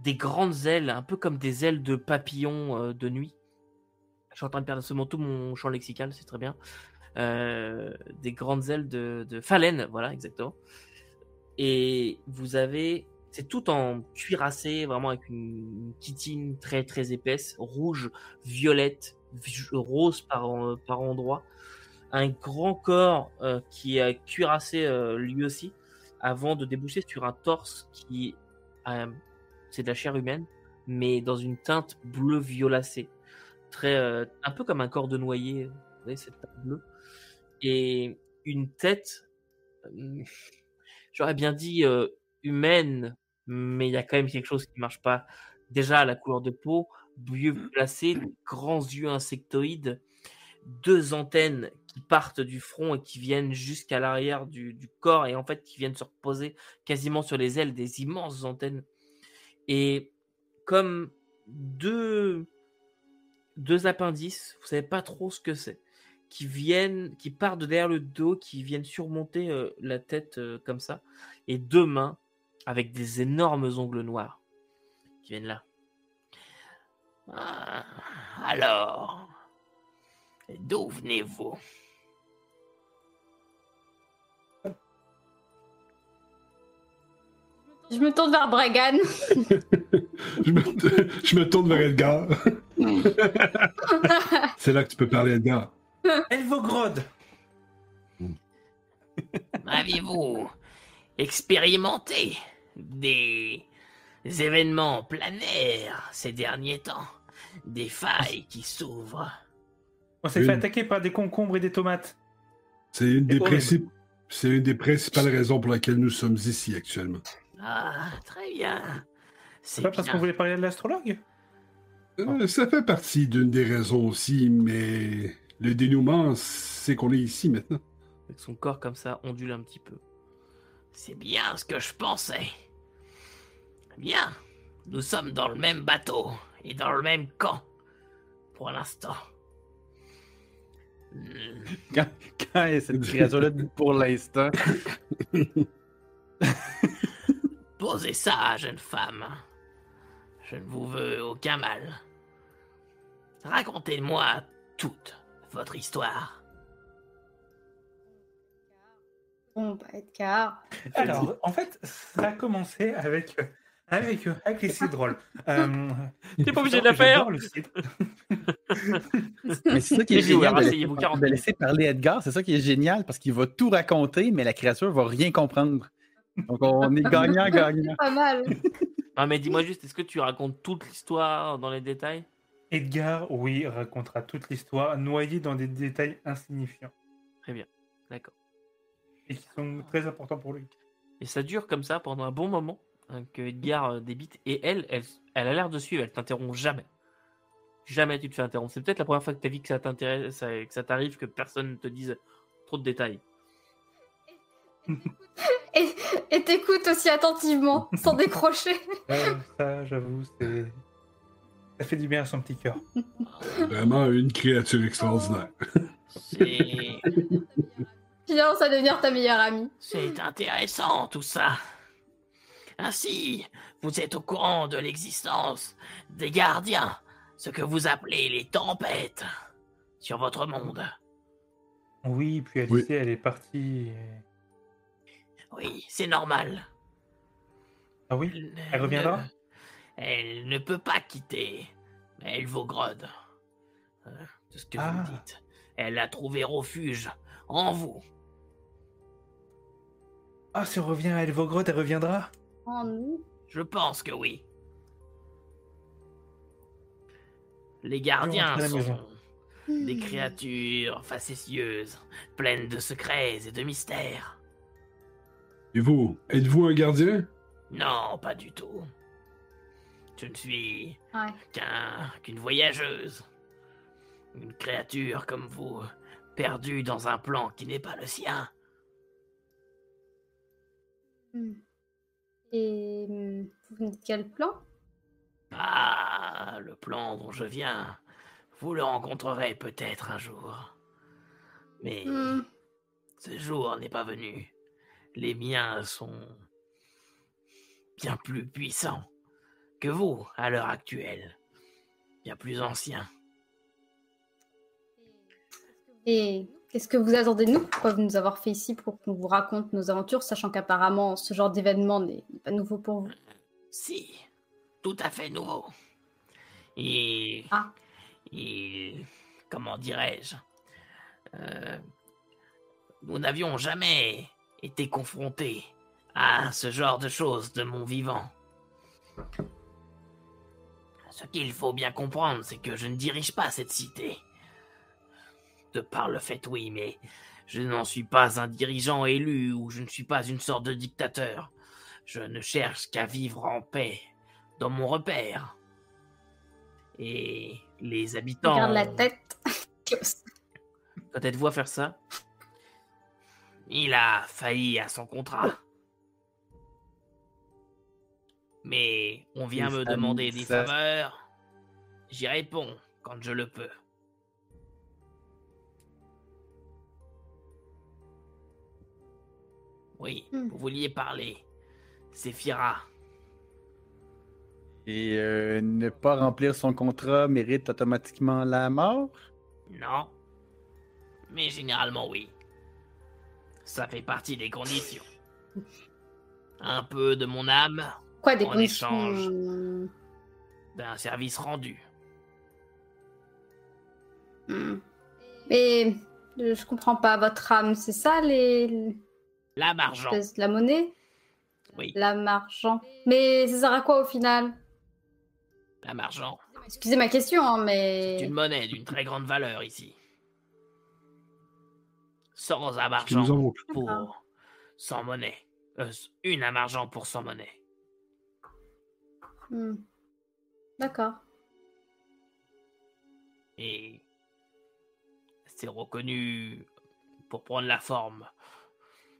des grandes ailes, un peu comme des ailes de papillon euh, de nuit. Je suis en train de perdre ce tout mon champ lexical, c'est très bien. Euh, des grandes ailes de, de voilà, exactement. Et vous avez, c'est tout en cuirassé, vraiment avec une, chitine très très épaisse, rouge, violette, vi- rose par, par endroits. Un grand corps euh, qui est cuirassé lui aussi, avant de déboucher sur un torse qui, euh, c'est de la chair humaine, mais dans une teinte bleu violacée, très, euh, un peu comme un corps de noyer, vous voyez cette teinte bleue, et une tête, euh, j'aurais bien dit euh, humaine, mais il y a quand même quelque chose qui marche pas. Déjà la couleur de peau, vieux placé, grands yeux insectoïdes, deux antennes qui partent du front et qui viennent jusqu'à l'arrière du, du corps et en fait qui viennent se reposer quasiment sur les ailes des immenses antennes. Et comme deux, deux appendices, vous savez pas trop ce que c'est, qui viennent, qui partent de derrière le dos, qui viennent surmonter euh, la tête euh, comme ça, et deux mains avec des énormes ongles noirs qui viennent là. Ah, alors, d'où venez-vous? Je me tourne vers Bragan. je, me, je me tourne vers Edgar. C'est là que tu peux parler, Edgar. Elvogrod Avez-vous expérimenté des événements planaires ces derniers temps? Des failles qui s'ouvrent? On s'est Une. fait attaquer par des concombres et des tomates. C'est une, des horrible. principes- c'est une des principales raisons pour lesquelles nous sommes ici actuellement. Ah, très bien. C'est pas parce qu'on voulait parler de l'astrologue? Euh, ça fait partie d'une des raisons aussi, mais le dénouement, c'est qu'on est ici maintenant. Avec son corps comme ça ondule un petit peu. C'est bien ce que je pensais. Bien. Nous sommes dans le même bateau et dans le même camp. Pour l'instant. Quand, quand est cette créature-là pour l'instant? Posez ça, jeune femme. Je ne vous veux aucun mal. Racontez-moi toute votre histoire. Bon, bah, Edgar. Alors, en fait, ça a commencé avec, avec, avec les cidrolles. Euh, T'es pas obligé de la faire. Mais c'est ça qui est génial de laisser, 40 de laisser parler Edgar. C'est ça qui est génial parce qu'il va tout raconter, mais la créature va rien comprendre. Donc on est gagnant-gagnant. Pas mal. Ah, mais dis-moi juste, est-ce que tu racontes toute l'histoire dans les détails? Edgar, oui, racontera toute l'histoire, noyé dans des détails insignifiants Très bien, d'accord. et qui sont très importants pour lui. Et ça dure comme ça pendant un bon moment hein, que Edgar euh, débite. Et elle, elle, elle a l'air de suivre, elle t'interrompt jamais. Jamais tu te fais interrompre. C'est peut-être la première fois que tu as vu que ça t'intéresse, ça- que ça t'arrive, que personne ne te dise trop de détails. Et et t'écoutes aussi attentivement, sans décrocher. Ouais, ça, j'avoue, c'est. Ça fait du bien à son petit cœur. Vraiment une créature extraordinaire. C'est Finance à devenir ta meilleure amie. c'est intéressant tout ça. Ainsi, vous êtes au courant de l'existence des gardiens, ce que vous appelez les tempêtes, sur votre monde. Oui, puis Alice, Oui. elle est partie. Oui, c'est normal. Ah oui? Elle, Elle reviendra ne- Elle ne peut pas quitter Elvogrod. Euh, de ce que Ah. vous dites. Elle a trouvé refuge en vous. Ah, si on revient à Elvogrod, elle reviendra? Oh non. Je pense que oui. Les gardiens sont maison. des créatures facétieuses, pleines de secrets et de mystères. Et vous, êtes-vous un gardien? Non, pas du tout. Je ne suis Ouais. qu'un qu'une voyageuse. Une créature comme vous, perdue dans un plan qui n'est pas le sien. Hmm. Et hmm, vous venez de quel plan? Ah, le plan dont je viens, vous le rencontrerez peut-être un jour. Mais Hmm. ce jour n'est pas venu. Les miens sont bien plus puissants que vous à l'heure actuelle, bien plus anciens. Et qu'est-ce que vous attendez de nous? Pourquoi vous nous avoir fait ici pour qu'on vous raconte nos aventures, sachant qu'apparemment ce genre d'événement n'est pas nouveau pour vous? Si, tout à fait nouveau. Et. Ah. Comment dirais-je? Euh, Nous n'avions jamais été confrontés à ce genre de choses de mon vivant. Ce qu'il faut bien comprendre, c'est que je ne dirige pas cette cité. De par le fait, oui, mais je n'en suis pas un dirigeant élu ou je ne suis pas une sorte de dictateur. Je ne cherche qu'à vivre en paix dans mon repère. Et les habitants. Regarde la tête. Quand te voit faire ça, Il a failli à son contrat. Mais on vient me demander des ça- faveurs. J'y réponds quand je le peux. Oui, Hmm. vous vouliez parler. C'est Fira. Et euh, ne pas remplir son contrat mérite automatiquement la mort? Non. Mais généralement oui. Ça fait partie des conditions. Un peu de mon âme, Quoi, des En conditions échange. d'un service rendu. hmm. Mais euh, je comprends pas votre âme, c'est ça les L'âme argent. la monnaie? Oui, L'âme argent. Mais ça sert à quoi au final? L'âme argent. Excusez ma question, hein, C'est mais une monnaie d'une très grande valeur ici. Sans âme nous argent pour sans monnaie. Euh, une âme argent pour sans monnaie. Hmm. d'accord. Et c'est reconnu pour prendre la forme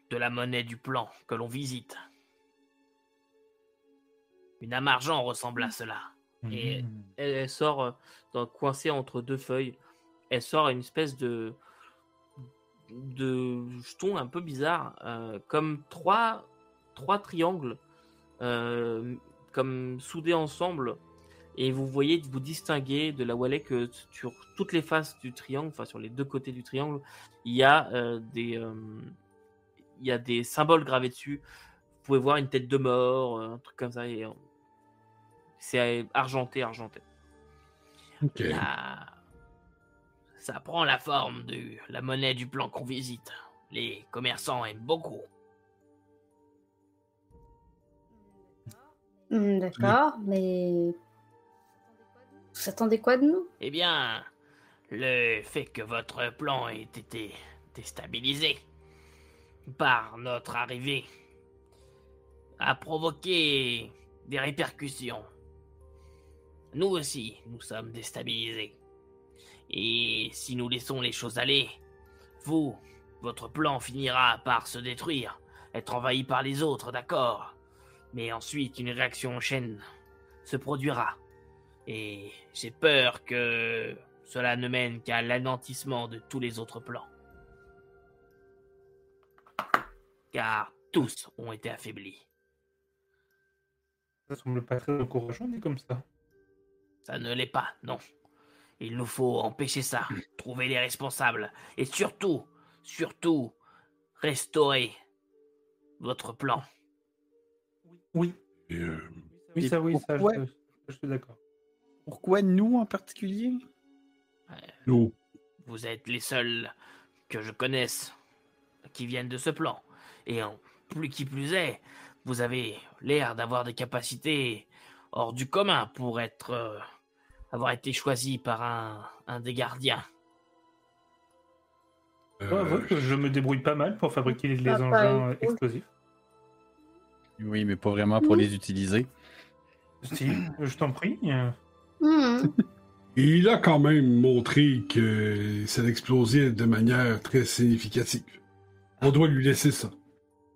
de la monnaie du plan que l'on visite. Une âme argent ressemble à cela. Et- Mhm. elle, elle sort euh, dans- coincée entre deux feuilles. Elle sort une espèce de de jeton un peu bizarre, euh, comme trois trois triangles, euh, comme soudés ensemble. Et vous voyez, vous distinguez de la Wallet que sur toutes les faces du triangle, enfin sur les deux côtés du triangle, il y a euh, des il y a des symboles gravés dessus. Vous pouvez voir une tête de mort, un truc comme ça. Et c'est argenté, argenté. La- Ça prend la forme de la monnaie du plan qu'on visite. Les commerçants aiment beaucoup. Hmm, D'accord, mais. Vous attendez quoi de nous? Eh bien, le fait que votre plan ait été déstabilisé par notre arrivée a provoqué des répercussions. Nous aussi, nous sommes déstabilisés. Et si nous laissons les choses aller, vous, votre plan finira par se détruire, être envahi par les autres, d'accord? Mais ensuite, une réaction en chaîne se produira. Et j'ai peur que cela ne mène qu'à l'anéantissement de tous les autres plans. Car tous ont été affaiblis. Ça semble pas très encourageant, dit comme ça. Ça ne l'est pas, non. Il nous faut empêcher ça, trouver les responsables, et surtout, surtout, restaurer votre plan. Oui, Et, euh, oui, ça, oui, ça, je, je suis d'accord. Pourquoi nous en particulier? nous, Vous êtes les seuls que je connaisse qui viennent de ce plan. Et en plus qui plus est, vous avez l'air d'avoir des capacités hors du commun pour être euh, avoir été choisi par un, un des gardiens. Euh, je me débrouille pas mal pour fabriquer les Ah, engins euh, explosifs. Oui, mais pas vraiment pour Mhm. les utiliser. Si, je t'en prie. euh, Hmm. il a quand même montré que ça explosait de manière très significative. On doit lui laisser ça.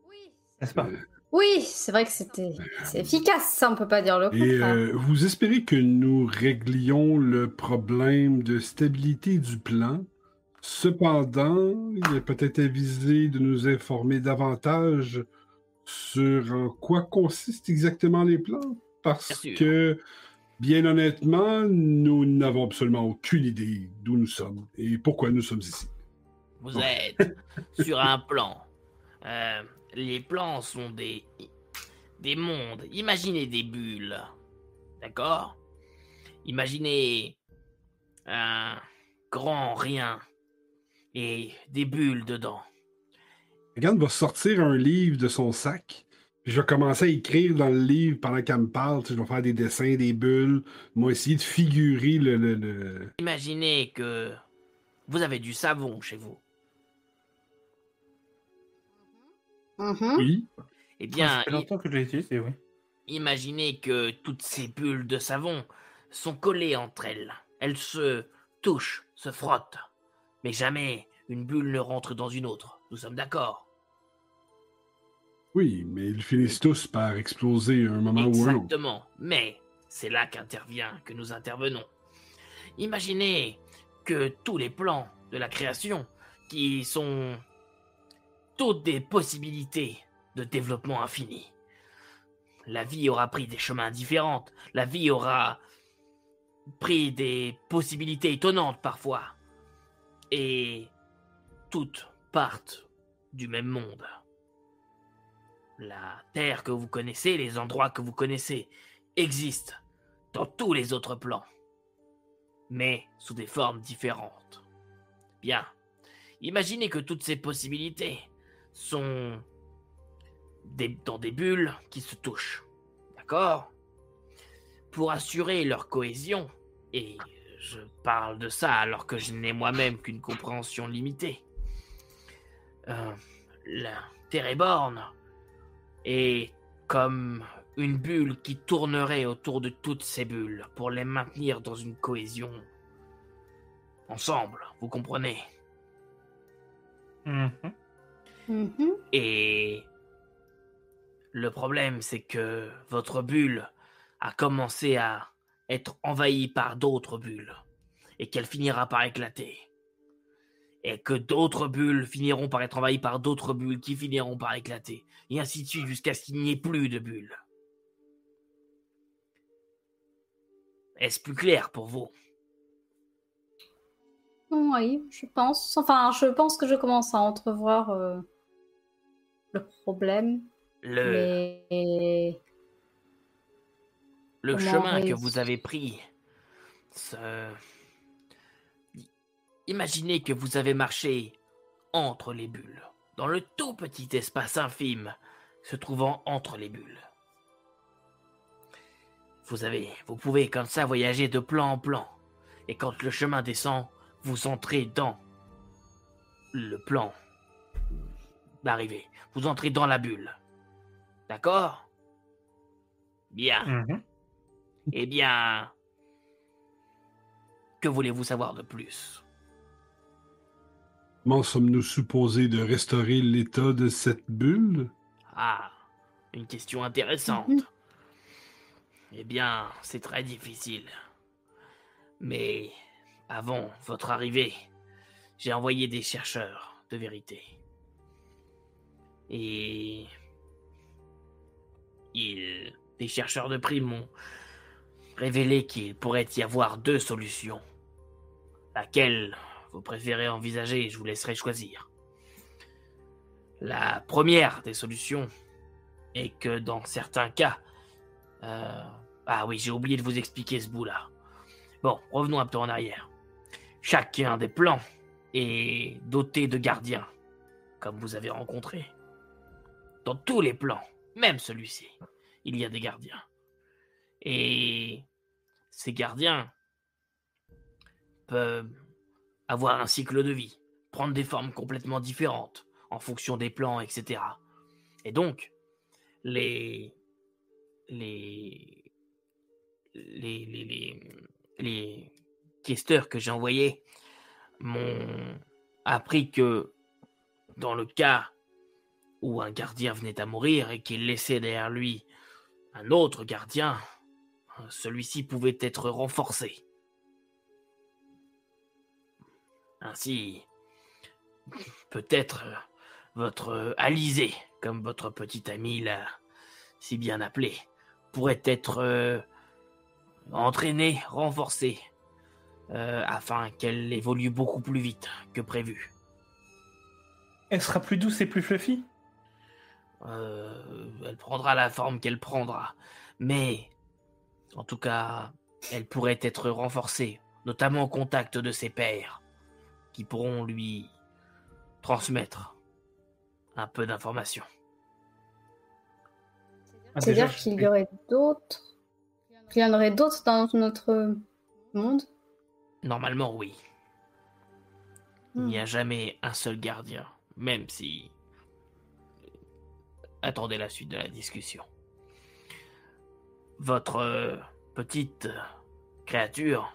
Oui, N'est-ce pas? Oui, c'est vrai que c'était c'est efficace, ça, on peut pas dire le Et contraire. euh, vous espérez que nous réglions le problème de stabilité du plan. Cependant, il est peut-être avisé de nous informer davantage sur en quoi consistent exactement les plans. Parce Bien que, bien honnêtement, nous n'avons absolument aucune idée d'où nous sommes et pourquoi nous sommes ici. Vous êtes sur un plan. Euh, les plans sont des des mondes. Imaginez des bulles, d'accord? Imaginez un grand rien et des bulles dedans. Regarde va sortir un livre de son sac. Puis je vais commencer à écrire dans le livre pendant qu'elle me parle. Tu sais, je vais faire des dessins, des bulles. Moi, essayer de figurer le. le- le- Imaginez que vous avez du savon chez vous. Mhm. Oui. Eh Ça bien, longtemps que je l'ai utilisé, oui. imaginez que toutes ces bulles de savon sont collées entre elles. Elles se touchent, se frottent. Mais jamais une bulle ne rentre dans une autre. Nous sommes d'accord Oui, mais ils finissent tous par exploser à un moment ou un autre. Exactement. Mais c'est là qu'intervient, que nous intervenons. Imaginez que tous les plans de la création, qui sont toutes des possibilités de développement infini. La vie aura pris des chemins différents. La vie aura pris des possibilités étonnantes parfois. Et toutes partent du même monde. La terre que vous connaissez, les endroits que vous connaissez, existent dans tous les autres plans, mais sous des formes différentes. Bien, imaginez que toutes ces possibilités sont dans des bulles qui se touchent. D'accord? Pour assurer leur cohésion, et je parle de ça alors que je n'ai moi-même qu'une compréhension limitée, euh, la Terre est comme une bulle qui tournerait autour de toutes ces bulles pour les maintenir dans une cohésion ensemble, vous comprenez? Mhm. Mhm. Et le problème, c'est que votre bulle a commencé à être envahie par d'autres bulles et qu'elle finira par éclater. Et que d'autres bulles finiront par être envahies par d'autres bulles qui finiront par éclater. Et ainsi de suite jusqu'à ce qu'il n'y ait plus de bulles. Est-ce plus clair pour vous? Oui, je pense. Enfin, je pense que je commence à entrevoir euh, le problème. Le, Mais le comment chemin que vous avez pris, ce- imaginez que vous avez marché entre les bulles, dans le tout petit espace infime se trouvant entre les bulles. vous avez, vous pouvez comme ça voyager de plan en plan. Et quand le chemin descend, vous entrez dans le plan d'arrivée. Vous entrez dans la bulle. D'accord? Bien. Mhm. Eh bien, que voulez-vous savoir de plus? Comment sommes-nous supposés de restaurer l'état de cette bulle? Ah, une question intéressante. Mhm. Eh bien, c'est très difficile. Mais avant votre arrivée, j'ai envoyé des chercheurs de vérité. Et ils, des chercheurs de prix m'ont révélé qu'il pourrait y avoir deux solutions. Laquelle vous préférez envisager, je vous laisserai choisir. La première des solutions est que dans certains cas... euh, Ah oui, j'ai oublié de vous expliquer ce bout-là. Bon, revenons un peu en arrière. Chacun des plans est doté de gardiens, comme vous avez rencontré. Dans tous les plans, même celui-ci, il y a des gardiens. Et ces gardiens peuvent avoir un cycle de vie, prendre des formes complètement différentes en fonction des plans, etc. Et donc, les les les les les, les questeurs que j'ai envoyés m'ont appris que dans le cas où un gardien venait à mourir et qu'il laissait derrière lui un autre gardien, celui-ci pouvait être renforcé. Ainsi, peut-être votre Alizé, comme votre petit ami l'a si bien appelé, pourrait être euh, entraînée, renforcée, euh, afin qu'elle évolue beaucoup plus vite que prévu. Elle sera plus douce et plus fluffy? Euh, elle prendra la forme qu'elle prendra. Mais, en tout cas, elle pourrait être renforcée, notamment au contact de ses pairs, qui pourront lui transmettre un peu d'informations. Ah, C'est-à-dire qu'il y aurait d'autres. Qu'il y en aurait d'autres dans notre monde? Normalement, oui. Il Hmm. n'y a jamais un seul gardien, même si... Attendez la suite de la discussion. Votre euh, petite euh, créature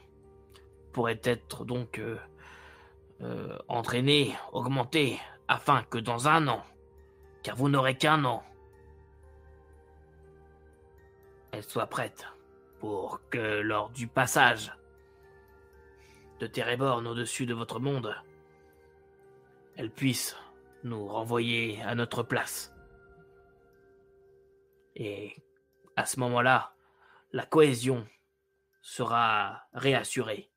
pourrait être donc euh, entraînée, augmentée, afin que dans un an, car vous n'aurez qu'un an, elle soit prête pour que lors du passage de Téréborn au-dessus de votre monde, elle puisse nous renvoyer à notre place. Et à ce moment-là, la cohésion sera réassurée.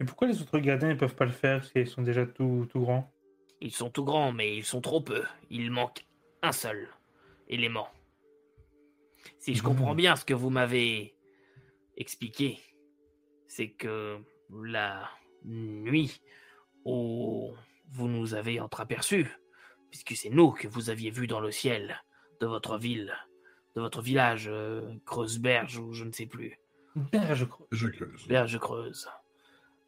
Et pourquoi les autres gardiens ne peuvent pas le faire s'ils sont déjà tout, tout grands? Ils sont tout grands, mais ils sont trop peu. Il manque un seul élément. Si je comprends bien ce que vous m'avez expliqué, c'est que la nuit où vous nous avez entreaperçus, puisque c'est nous que vous aviez vus dans le ciel de votre ville, de votre village, euh, ou je ne sais plus. Je creuse. Berge Creuse.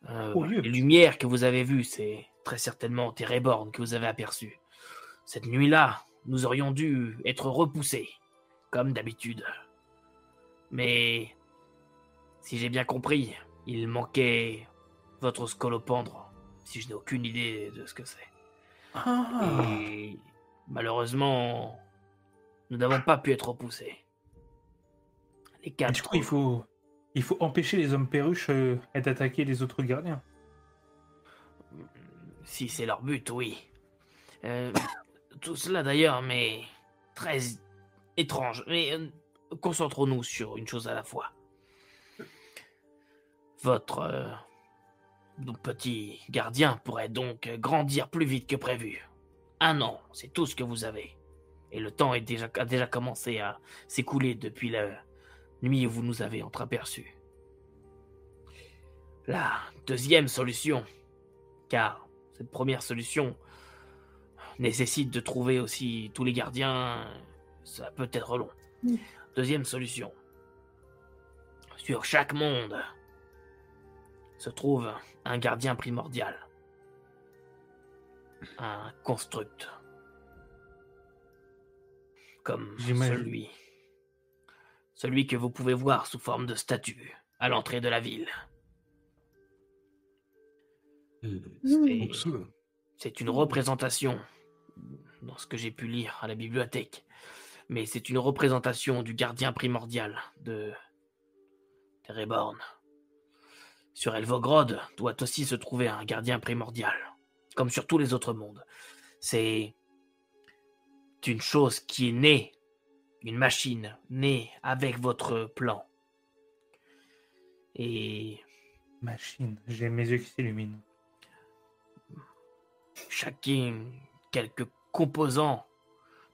Euh, Au lieu. les lumières que vous avez vues, c'est très certainement Téréborn que vous avez aperçu. Cette nuit-là, nous aurions dû être repoussés, comme d'habitude. Mais, si j'ai bien compris, il manquait votre scolopendre, si je n'ai aucune idée de ce que c'est. Ah Et malheureusement, nous n'avons pas pu être repoussés. Les quatre. Du coup, il faut, il faut empêcher les hommes perruches euh, d'attaquer les autres gardiens? Si c'est leur but, oui. Euh, tout cela d'ailleurs, mais très étrange. Mais euh, concentrons-nous sur une chose à la fois. Votre petit gardien pourrait donc grandir plus vite que prévu. Un an, c'est tout ce que vous avez. Et le temps est déjà, a déjà commencé à s'écouler depuis la nuit où vous nous avez entreaperçus. La deuxième solution, car cette première solution nécessite de trouver aussi tous les gardiens, ça peut être long. Deuxième solution, Sur chaque monde se trouve un gardien primordial. Un construct. Comme celui. Celui que vous pouvez voir sous forme de statue à l'entrée de la ville. Hmm. C'est- une représentation, dans ce que j'ai pu lire à la bibliothèque, mais c'est une représentation du gardien primordial de Tereborn. Sur Elvogrod doit aussi se trouver un gardien primordial, comme sur tous les autres mondes. C'est une chose qui est née, une machine née avec votre plan. Et Machine, j'ai mes yeux qui s'illuminent. Chacun, quelques composants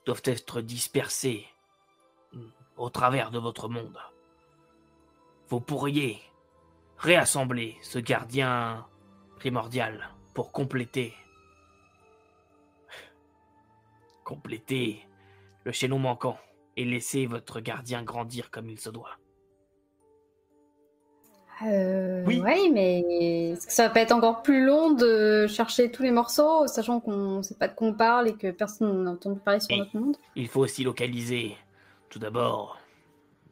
doivent être dispersés au travers de votre monde. Vous pourriez réassembler ce gardien primordial pour compléter compléter le chaînon manquant et laisser votre gardien grandir comme il se doit. Euh, Oui. Mais est-ce que ça va pas être encore plus long de chercher tous les morceaux, sachant qu'on sait pas de quoi on parle et que personne n'a entendu parler sur Et- notre monde? Il faut aussi localiser, tout d'abord,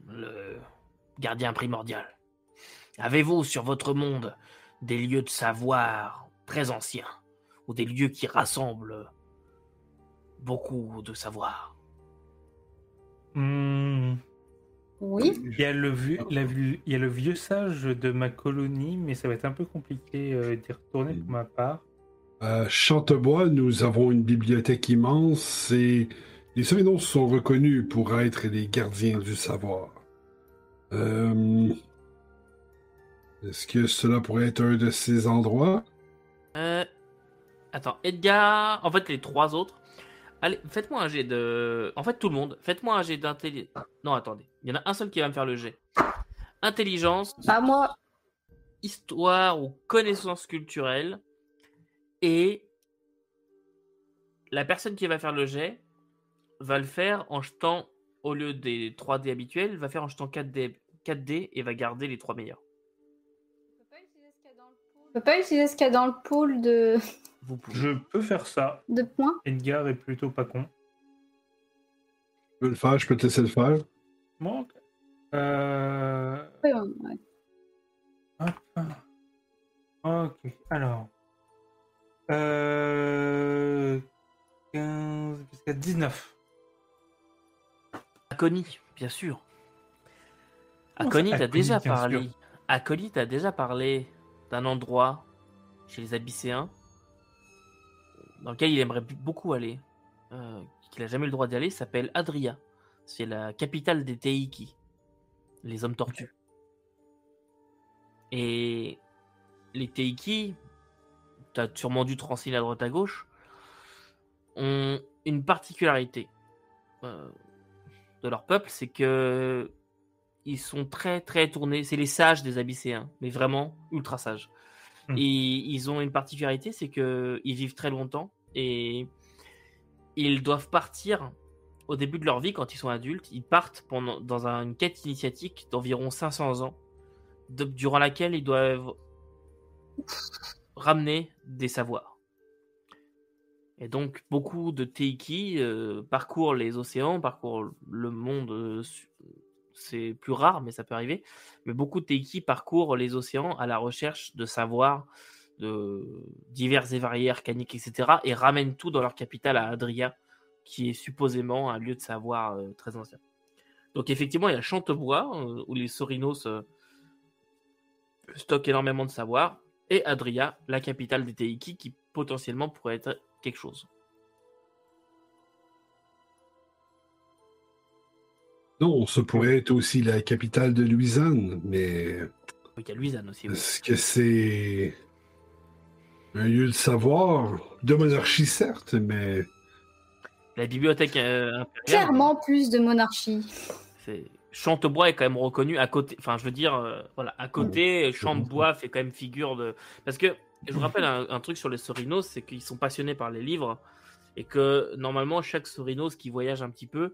le gardien primordial. Avez-vous sur votre monde des lieux de savoir très anciens, ou des lieux qui rassemblent beaucoup de savoir Hmm, Oui. Il y, a le vieux, la il y a le vieux sage de ma colonie, mais ça va être un peu compliqué euh, d'y retourner pour ma part. À Chantebois, nous avons une bibliothèque immense et les Sorinos sont reconnus pour être les gardiens du savoir. Euh, Est-ce que cela pourrait être un de ces endroits? Euh, attends, Edgar. En fait, les trois autres. Allez, faites-moi un jet de. En fait, tout le monde, faites-moi un jet d'intelligence. Non, attendez. Il y en a un seul qui va me faire le jet. Intelligence, Bah moi, histoire ou connaissance culturelle. Et la personne qui va faire le jet va le faire en jetant, au lieu des 3D habituels, va faire en jetant 4D, 4D et va garder les trois meilleurs. on peut pas utiliser ce qu'il y a dans le pool de, Vous pouvez. Je peux faire ça. de points. Edgar est plutôt pas con. Je peux le faire, je peux te laisser le faire. Bon, ok. Euh... Oui, ouais. hop. Ok, alors. Euh... 15 jusqu'à 19. Aconi, bien sûr. Aconi, t'as déjà parlé. sûr Aconi, t'as déjà parlé d'un endroit chez les Abysséens dans lequel il aimerait beaucoup aller, euh, qu'il a jamais eu le droit d'y aller, s'appelle Adria. C'est la capitale des Teiki, les hommes tortues. Et les Teiki, t'as sûrement dû te renseigner à droite à gauche, ont une particularité euh, de leur peuple, c'est que ils sont très très tournés. C'est les sages des Abysséens, mais vraiment ultra sages. Et ils ont une particularité, c'est que ils vivent très longtemps et ils doivent partir au début de leur vie quand ils sont adultes. Ils partent pendant dans un- une quête initiatique d'environ 500 ans, durant laquelle ils doivent ramener des savoirs. Et donc, beaucoup de Teiki euh, parcourent les océans, parcourent le monde. C'est plus rare, mais ça peut arriver. Mais beaucoup de Teiki parcourent les océans à la recherche de savoirs de divers et variés arcaniques, etc. et ramènent tout dans leur capitale à Adria, qui est supposément un lieu de savoir euh, très ancien. Donc, effectivement, il y a Chantebois, euh, où les Sorinos euh, stockent énormément de savoir, et Adria, la capitale des Teiki, qui potentiellement pourrait être quelque chose. Non, ça pourrait être aussi la capitale de Louisiane, mais Oui, Il y a Luisanne aussi. oui. est-ce que c'est un lieu de savoir? De monarchie, certes, mais La bibliothèque euh. Clairement plus de monarchie. c'est- Chantebois est quand même reconnu à côté. Enfin, je veux dire, euh, voilà, à côté, Chantebois fait quand même figure de. Parce que je vous rappelle un, un truc sur les Sorinos, c'est qu'ils sont passionnés par les livres et que normalement chaque Sorinos qui voyage un petit peu,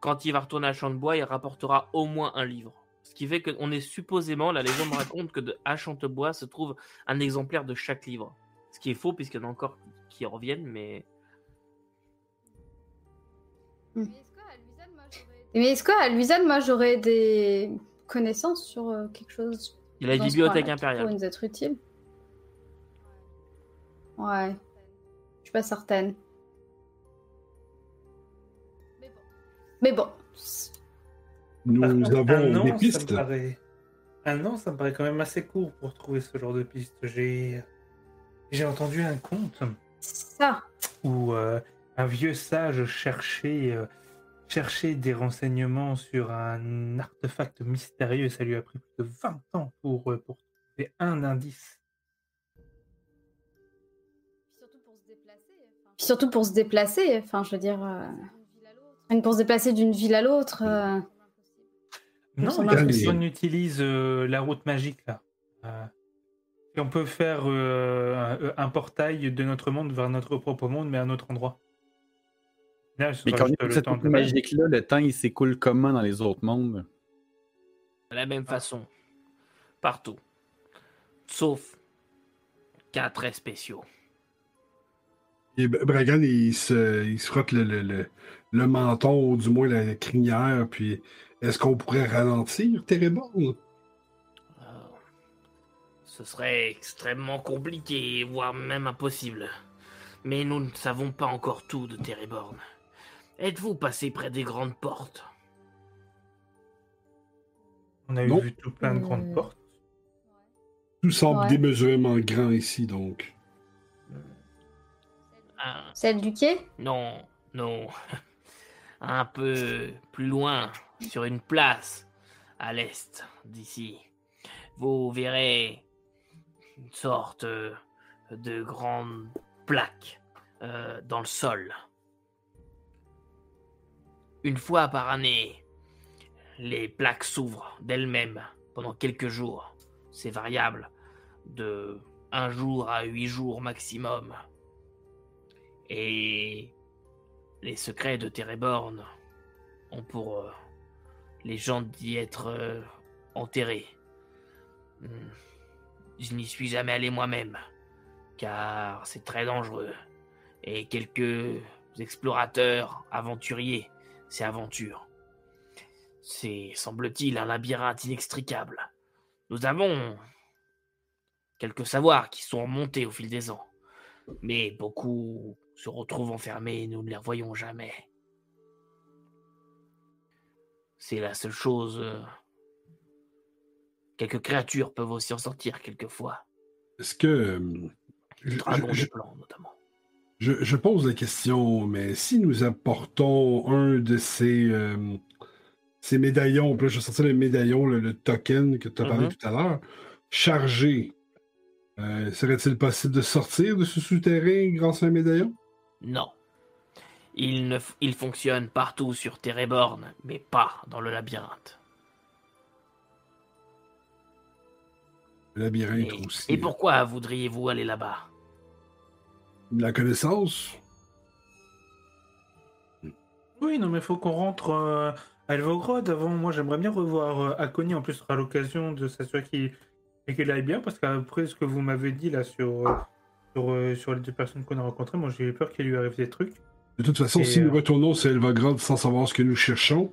quand il va retourner à Chantebois, il rapportera au moins un livre, ce qui fait qu'on est supposément, la légende raconte que de à Chantebois se trouve un exemplaire de chaque livre. Ce qui est faux, puisqu'il y en a encore qui reviennent, mais. Mais est-ce qu'à Luisanne, moi j'aurais des connaissances sur euh, quelque chose Il a la bibliothèque qui impériale. pourrait nous être utile? Ouais. Je suis pas certaine. Mais bon. Nous contre, avons un an, des ça me pistes. paraît- Un an, ça me paraît quand même assez court pour trouver ce genre de piste. J'ai j'ai entendu un conte Ça. où euh, un vieux sage cherchait, euh, cherchait des renseignements sur un artefact mystérieux. Ça lui a pris plus de 20 ans pour, euh, pour trouver un indice. Puis surtout pour se déplacer, enfin je veux dire, euh, rien que pour se déplacer d'une ville à l'autre. euh, Non, semble parce que impossible. si on utilise euh, la route magique là, euh, et on peut faire euh, un, un portail de notre monde vers notre propre monde, mais à un autre endroit. Là, Mais quand on cette temps route magique-là, le temps il s'écoule comment dans les autres mondes? De la même façon. Partout. Sauf cas très spéciaux. Et Bragan, il se, il se frotte le, le, le, le menton, ou du moins la crinière, puis est-ce qu'on pourrait ralentir Téréborn? Euh, ce serait extrêmement compliqué, voire même impossible. Mais nous ne savons pas encore tout de Téréborn. Êtes-vous passé près des grandes portes? On a Non. vu tout plein de grandes Euh, portes. Tout semble Ouais. démesurément grand ici, donc. Ah, Celle du quai? Non, non. Un peu plus loin, sur une place, à l'est d'ici, vous verrez une sorte de grande plaque euh, dans le sol. Une fois par année, les plaques s'ouvrent d'elles-mêmes pendant quelques jours. C'est variable, de un jour à huit jours maximum. Et les secrets de Téréborn ont pour euh, légende d'y être euh, enterrés. Hmm. Je n'y suis jamais allé moi-même, car c'est très dangereux. Et quelques explorateurs, aventuriers, s'y aventurent. C'est, semble-t-il, un labyrinthe inextricable. Nous avons quelques savoirs qui sont remontés au fil des ans, mais beaucoup se retrouvent enfermés et nous ne les revoyons jamais. C'est la seule chose. euh, Quelques créatures peuvent aussi en sortir quelquefois. Est-ce que. euh, Les je- dragons je- des plans, notamment. Je, je pose la question, mais si nous apportons un de ces, euh, ces médaillons, puis là, je vais sortir le médaillon, le, le token que tu as parlé Mhm. tout à l'heure, chargé, euh, serait-il possible de sortir de ce souterrain grâce à un médaillon? Non. Il, ne f- il fonctionne partout sur Téréborn, mais pas dans le labyrinthe. Le labyrinthe Et, aussi. et pourquoi voudriez-vous aller là-bas? La connaissance? Oui, non, mais faut qu'on rentre euh, à Elvogrod avant. Moi, j'aimerais bien revoir euh, Akoni. En plus, ce sera l'occasion de s'assurer qu'il aille bien, parce qu'après ce que vous m'avez dit là sur, euh, sur, euh, sur les deux personnes qu'on a rencontrées, moi j'ai eu peur qu'il lui arrive des trucs. De toute façon, Et, si nous euh, retournons sur Elvagrad sans savoir ce que nous cherchons,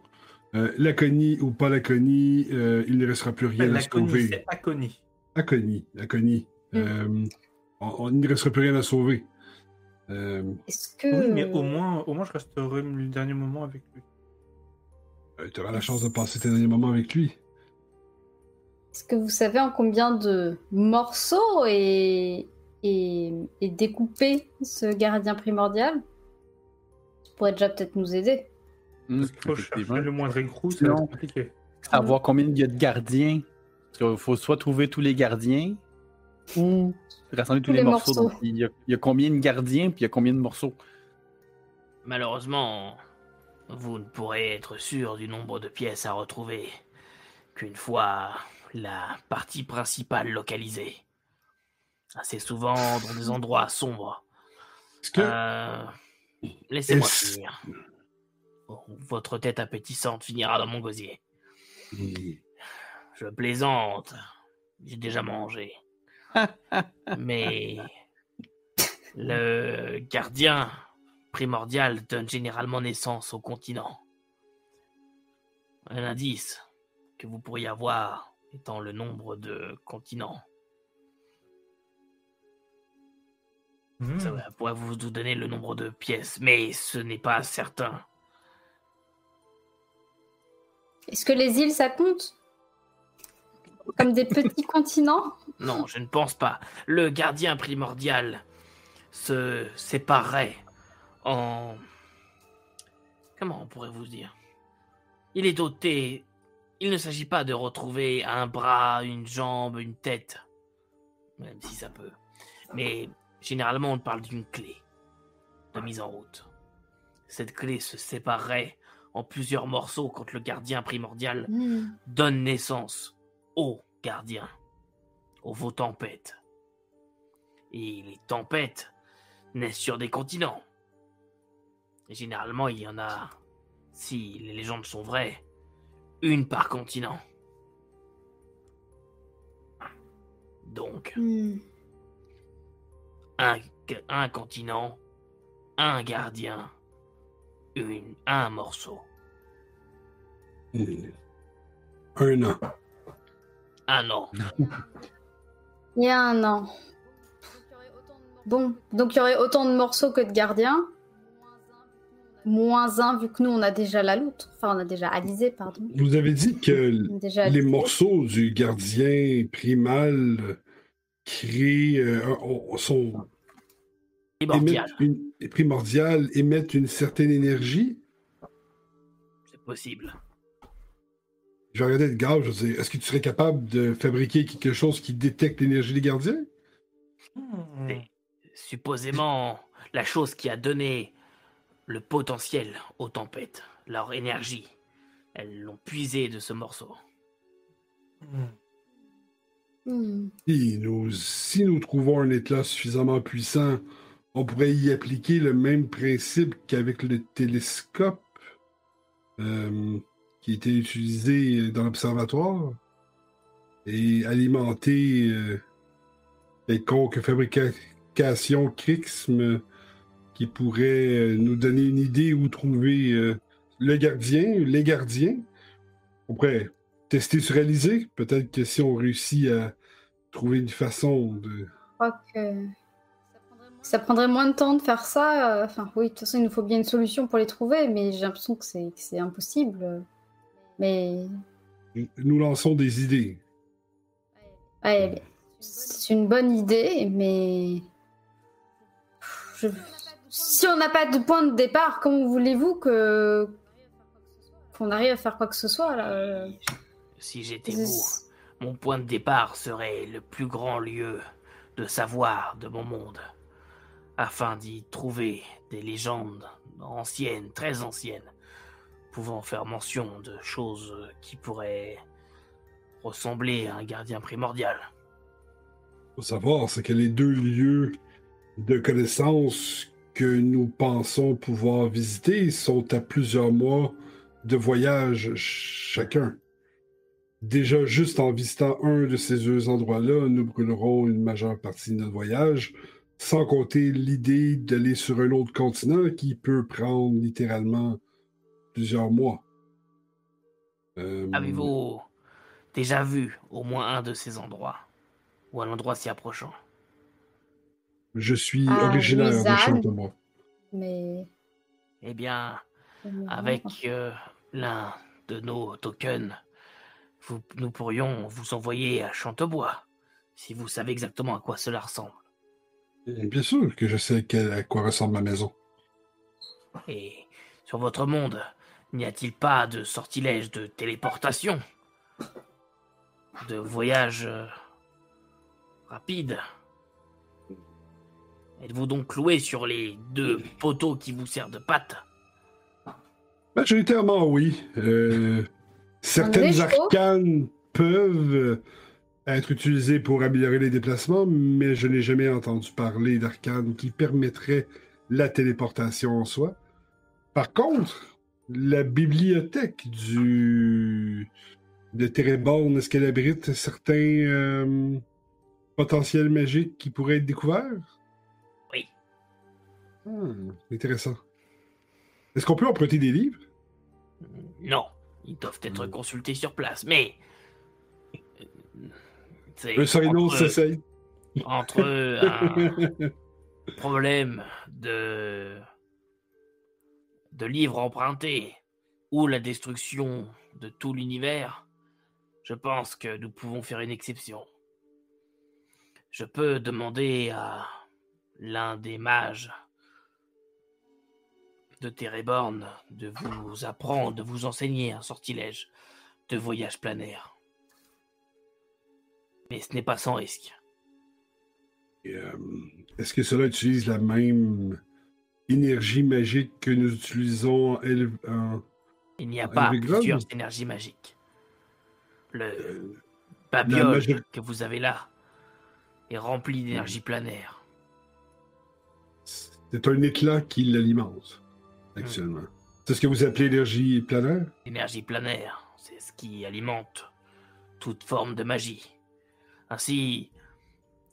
euh, Laconie ou pas Laconie, euh, il ne restera plus rien à L'Akoni, sauver. c'est Akoni. Laconie, Laconie. Mm. Euh, on- on- il ne restera plus rien à sauver. Euh, Est-ce que. Oui, mais au moins, au moins, je resterai le dernier moment avec lui. tu auras la chance de passer tes derniers moments avec lui. Est-ce que vous savez en combien de morceaux est, est découpé ce gardien primordial Ça pourrait déjà peut-être nous aider. Parce qu'il faut chercher le moindre écrou, c'est Non. compliqué. Savoir combien il y a de gardiens. Il faut soit trouver tous les gardiens ou rassembler tous, Tous les, les morceaux. morceaux. Donc, il, y a, il y a combien de gardiens puis il y a combien de morceaux? Malheureusement, vous ne pourrez être sûr du nombre de pièces à retrouver qu'une fois la partie principale localisée. Assez souvent dans des endroits sombres. Est-ce que Euh, Laissez-moi finir. Votre tête appétissante finira dans mon gosier. Je plaisante. J'ai déjà mangé. Mais le gardien primordial donne généralement naissance au continent. Un indice que vous pourriez avoir étant le nombre de continents. Hmm. Ça pourrait vous donner le nombre de pièces, mais ce n'est pas certain. Est-ce que les îles, ça compte Comme des petits continents Non, je ne pense pas. Le gardien primordial se séparerait en... Comment on pourrait vous dire? Il est doté... Il ne s'agit pas de retrouver un bras, une jambe, une tête. Même si ça peut. Mais généralement, on parle d'une clé de mise en route. Cette clé se séparerait en plusieurs morceaux quand le gardien primordial Hmm. donne naissance aux gardiens, aux vos tempêtes. Et les tempêtes naissent sur des continents. Et généralement, il y en a, si les légendes sont vraies, une par continent. Donc, Hmm. Un, un continent, un gardien, une, un morceau. Un an. Un an. Il y a un an. Bon, donc il y aurait autant de morceaux que de gardiens. Moins un, vu que nous, on a déjà la loutre. Enfin, on a déjà Alizé, pardon. Vous avez dit que les morceaux du gardien primal euh, créent, euh, ont- sont Primordial, émettent une, primordial, émettent une certaine énergie. c'est possible. Je vais regarder Edgar, je veux dire, est-ce que tu serais capable de fabriquer quelque chose qui détecte l'énergie des gardiens? Hmm. Supposément la chose qui a donné le potentiel aux tempêtes, leur énergie. Elles l'ont puisé de ce morceau. Hmm. Hmm. Si nous, si nous trouvons un éclat suffisamment puissant, on pourrait y appliquer le même principe qu'avec le télescope euh, qui était utilisé dans l'observatoire et alimenter euh, quelconque fabrication Crixme qui pourrait euh, nous donner une idée où trouver euh, le gardien, les gardiens. On tester sur Alizé. Peut-être que si on réussit à trouver une façon de. Je crois que ça prendrait moins de temps de faire ça. Enfin, oui, de toute façon, il nous faut bien une solution pour les trouver, mais j'ai l'impression que c'est impossible. Mais Nous lançons des idées. ouais, c'est une bonne idée, mais Je- si on n'a pas de point de départ, comment voulez-vous que qu'on arrive à faire quoi que ce soit là euh, Si j'étais vous, mon point de départ serait le plus grand lieu de savoir de mon monde, afin d'y trouver des légendes anciennes, très anciennes, pouvant faire mention de choses qui pourraient ressembler à un gardien primordial. faut savoir, c'est que les deux lieux de connaissance que nous pensons pouvoir visiter sont à plusieurs mois de voyage chacun. Déjà, juste en visitant un de ces deux endroits-là, nous brûlerons une majeure partie de notre voyage, sans compter l'idée d'aller sur un autre continent qui peut prendre littéralement plusieurs mois. Euh, Avez-vous déjà vu au moins un de ces endroits Ou un endroit s'y approchant? Je suis Ah, originaire de. Chantebois. Mais Eh bien, avec euh, l'un de nos tokens, vous- nous pourrions vous envoyer à Chantebois, si vous savez exactement à quoi cela ressemble. Bien sûr que je sais à quoi ressemble ma maison. Et sur votre monde, n'y a-t-il pas de sortilège de téléportation De voyage euh, rapide? Êtes-vous donc cloué sur les deux poteaux qui vous servent de pattes? Majoritairement, oui. Euh, certaines arcanes peuvent être utilisées pour améliorer les déplacements, mais je n'ai jamais entendu parler d'arcanes qui permettraient la téléportation en soi. Par contre, la bibliothèque du de Téréborn, est-ce qu'elle abrite certains euh, potentiels magiques qui pourraient être découverts? Oui. Hmm, intéressant. Est-ce qu'on peut emprunter des livres? Non, ils doivent être Hmm. consultés sur place, mais. Sorinos entre- s'essaye. entre un problème de de livres empruntés ou la destruction de tout l'univers, je pense que nous pouvons faire une exception. Je peux demander à l'un des mages de Téréborn de vous apprendre, de vous enseigner un sortilège de voyage planaire. Mais ce n'est pas sans risque. Euh, Est-ce que cela utilise la même énergie magique que nous utilisons en, en- Il n'y a pas plusieurs énergies magiques. Le euh, babiole major- que vous avez là est rempli d'énergie planaire. C'est un éclat qui l'alimente actuellement. C'est ce que vous appelez l'énergie planaire? L'énergie planaire, c'est ce qui alimente toute forme de magie. Ainsi,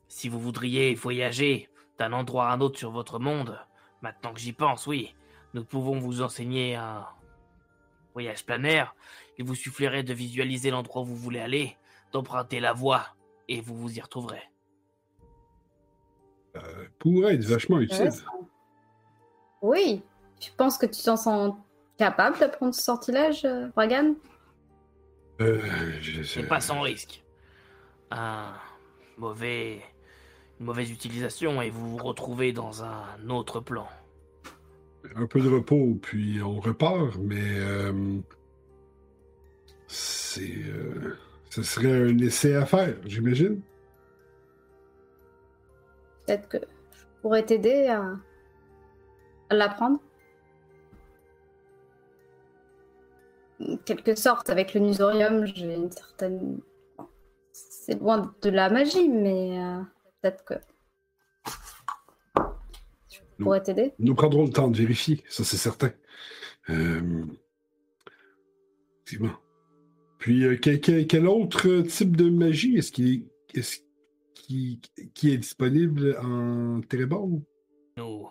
si vous voudriez voyager d'un endroit à un autre sur votre monde, maintenant que j'y pense, oui, nous pouvons vous enseigner un voyage planaire. Il vous suffirait de visualiser l'endroit où vous voulez aller, d'emprunter la voie, et vous vous y retrouverez. Euh, pourrait être vachement utile. Oui. Tu penses que tu t'en sens capable d'apprendre ce sortilège, euh, Bragan? Euh, je C'est sais- pas sans risque. Un mauvais, une mauvaise utilisation et vous vous retrouvez dans un autre plan. Un peu de repos, puis on repart, mais euh, c'est, euh, ce serait un essai à faire, j'imagine. Peut-être que je pourrais t'aider à, à l'apprendre. Quelque sorte, avec le nusorium, j'ai une certaine. C'est loin de la magie, mais euh, peut-être que. Je pourrais t'aider. Nous prendrons le temps de vérifier, ça c'est certain. Euh, effectivement. Puis, euh, quel, quel- quel autre type de magie est-ce qui, est, disponible en Téréborn? Nous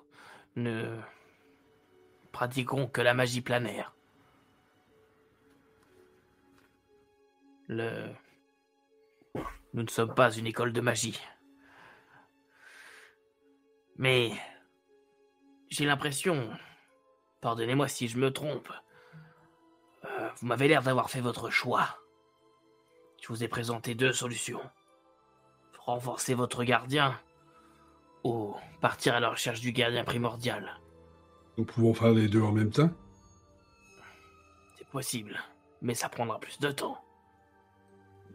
ne pratiquons que la magie planaire. Le... Nous ne sommes pas une école de magie. Mais j'ai l'impression, pardonnez-moi si je me trompe, euh, vous m'avez l'air d'avoir fait votre choix. Je vous ai présenté deux solutions. Renforcer votre gardien ou partir à la recherche du gardien primordial. Nous pouvons faire les deux en même temps? C'est possible, mais ça prendra plus de temps.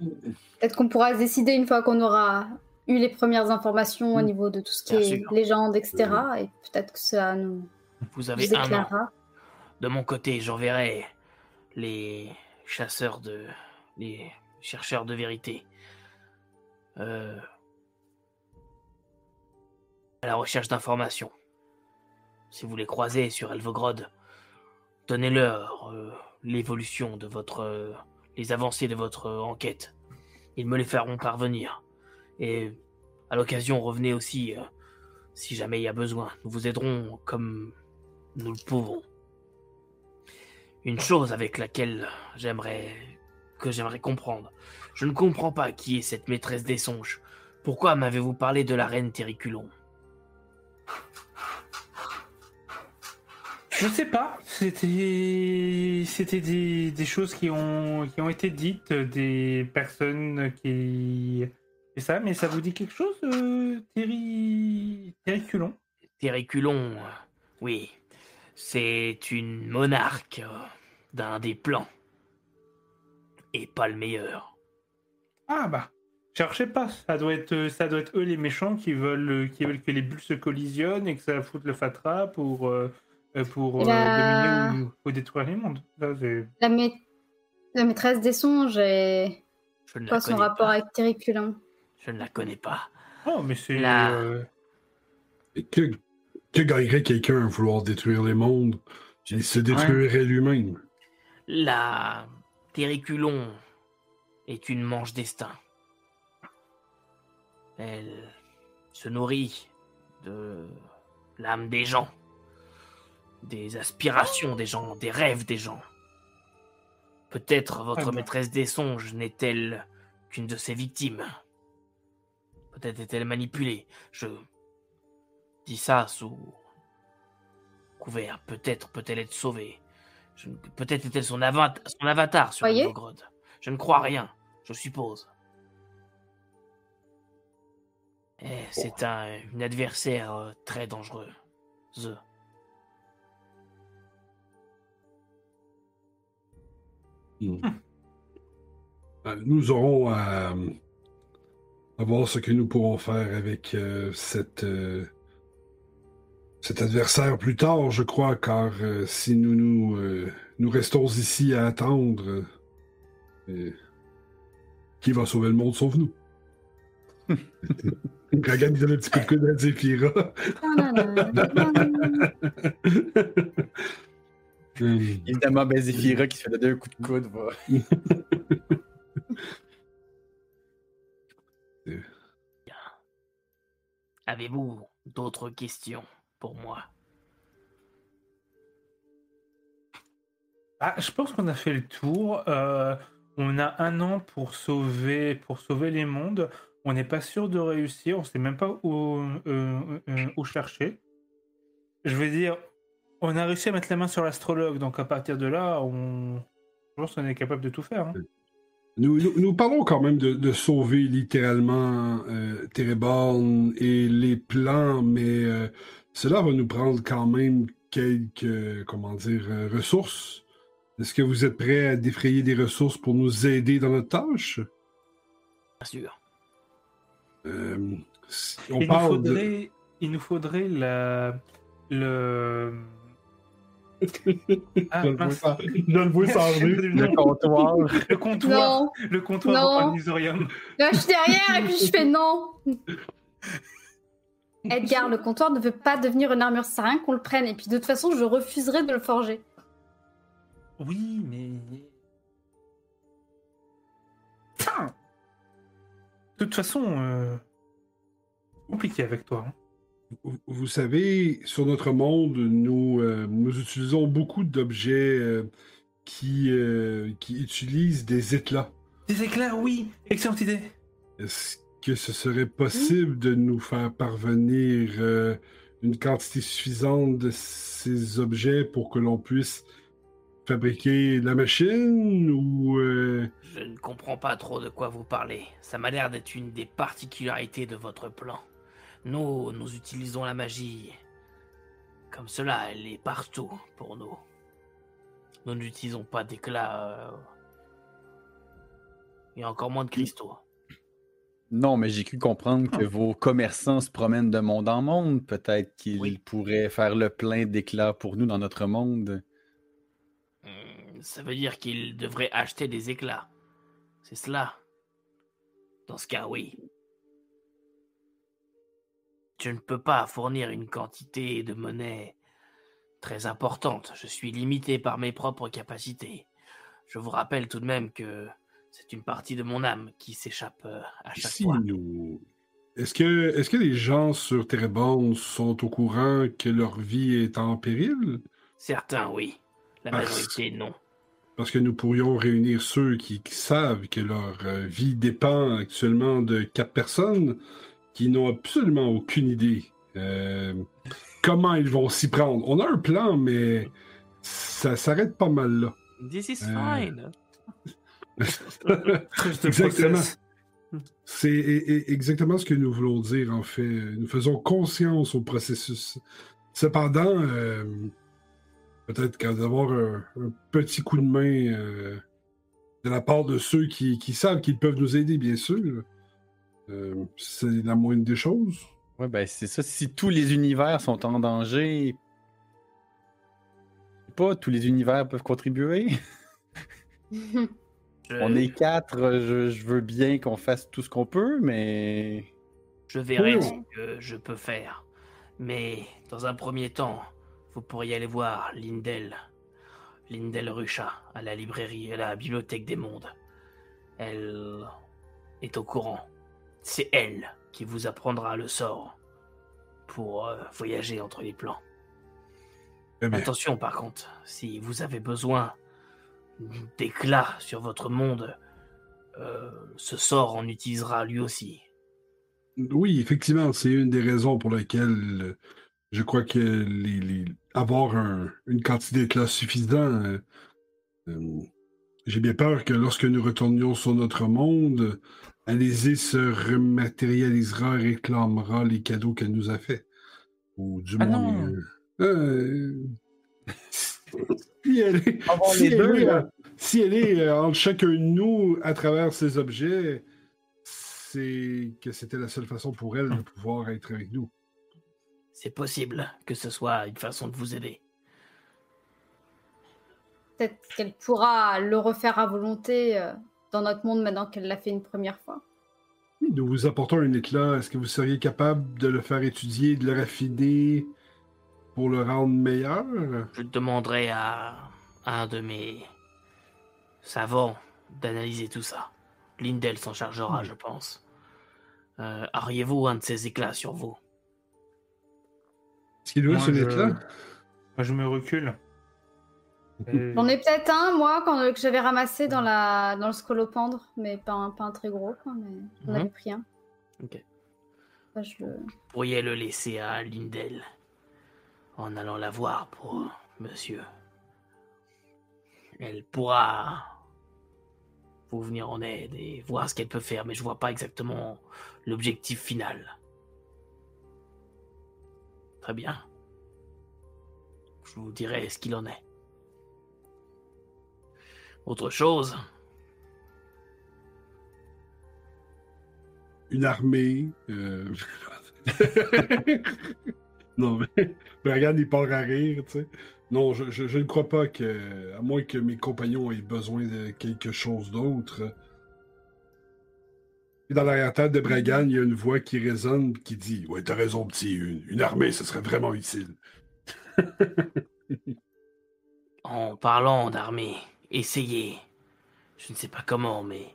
Peut-être qu'on pourra se décider une fois qu'on aura eu les premières informations au Mm. niveau de tout ce qui Bien est sûr. légende, etc. Et peut-être que ça nous, Vous nous avez un an. De mon côté, j'enverrai les chasseurs de. les chercheurs de vérité. Euh, à la recherche d'informations. Si vous les croisez sur Elvogrod, donnez-leur euh, l'évolution de votre. Les avancées de votre euh, enquête. Ils me les feront parvenir. Et à l'occasion, revenez aussi euh, si jamais il y a besoin. Nous vous aiderons comme nous le pouvons. Une chose avec laquelle j'aimerais que j'aimerais comprendre. Je ne comprends pas qui est cette maîtresse des songes. Pourquoi m'avez-vous parlé de la reine Terriculon Je sais pas. C'était, c'était des, des choses qui ont, qui ont été dites des personnes qui, et ça. Mais ça vous dit quelque chose, euh, Terry, Terriculon Terriculon, euh, oui, c'est une monarque euh, d'un des plans. Et pas le meilleur. Ah bah, cherchez pas. Ça doit être, ça doit être eux les méchants qui veulent, qui veulent que les bulles se collisionnent et que ça foute le fatras pour, euh, euh, pour euh, La- dominer ou, ou détruire les mondes. La, ma- la maîtresse des songes et Je ne la quoi son connais rapport pas. avec Terriculum Je ne la connais pas. Oh, mais c'est. La- euh, que, que gagnerait quelqu'un à vouloir détruire les mondes? Il se détruirait lui-même. La Terriculon est une manche destin. Elle se nourrit de l'âme des gens, des aspirations des gens, des rêves des gens. Peut-être votre Ah ben. maîtresse des songes n'est-elle qu'une de ses victimes. Peut-être est-elle manipulée. Je dis ça sous couvert. Peut-être peut-elle être sauvée. Je Peut-être est-elle son, avat- son avatar sur Voyez le grotte. Je ne crois rien, je suppose. Eh, c'est un, une adversaire euh, très dangereux. The. Euh, Nous aurons à, à voir ce que nous pourrons faire avec euh, cette, euh, cet adversaire plus tard, je crois, car euh, si nous nous, euh, nous restons ici à attendre, euh, qui va sauver le monde sauf nous? Dragan, il donne un petit coup de coude à Zephyra. Hum. Évidemment, ben, Zephyra qui se fait donner un coup de coude. va. Avez-vous d'autres questions pour moi? Ah, je pense qu'on a fait le tour. Euh, on a un an pour sauver, pour sauver les mondes. On n'est pas sûr de réussir. On sait même pas où, euh, euh, où chercher. Je veux dire, on a réussi à mettre la main sur l'astrologue. Donc à partir de là, on... je pense qu'on est capable de tout faire. hein. Nous, nous, nous parlons quand même de, de sauver littéralement euh, Tereborn et les plans, mais euh, cela va nous prendre quand même quelques, comment dire, euh, ressources. Est-ce que vous êtes prêts à défrayer des ressources pour nous aider dans notre tâche? Bien sûr. Euh, si on Il nous, de... faudrait, il nous faudrait la... le... Ah, Je le sans- je le vois sans rire. Le comptoir. Le comptoir, Non, le comptoir Non. au là je suis derrière et puis je fais non. Edgar, le comptoir ne veut pas devenir une armure, ça sert à rien qu'on le prenne. Et puis de toute façon, je refuserais de le forger. Oui, mais. Putain De toute façon, euh, compliqué avec toi. hein. Vous- savez, sur notre monde, nous, euh, nous utilisons beaucoup d'objets euh, qui, euh, qui utilisent des éclats. Des éclairs, oui Excellente idée Est-ce que ce serait possible de nous faire parvenir euh, une quantité suffisante de ces objets pour que l'on puisse fabriquer la machine ou euh, Je ne comprends pas trop de quoi vous parlez. Ça m'a l'air d'être une des particularités de votre plan. Nous, nous utilisons la magie. Comme cela, elle est partout pour nous. Nous n'utilisons pas d'éclats. euh, Et encore moins de cristaux. Non, mais j'ai cru comprendre que vos commerçants se promènent de monde en monde. Peut-être qu'ils Oui. pourraient faire le plein d'éclats pour nous dans notre monde. Hmm, Ça veut dire qu'ils devraient acheter des éclats. C'est cela. Dans ce cas, oui. Je ne peux pas fournir une quantité de monnaie très importante. Je suis limité par mes propres capacités. Je vous rappelle tout de même que c'est une partie de mon âme qui s'échappe euh, à chaque si fois. nous... Est-ce que, est-ce que les gens sur Tereborn sont au courant que leur vie est en péril? Certains, oui. La majorité, non. Parce que nous pourrions réunir ceux qui, qui savent que leur euh, vie dépend actuellement de quatre personnes qui n'ont absolument aucune idée euh, comment ils vont s'y prendre. On a un plan, mais ça s'arrête pas mal là. This is Euh, fine. Exactement. C'est exactement ce que nous voulons dire, en fait. Nous faisons conscience au processus. Cependant, euh, peut-être qu'à d'avoir un, un petit coup de main euh, de la part de ceux qui, qui savent qu'ils peuvent nous aider, bien sûr, euh, c'est la moindre des choses. Ouais, ben c'est ça. Si tous les univers sont en danger, je sais pas, tous les univers peuvent contribuer. On est quatre, je, je veux bien qu'on fasse tout ce qu'on peut, mais. Je verrai Oui. ce que je peux faire. Mais dans un premier temps, vous pourriez aller voir Lindel. Lindel Rucha, à la librairie, à la bibliothèque des mondes. elle est au courant. C'est elle qui vous apprendra le sort pour euh, voyager entre les plans. Eh Attention par contre, si vous avez besoin d'éclat sur votre monde, euh, ce sort en utilisera lui aussi. oui, effectivement, c'est une des raisons pour lesquelles euh, je crois que les, les- avoir un- une quantité d'éclats suffisant, euh, j'ai bien peur que lorsque nous retournions sur notre monde, Alizé se rematérialisera, réclamera les cadeaux qu'elle nous a faits. Ou du Ah moins. non. euh, euh, si elle est, si les elle deux, est, là. euh, si elle est euh, entre chacun de nous à travers ces objets, c'est que c'était la seule façon pour elle de pouvoir être avec nous. C'est possible que ce soit une façon de vous aider. Peut-être qu'elle pourra le refaire à volonté euh, dans notre monde maintenant qu'elle l'a fait une première fois. Nous vous apportons un éclat. Est-ce que vous seriez capable de le faire étudier, de le raffiner pour le rendre meilleur? Je demanderai à un de mes savants d'analyser tout ça. Lindel s'en chargera, je pense. Euh, Auriez-vous un de ces éclats sur vous? Est-ce qu'il doit ce je- éclat? Moi, je me recule. Et- J'en ai peut-être un, moi, quand, que j'avais ramassé dans, la, dans le scolopendre, mais pas un, pas un très gros, quoi, mais j'en avais pris un. Ok. Ça, je le- Vous pourriez le laisser à Lindel en allant la voir pour monsieur. Elle pourra vous venir en aide et voir ce qu'elle peut faire, mais je vois pas exactement l'objectif final. Très bien. Je vous dirai ce qu'il en est. Autre chose? Une armée? euh, non, mais regarde, il part à rire, tu sais. Non, je, je- je ne crois pas que, à moins que mes compagnons aient besoin de quelque chose d'autre. Et dans l'arrière-tête de Bragan, il y a une voix qui résonne qui dit Ouais, t'as raison, petit, une, une armée, ce serait vraiment utile. En parlant d'armée, essayez. Je ne sais pas comment, mais.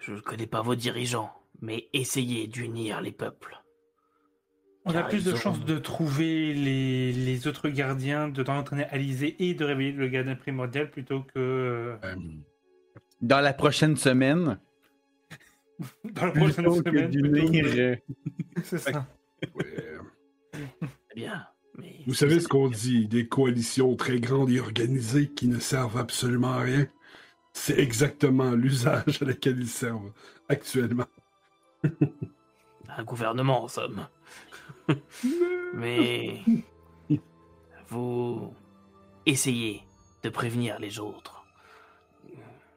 Je ne connais pas vos dirigeants, mais essayez d'unir les peuples. On a plus de chances de trouver les, les autres gardiens, de d'entraîner Alizé et de réveiller le gardien primordial plutôt que Euh, Dans la prochaine semaine, dans la prochaine plutôt que semaine. euh, C'est ça. ouais. Très bien. Mais Vous savez ce qu'on dit, des coalitions très grandes et organisées qui ne servent absolument à rien? C'est exactement l'usage à laquelle ils servent actuellement. Un gouvernement, en somme. mais. Vous. Essayez de prévenir les autres.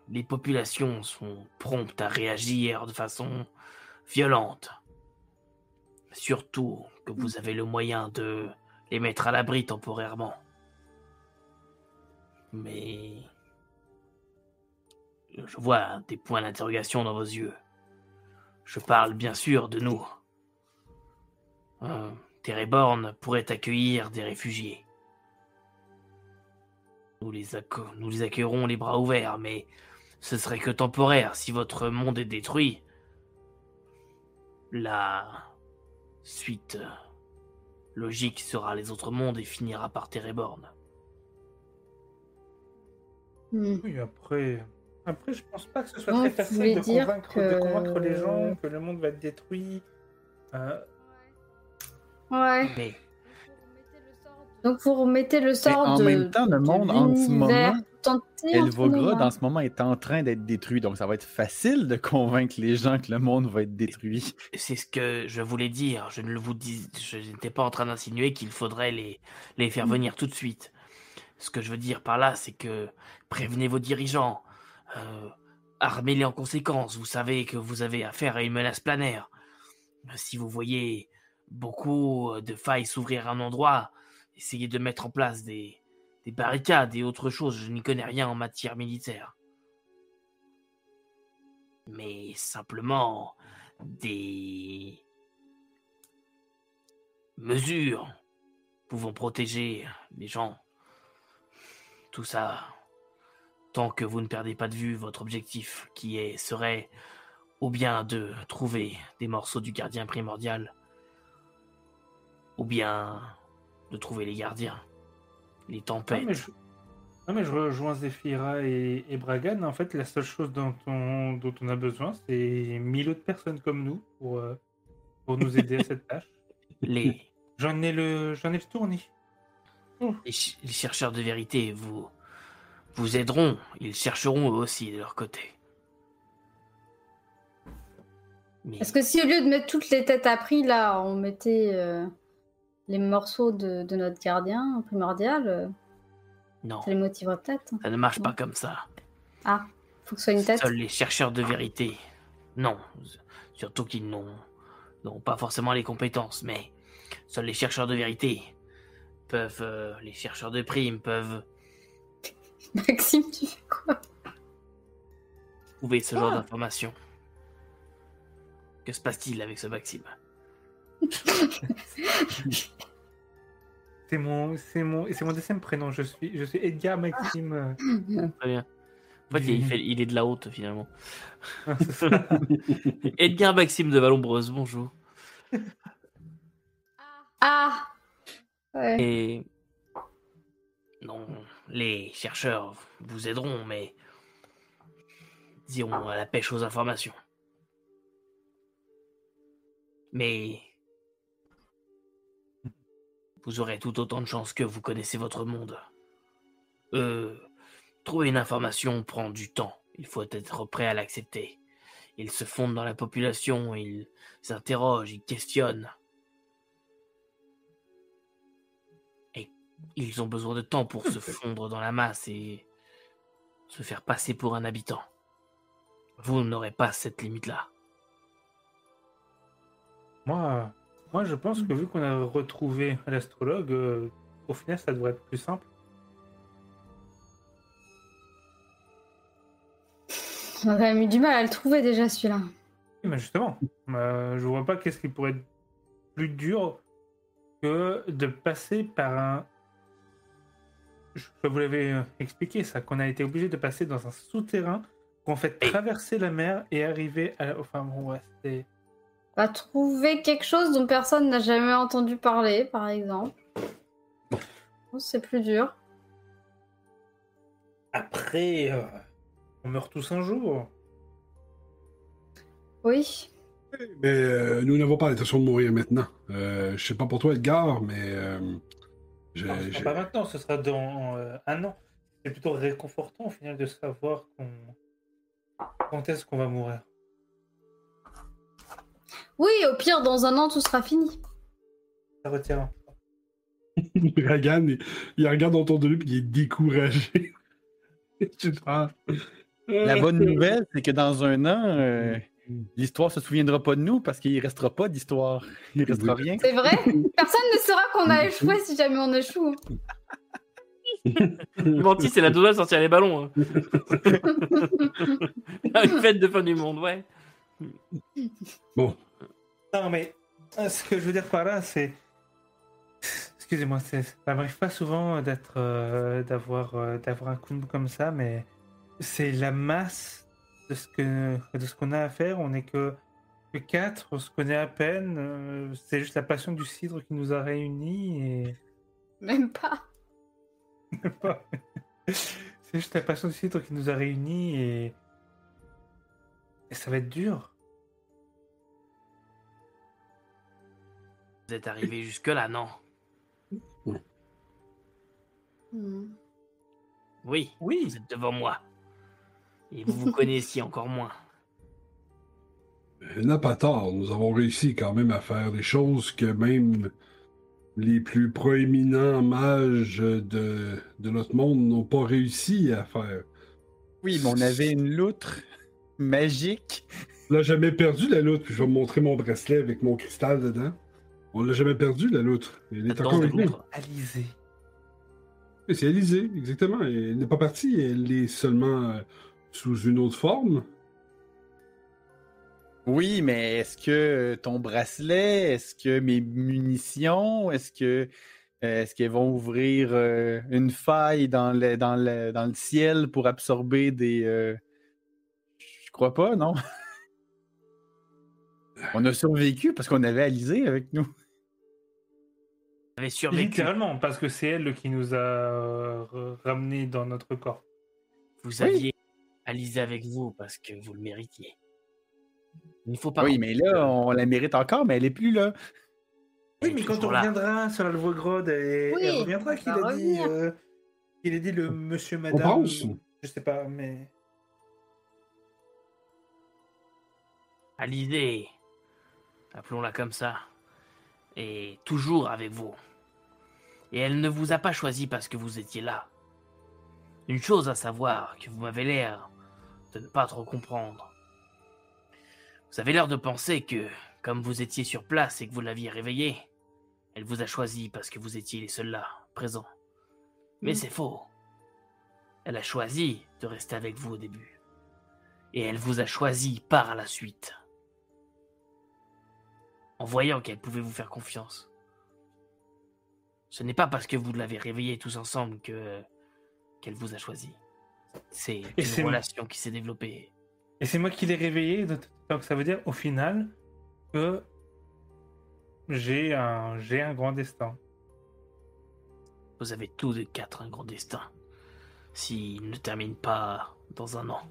Les populations sont promptes à réagir de façon violente. Surtout que vous avez le moyen de les mettre à l'abri temporairement. Mais... Je vois des points d'interrogation dans vos yeux. Je parle bien sûr de nous. Euh, Tereborn pourrait accueillir des réfugiés. Nous les, accueillerons les bras ouverts, mais ce serait que temporaire si votre monde est détruit. La suite logique sera les autres mondes et finira par Tereborn. Hmm. Oui, après, après, je pense pas que ce soit très facile de convaincre, que- de convaincre les gens que le monde va être détruit. Euh, Ouais. Mais Donc vous remettez le sort en de. même temps, le de monde, en ce l'univers moment, Elvogrod, hein. en ce moment, est en train d'être détruit. Donc, ça va être facile de convaincre les gens que le monde va être détruit. c'est ce que je voulais dire. Je ne le vous dis, je n'étais pas en train d'insinuer qu'il faudrait les, les faire venir tout de suite. Ce que je veux dire par là, c'est que prévenez vos dirigeants, euh, armez-les en conséquence. Vous savez que vous avez affaire à une menace planaire. Si vous voyez beaucoup de failles s'ouvrir à un endroit, essayez de mettre en place des, des barricades et autre chose. Je n'y connais rien en matière militaire. Mais simplement des mesures pouvant protéger les gens. Tout ça, tant que vous ne perdez pas de vue votre objectif, qui est, serait ou bien de trouver des morceaux du gardien primordial, ou bien de trouver les gardiens, les tempêtes. Non, mais je, non, mais je rejoins Zephyra et, et Bragan. En fait, la seule chose dont on, dont on a besoin, c'est mille autres personnes comme nous pour, euh, pour nous aider à cette tâche. Les, J'en ai le, j'en ai le tournis. les, ch- les chercheurs de vérité vous, vous aideront. Ils chercheront eux aussi de leur côté. Mais Est-ce que si au lieu de mettre toutes les têtes à prix, là, on mettait euh, les morceaux de, de notre gardien primordial, euh, non, ça les motiverait peut-être. ça ne marche Non. pas comme ça. Faut que ce soit une tête. Seuls les chercheurs de vérité. Non, surtout qu'ils n'ont n'ont pas forcément les compétences, mais seuls les chercheurs de vérité peuvent, euh, les chercheurs de primes peuvent Maxime, tu fais quoi? Trouver ce genre Ah. d'informations. Que se passe-t-il avec ce Maxime? C'est mon, c'est mon, c'est mon deuxième prénom. Je suis, je suis Edgar Maxime. Très bien. En fait, il, fait- il est de la haute finalement. ça. Edgar Maxime de Valombreuse, bonjour. Ah Ouais. Et non, les chercheurs vous aideront, mais ils iront à la pêche aux informations. Mais vous aurez tout autant de chances que vous connaissez votre monde. Euh, trouver une information prend du temps. Il faut être prêt à l'accepter. Ils se fondent dans la population, ils s'interrogent, ils questionnent. Ils ont besoin de temps pour se fondre dans la masse et se faire passer pour un habitant. Vous n'aurez pas cette limite-là. Moi, moi, je pense que vu qu'on a retrouvé l'astrologue, euh, au final, ça devrait être plus simple. On a quand même eu du mal à le trouver déjà celui-là. Oui, mais justement, euh, je vois pas qu'est-ce qui pourrait être plus dur que de passer par un. Je vous l'avais euh, expliqué ça, qu'on a été obligé de passer dans un souterrain, qu'on fait traverser la mer et arriver à. la- Enfin bon, ouais, c'était. Va trouver quelque chose dont personne n'a jamais entendu parler, par exemple. Oh, C'est plus dur. Après, euh, on meurt tous un jour. Oui. Mais euh, nous n'avons pas l'intention de mourir maintenant. Euh, je sais pas pour toi, Edgar, mais euh, Non, ce sera j'ai- pas maintenant, ce sera dans euh, un an. C'est plutôt réconfortant au final de savoir qu'on. Quand est-ce qu'on va mourir Oui, au pire, dans un an, tout sera fini. Ça retient. Dragan, il, il regarde autour de lui et il est découragé. Tu te rends- La bonne nouvelle, c'est que dans un an, euh, l'histoire se souviendra pas de nous parce qu'il restera pas d'histoire. Il restera rien. C'est vrai? Personne ne saura qu'on a échoué si jamais on échoue. Menti, c'est la douleur de sortir les ballons. hein. Une fête de fin du monde, ouais. Non, mais euh, ce que je veux dire par là, c'est. Excusez-moi, ça m'arrive pas souvent d'être, euh, d'avoir, euh, d'avoir un coup comme ça, mais c'est la masse de ce que, de ce qu'on a à faire. On n'est que, que quatre, on se connaît à peine. euh, c'est juste la passion du cidre qui nous a réunis et. Même pas. c'est juste la passion du cidre qui nous a réunis et. Et ça va être dur. Vous êtes arrivé jusque-là, non Hmm. Oui, Oui. vous êtes devant moi. Et vous vous connaissiez encore moins. Il n'a pas tort. Nous avons réussi quand même à faire des choses que même les plus proéminents mages de, de notre monde n'ont pas réussi à faire. Oui, mais on avait une loutre magique. On l'a jamais perdu, la loutre. Puis je vais me montrer mon bracelet avec mon cristal dedans. On l'a jamais perdu, la loutre. Elle est Dans encore le avec nous. livre. Alizé. Oui, C'est Alizée, exactement. Elle n'est pas partie. Elle est seulement euh, sous une autre forme. Oui, mais est-ce que ton bracelet, est-ce que mes munitions, est-ce que Est-ce qu'ils vont ouvrir euh, une faille dans le, dans, le, dans le ciel pour absorber des. euh, Je crois pas, non? On a survécu parce qu'on avait Alizé avec nous. Vous avez survécu. Littéralement, parce que c'est elle qui nous a euh, ramenés dans notre corps. Vous Oui. aviez Alizé avec vous parce que vous le méritiez. Il ne faut pas. oui, mais là, on la mérite encore, mais elle est plus là. Oui, Elle mais quand on reviendra sur la Volgrod, et, Oui, elle reviendra on qu'il a dit, euh, qu'il a dit le monsieur, On madame. pense. Je sais pas, mais. Alizé, appelons-la comme ça, est toujours avec vous. Et elle ne vous a pas choisi parce que vous étiez là. Une chose à savoir que vous m'avez l'air de ne pas trop comprendre. Vous avez l'air de penser que, comme vous étiez sur place et que vous l'aviez réveillée, elle vous a choisi parce que vous étiez les seuls là, présents. Mais c'est faux. Elle a choisi de rester avec vous au début. Et elle vous a choisi par la suite. En voyant qu'elle pouvait vous faire confiance. Ce n'est pas parce que vous l'avez réveillée tous ensemble que qu'elle vous a choisi. C'est une relation qui s'est développée. Et c'est moi qui l'ai réveillé, donc donc ça veut dire au final que j'ai un, j'ai un grand destin. Vous avez tous les quatre un grand destin. S'il ne termine pas dans un an.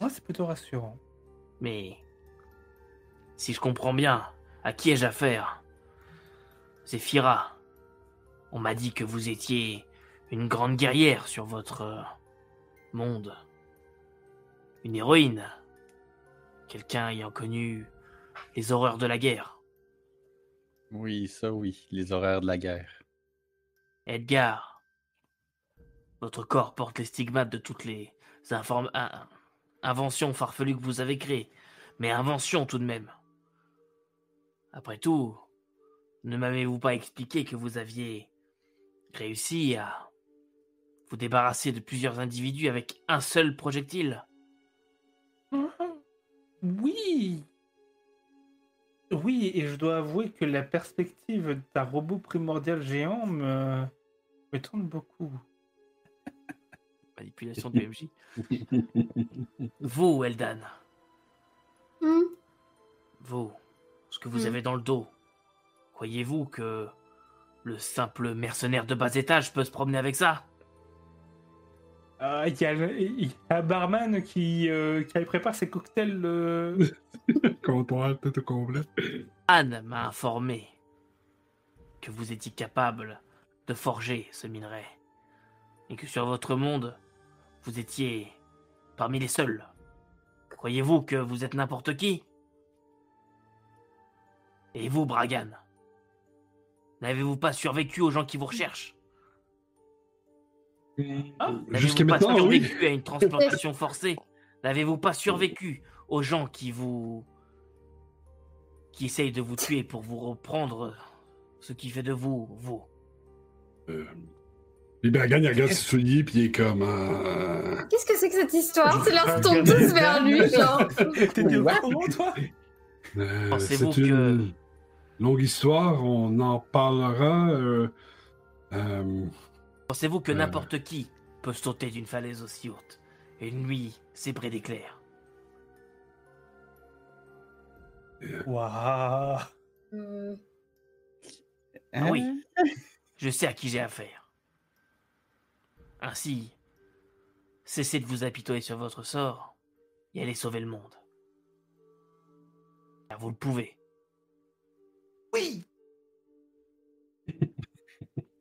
Ah, c'est plutôt rassurant. Mais si je comprends bien, à qui ai-je affaire? Zéphira. On m'a dit que vous étiez une grande guerrière sur votre euh, monde. Une héroïne. Quelqu'un ayant connu les horreurs de la guerre. Oui, ça oui, les horaires de la guerre. Edgar. Votre corps porte les stigmates de toutes les inventions farfelues que vous avez créées. Mais inventions tout de même. Après tout, ne m'avez-vous pas expliqué que vous aviez réussi à vous débarrasser de plusieurs individus avec un seul projectile? Oui Oui, et je dois avouer que la perspective d'un robot primordial géant me, me tente beaucoup. Manipulation du MJ. Vous, Eldan, Hmm. vous, ce que vous Hmm. avez dans le dos, croyez-vous que le simple mercenaire de bas étage peut se promener avec ça? Ah, Il y, a y un barman qui, euh, qui prépare ses cocktails. euh, Comptoir, tout au complet. Anne m'a informé que vous étiez capable de forger ce minerai et que sur votre monde, vous étiez parmi les seuls. Croyez-vous que vous êtes n'importe qui? Et vous, Bragan? N'avez-vous pas survécu aux gens qui vous recherchent? Ah, Jusqu'à N'avez-vous pas maintenant, oui. survécu à une transplantation forcée? N'avez-vous pas survécu aux gens qui vous. qui essayent de vous tuer pour vous reprendre ce qui fait de vous, vous? Euh, Puis Bragan, il regarde ses souliers, puis il est comme. euh, Qu'est-ce que c'est que cette histoire? C'est regarde, tous vers lui, genre. T'étais au courant, toi? Euh, Pensez-vous que- une longue histoire, on en parlera. euh, euh, Pensez-vous que Euh. n'importe qui peut sauter d'une falaise aussi haute? Et une nuit zébrée d'éclairs Waouh. Ah oui. Hein? Je sais à qui j'ai affaire. Ainsi, cessez de vous apitoyer sur votre sort et allez sauver le monde. Car vous le pouvez. Oui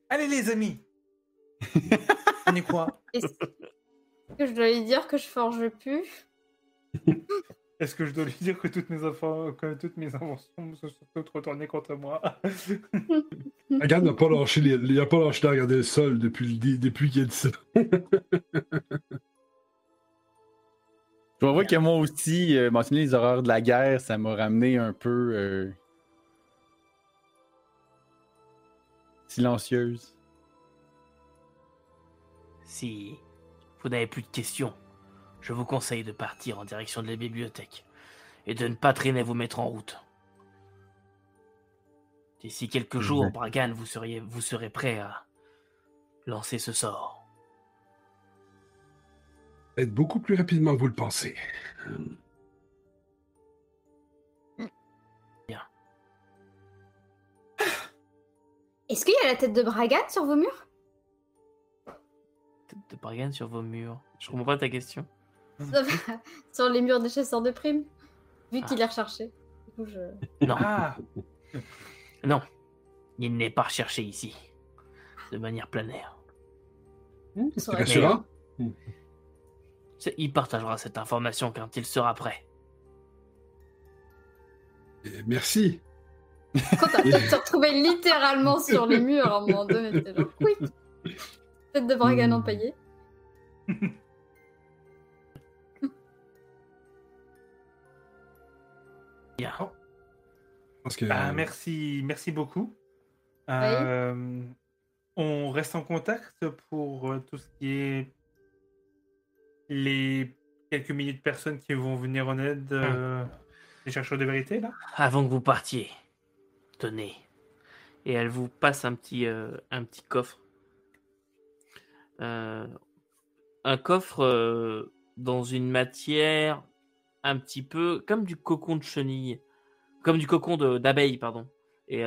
Allez les amis On y croit. Est-ce que je dois lui dire que je forge plus? Est-ce que je dois lui dire que toutes mes, enfants, que toutes mes inventions se sont toutes retournées contre moi? Bragan n'a pas lâché les- il a pas lâché de regarder le sol depuis, depuis qu'il a dit ça. Je vois que moi aussi, euh, mentionner les horreurs de la guerre, ça m'a ramené un peu euh, silencieuse. Si vous n'avez plus de questions, je vous conseille de partir en direction de la bibliothèque et de ne pas traîner à vous mettre en route. D'ici quelques jours, Bragan, vous, seriez, vous serez prêt à lancer ce sort. Être beaucoup plus rapidement que vous le pensez. Est-ce qu'il y a la tête de Bragan sur vos murs? Tête de Bragan sur vos murs. Je comprends pas ta question. Sur les murs des chasseurs de primes Vu Ah. qu'il est recherché. Du coup, je... Non, Ah, non. Il n'est pas recherché ici. De manière planaire. C'est rassurant. C'est- Il partagera cette information quand il sera prêt. Merci. Quand t'as se retrouvé littéralement sur les murs à un moment donné. t'es genre, oui. Tête de Bragan Hmm. empaillée. Bien. Parce que, bah, merci, merci beaucoup. Euh, on reste en contact pour euh, tout ce qui est les quelques milliers de personnes qui vont venir en aide euh, des chercheurs de vérité là? Avant que vous partiez, tenez. Et elle vous passe un petit, euh, un petit coffre. Euh, un coffre euh, dans une matière un petit peu comme du cocon de chenille. Comme du cocon de- d'abeille, pardon. Et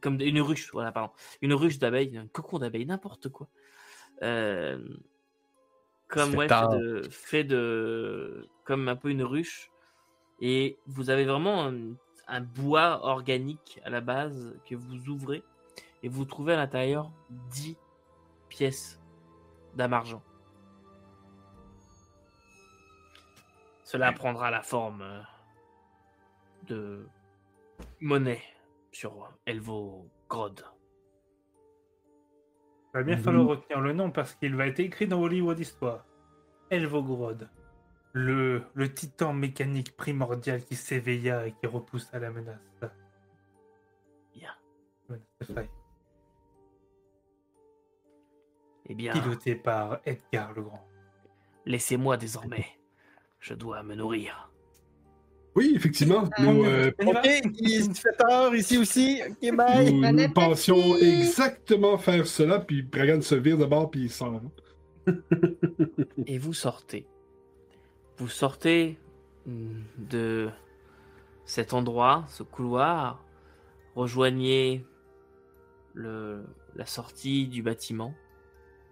comme une ruche, voilà, pardon. Une ruche d'abeille, un cocon d'abeille, n'importe quoi. Euh, comme fait ouais, fait tard. de, fait de, comme un peu une ruche. Et vous avez vraiment un bois organique à la base que vous ouvrez et vous trouvez à l'intérieur 10 pièces d'âme argent. Cela prendra la forme euh, de monnaie sur Elvo Grod. Il va bien Mhm. falloir retenir le nom parce qu'il va être écrit dans vos livres d'histoire. Elvogrod, le, le titan mécanique primordial qui s'éveilla et qui repoussa la menace. Bien. Menace de faille. Eh bien, Piloté par Edgar le Grand. laissez-moi désormais. Je dois me nourrir. Oui, effectivement. Ah, Nous, va. euh, va il fait tard ici aussi. Ok, bye. nous, pensions exactement faire cela, puis Bragan se vire de bord, puis il sort. Et vous sortez. Vous sortez mm, de cet endroit, ce couloir, rejoignez le, la sortie du bâtiment,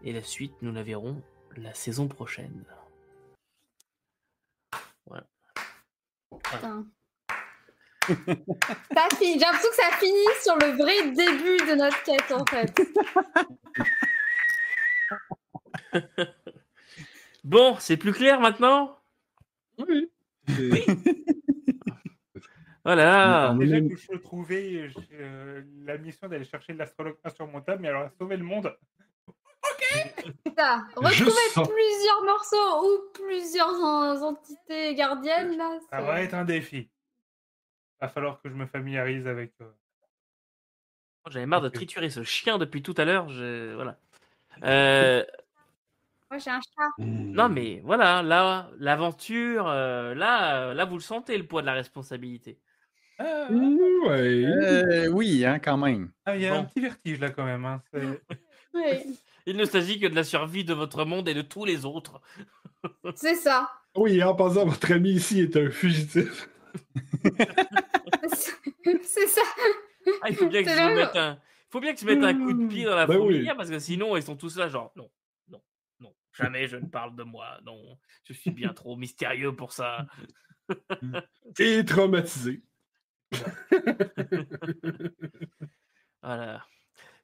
et la suite, nous la verrons la saison prochaine. Ça finit- J'ai l'impression que ça finit sur le vrai début de notre quête en fait. Bon, c'est plus clair maintenant? Oui. Voilà. On Déjà que je trouvais euh, la mission d'aller chercher l'astrologue insurmontable, mais alors sauvé le monde. Ça, Juste retrouver ça. plusieurs morceaux ou plusieurs en- entités gardiennes là. Ça va être un défi. Va falloir que je me familiarise avec. euh, J'avais marre de Ok. triturer ce chien depuis tout à l'heure. je- Voilà. Euh, Moi j'ai un chat. Non, mais voilà, là, l'aventure, euh, là, euh, là, vous le sentez, le poids de la responsabilité. Ah, Ouais. Euh, oui, hein, quand même. ah, il y a un petit vertige là quand même. hein, Oui, Il ne s'agit que de la survie de votre monde et de tous les autres. c'est ça. Oui, en passant, votre ami ici est un fugitif. C'est ça. Ah, il faut bien que je mette un, il faut bien que je mette un coup de pied dans la Ben oui. fourmilière parce que sinon ils sont tous là genre non, jamais je ne parle de moi, non, je suis bien trop mystérieux pour ça. Et traumatisé. Voilà.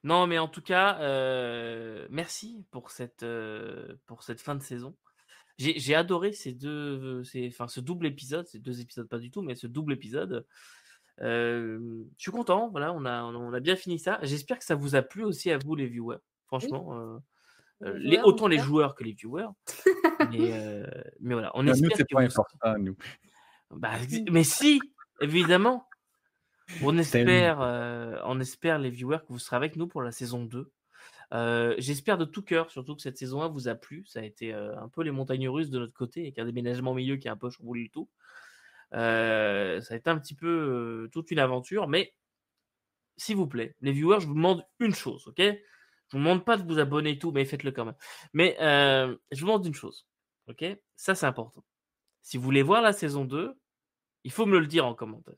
Non, mais en tout cas, euh, merci pour cette, euh, pour cette fin de saison. J'ai j'ai adoré ces deux, ces, enfin, ce double épisode, ces deux épisodes pas du tout, mais ce double épisode. Euh, je suis content, voilà, on a, on a bien fini ça. J'espère que ça vous a plu aussi à vous, les viewers. Franchement, Les les, joueurs, en autant les joueurs que les viewers. mais, euh, mais voilà, on nous, espère c'est que pas important, nous. bah, ex- mais si, évidemment. On C'est- espère, euh, on espère les viewers que vous serez avec nous pour la saison 2. Euh, J'espère de tout cœur, surtout que cette saison 1 vous a plu. Ça a été euh, un peu les montagnes russes de notre côté, avec un déménagement au milieu qui a un peu chamboulé le tout. Euh, ça a été un petit peu euh, toute une aventure, mais s'il vous plaît, les viewers, je vous demande une chose, ok? Je vous demande pas de vous abonner et tout, mais faites-le quand même. Mais euh, je vous demande une chose, ok? Ça, c'est important. Si vous voulez voir la saison 2, il faut me le dire en commentaire.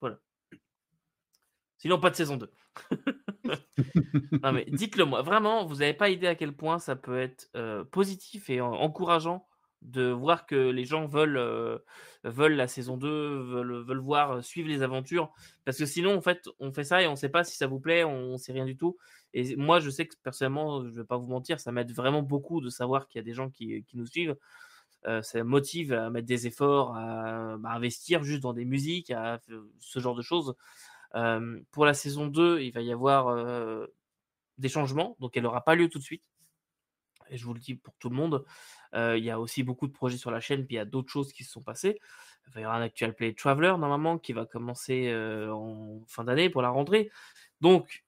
Voilà. Sinon, pas de saison 2. non, mais dites-le moi. Vraiment, vous n'avez pas idée à quel point ça peut être euh, positif et en- encourageant de voir que les gens veulent, euh, veulent la saison 2, veulent, voir, euh, suivre les aventures. Parce que sinon, en fait, on fait ça et on ne sait pas si ça vous plaît, on ne sait rien du tout. Et moi, je sais que personnellement, je ne vais pas vous mentir, ça m'aide vraiment beaucoup de savoir qu'il y a des gens qui, nous suivent. Euh, ça motive à mettre des efforts, à, à investir juste dans des musiques, à ce genre de choses. Pour la saison 2, il va y avoir des changements, donc elle n'aura pas lieu tout de suite. Et je vous le dis pour tout le monde, il y a aussi beaucoup de projets sur la chaîne, puis il y a d'autres choses qui se sont passées. Il y avoir un actual play Traveler normalement qui va commencer en fin d'année pour la rentrée. Donc,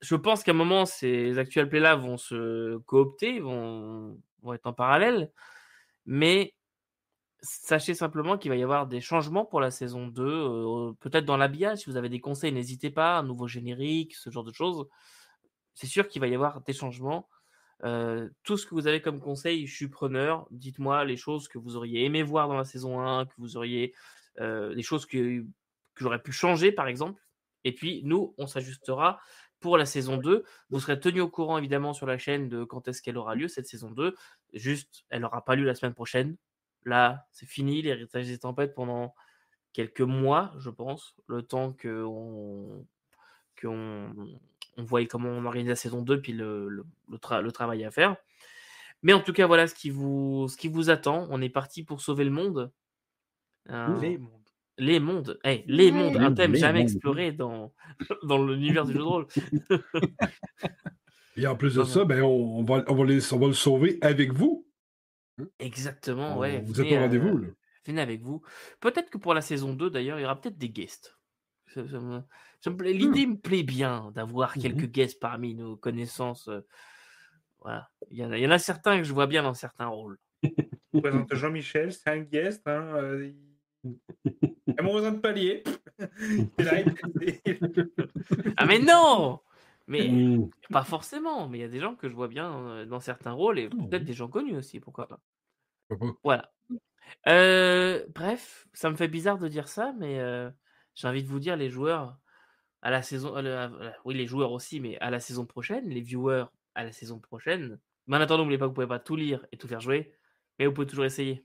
je pense qu'à un moment, ces actual plays là vont se coopter, vont, être en parallèle. Mais sachez simplement qu'il va y avoir des changements pour la saison 2. euh, Peut-être dans l'habillage, si vous avez des conseils, n'hésitez pas. Un nouveau générique, ce genre de choses. C'est sûr qu'il va y avoir des changements. Euh, tout ce que vous avez comme conseil, je suis preneur. Dites-moi les choses que vous auriez aimé voir dans la saison 1, que vous auriez. euh, les choses que, que j'aurais pu changer, par exemple. Et puis, nous, on s'ajustera pour la saison 2. Vous serez tenu au courant, évidemment, sur la chaîne de quand est-ce qu'elle aura lieu, cette saison 2. Juste, elle n'aura pas lieu la semaine prochaine. Là, c'est fini, l'héritage des tempêtes pendant quelques mois, je pense, le temps qu'on qu'on on voit comment on organise la saison 2, puis le, le, le tra- le travail à faire. Mais en tout cas, voilà ce qui vous, ce qui vous attend. On est parti pour sauver le monde. Euh, Les mondes. les mondes. Eh, les mondes, un thème Les jamais mondes. exploré dans, dans l'univers du jeu de rôle. Et en plus de ça, ben, on, on va, on, va les- on va le sauver avec vous. Exactement, On- ouais. vous êtes au euh, rendez-vous. là. venez avec vous. Peut-être que pour la saison 2, d'ailleurs, il y aura peut-être des guests. Ça- ça plaît- L'idée me plaît bien d'avoir Mhm. quelques guests parmi nos connaissances. euh, Voilà. Il y, en a, il y en a certains que je vois bien dans certains rôles. Je présente Jean-Michel, c'est un guest. Hein, euh, il il a mon voisin de palier. Il est là, il- Ah, mais non Mais Mm. pas forcément, mais il y a des gens que je vois bien euh, dans certains rôles et peut-être des gens connus aussi, pourquoi pas. Voilà. Euh, bref, ça me fait bizarre de dire ça, mais euh, j'ai envie de vous dire, les joueurs, à la saison. oui, les joueurs aussi, mais à la saison prochaine, les viewers à la saison prochaine. Mais en attendant, n'oubliez pas que vous pouvez pas tout lire et tout faire jouer, mais vous pouvez toujours essayer.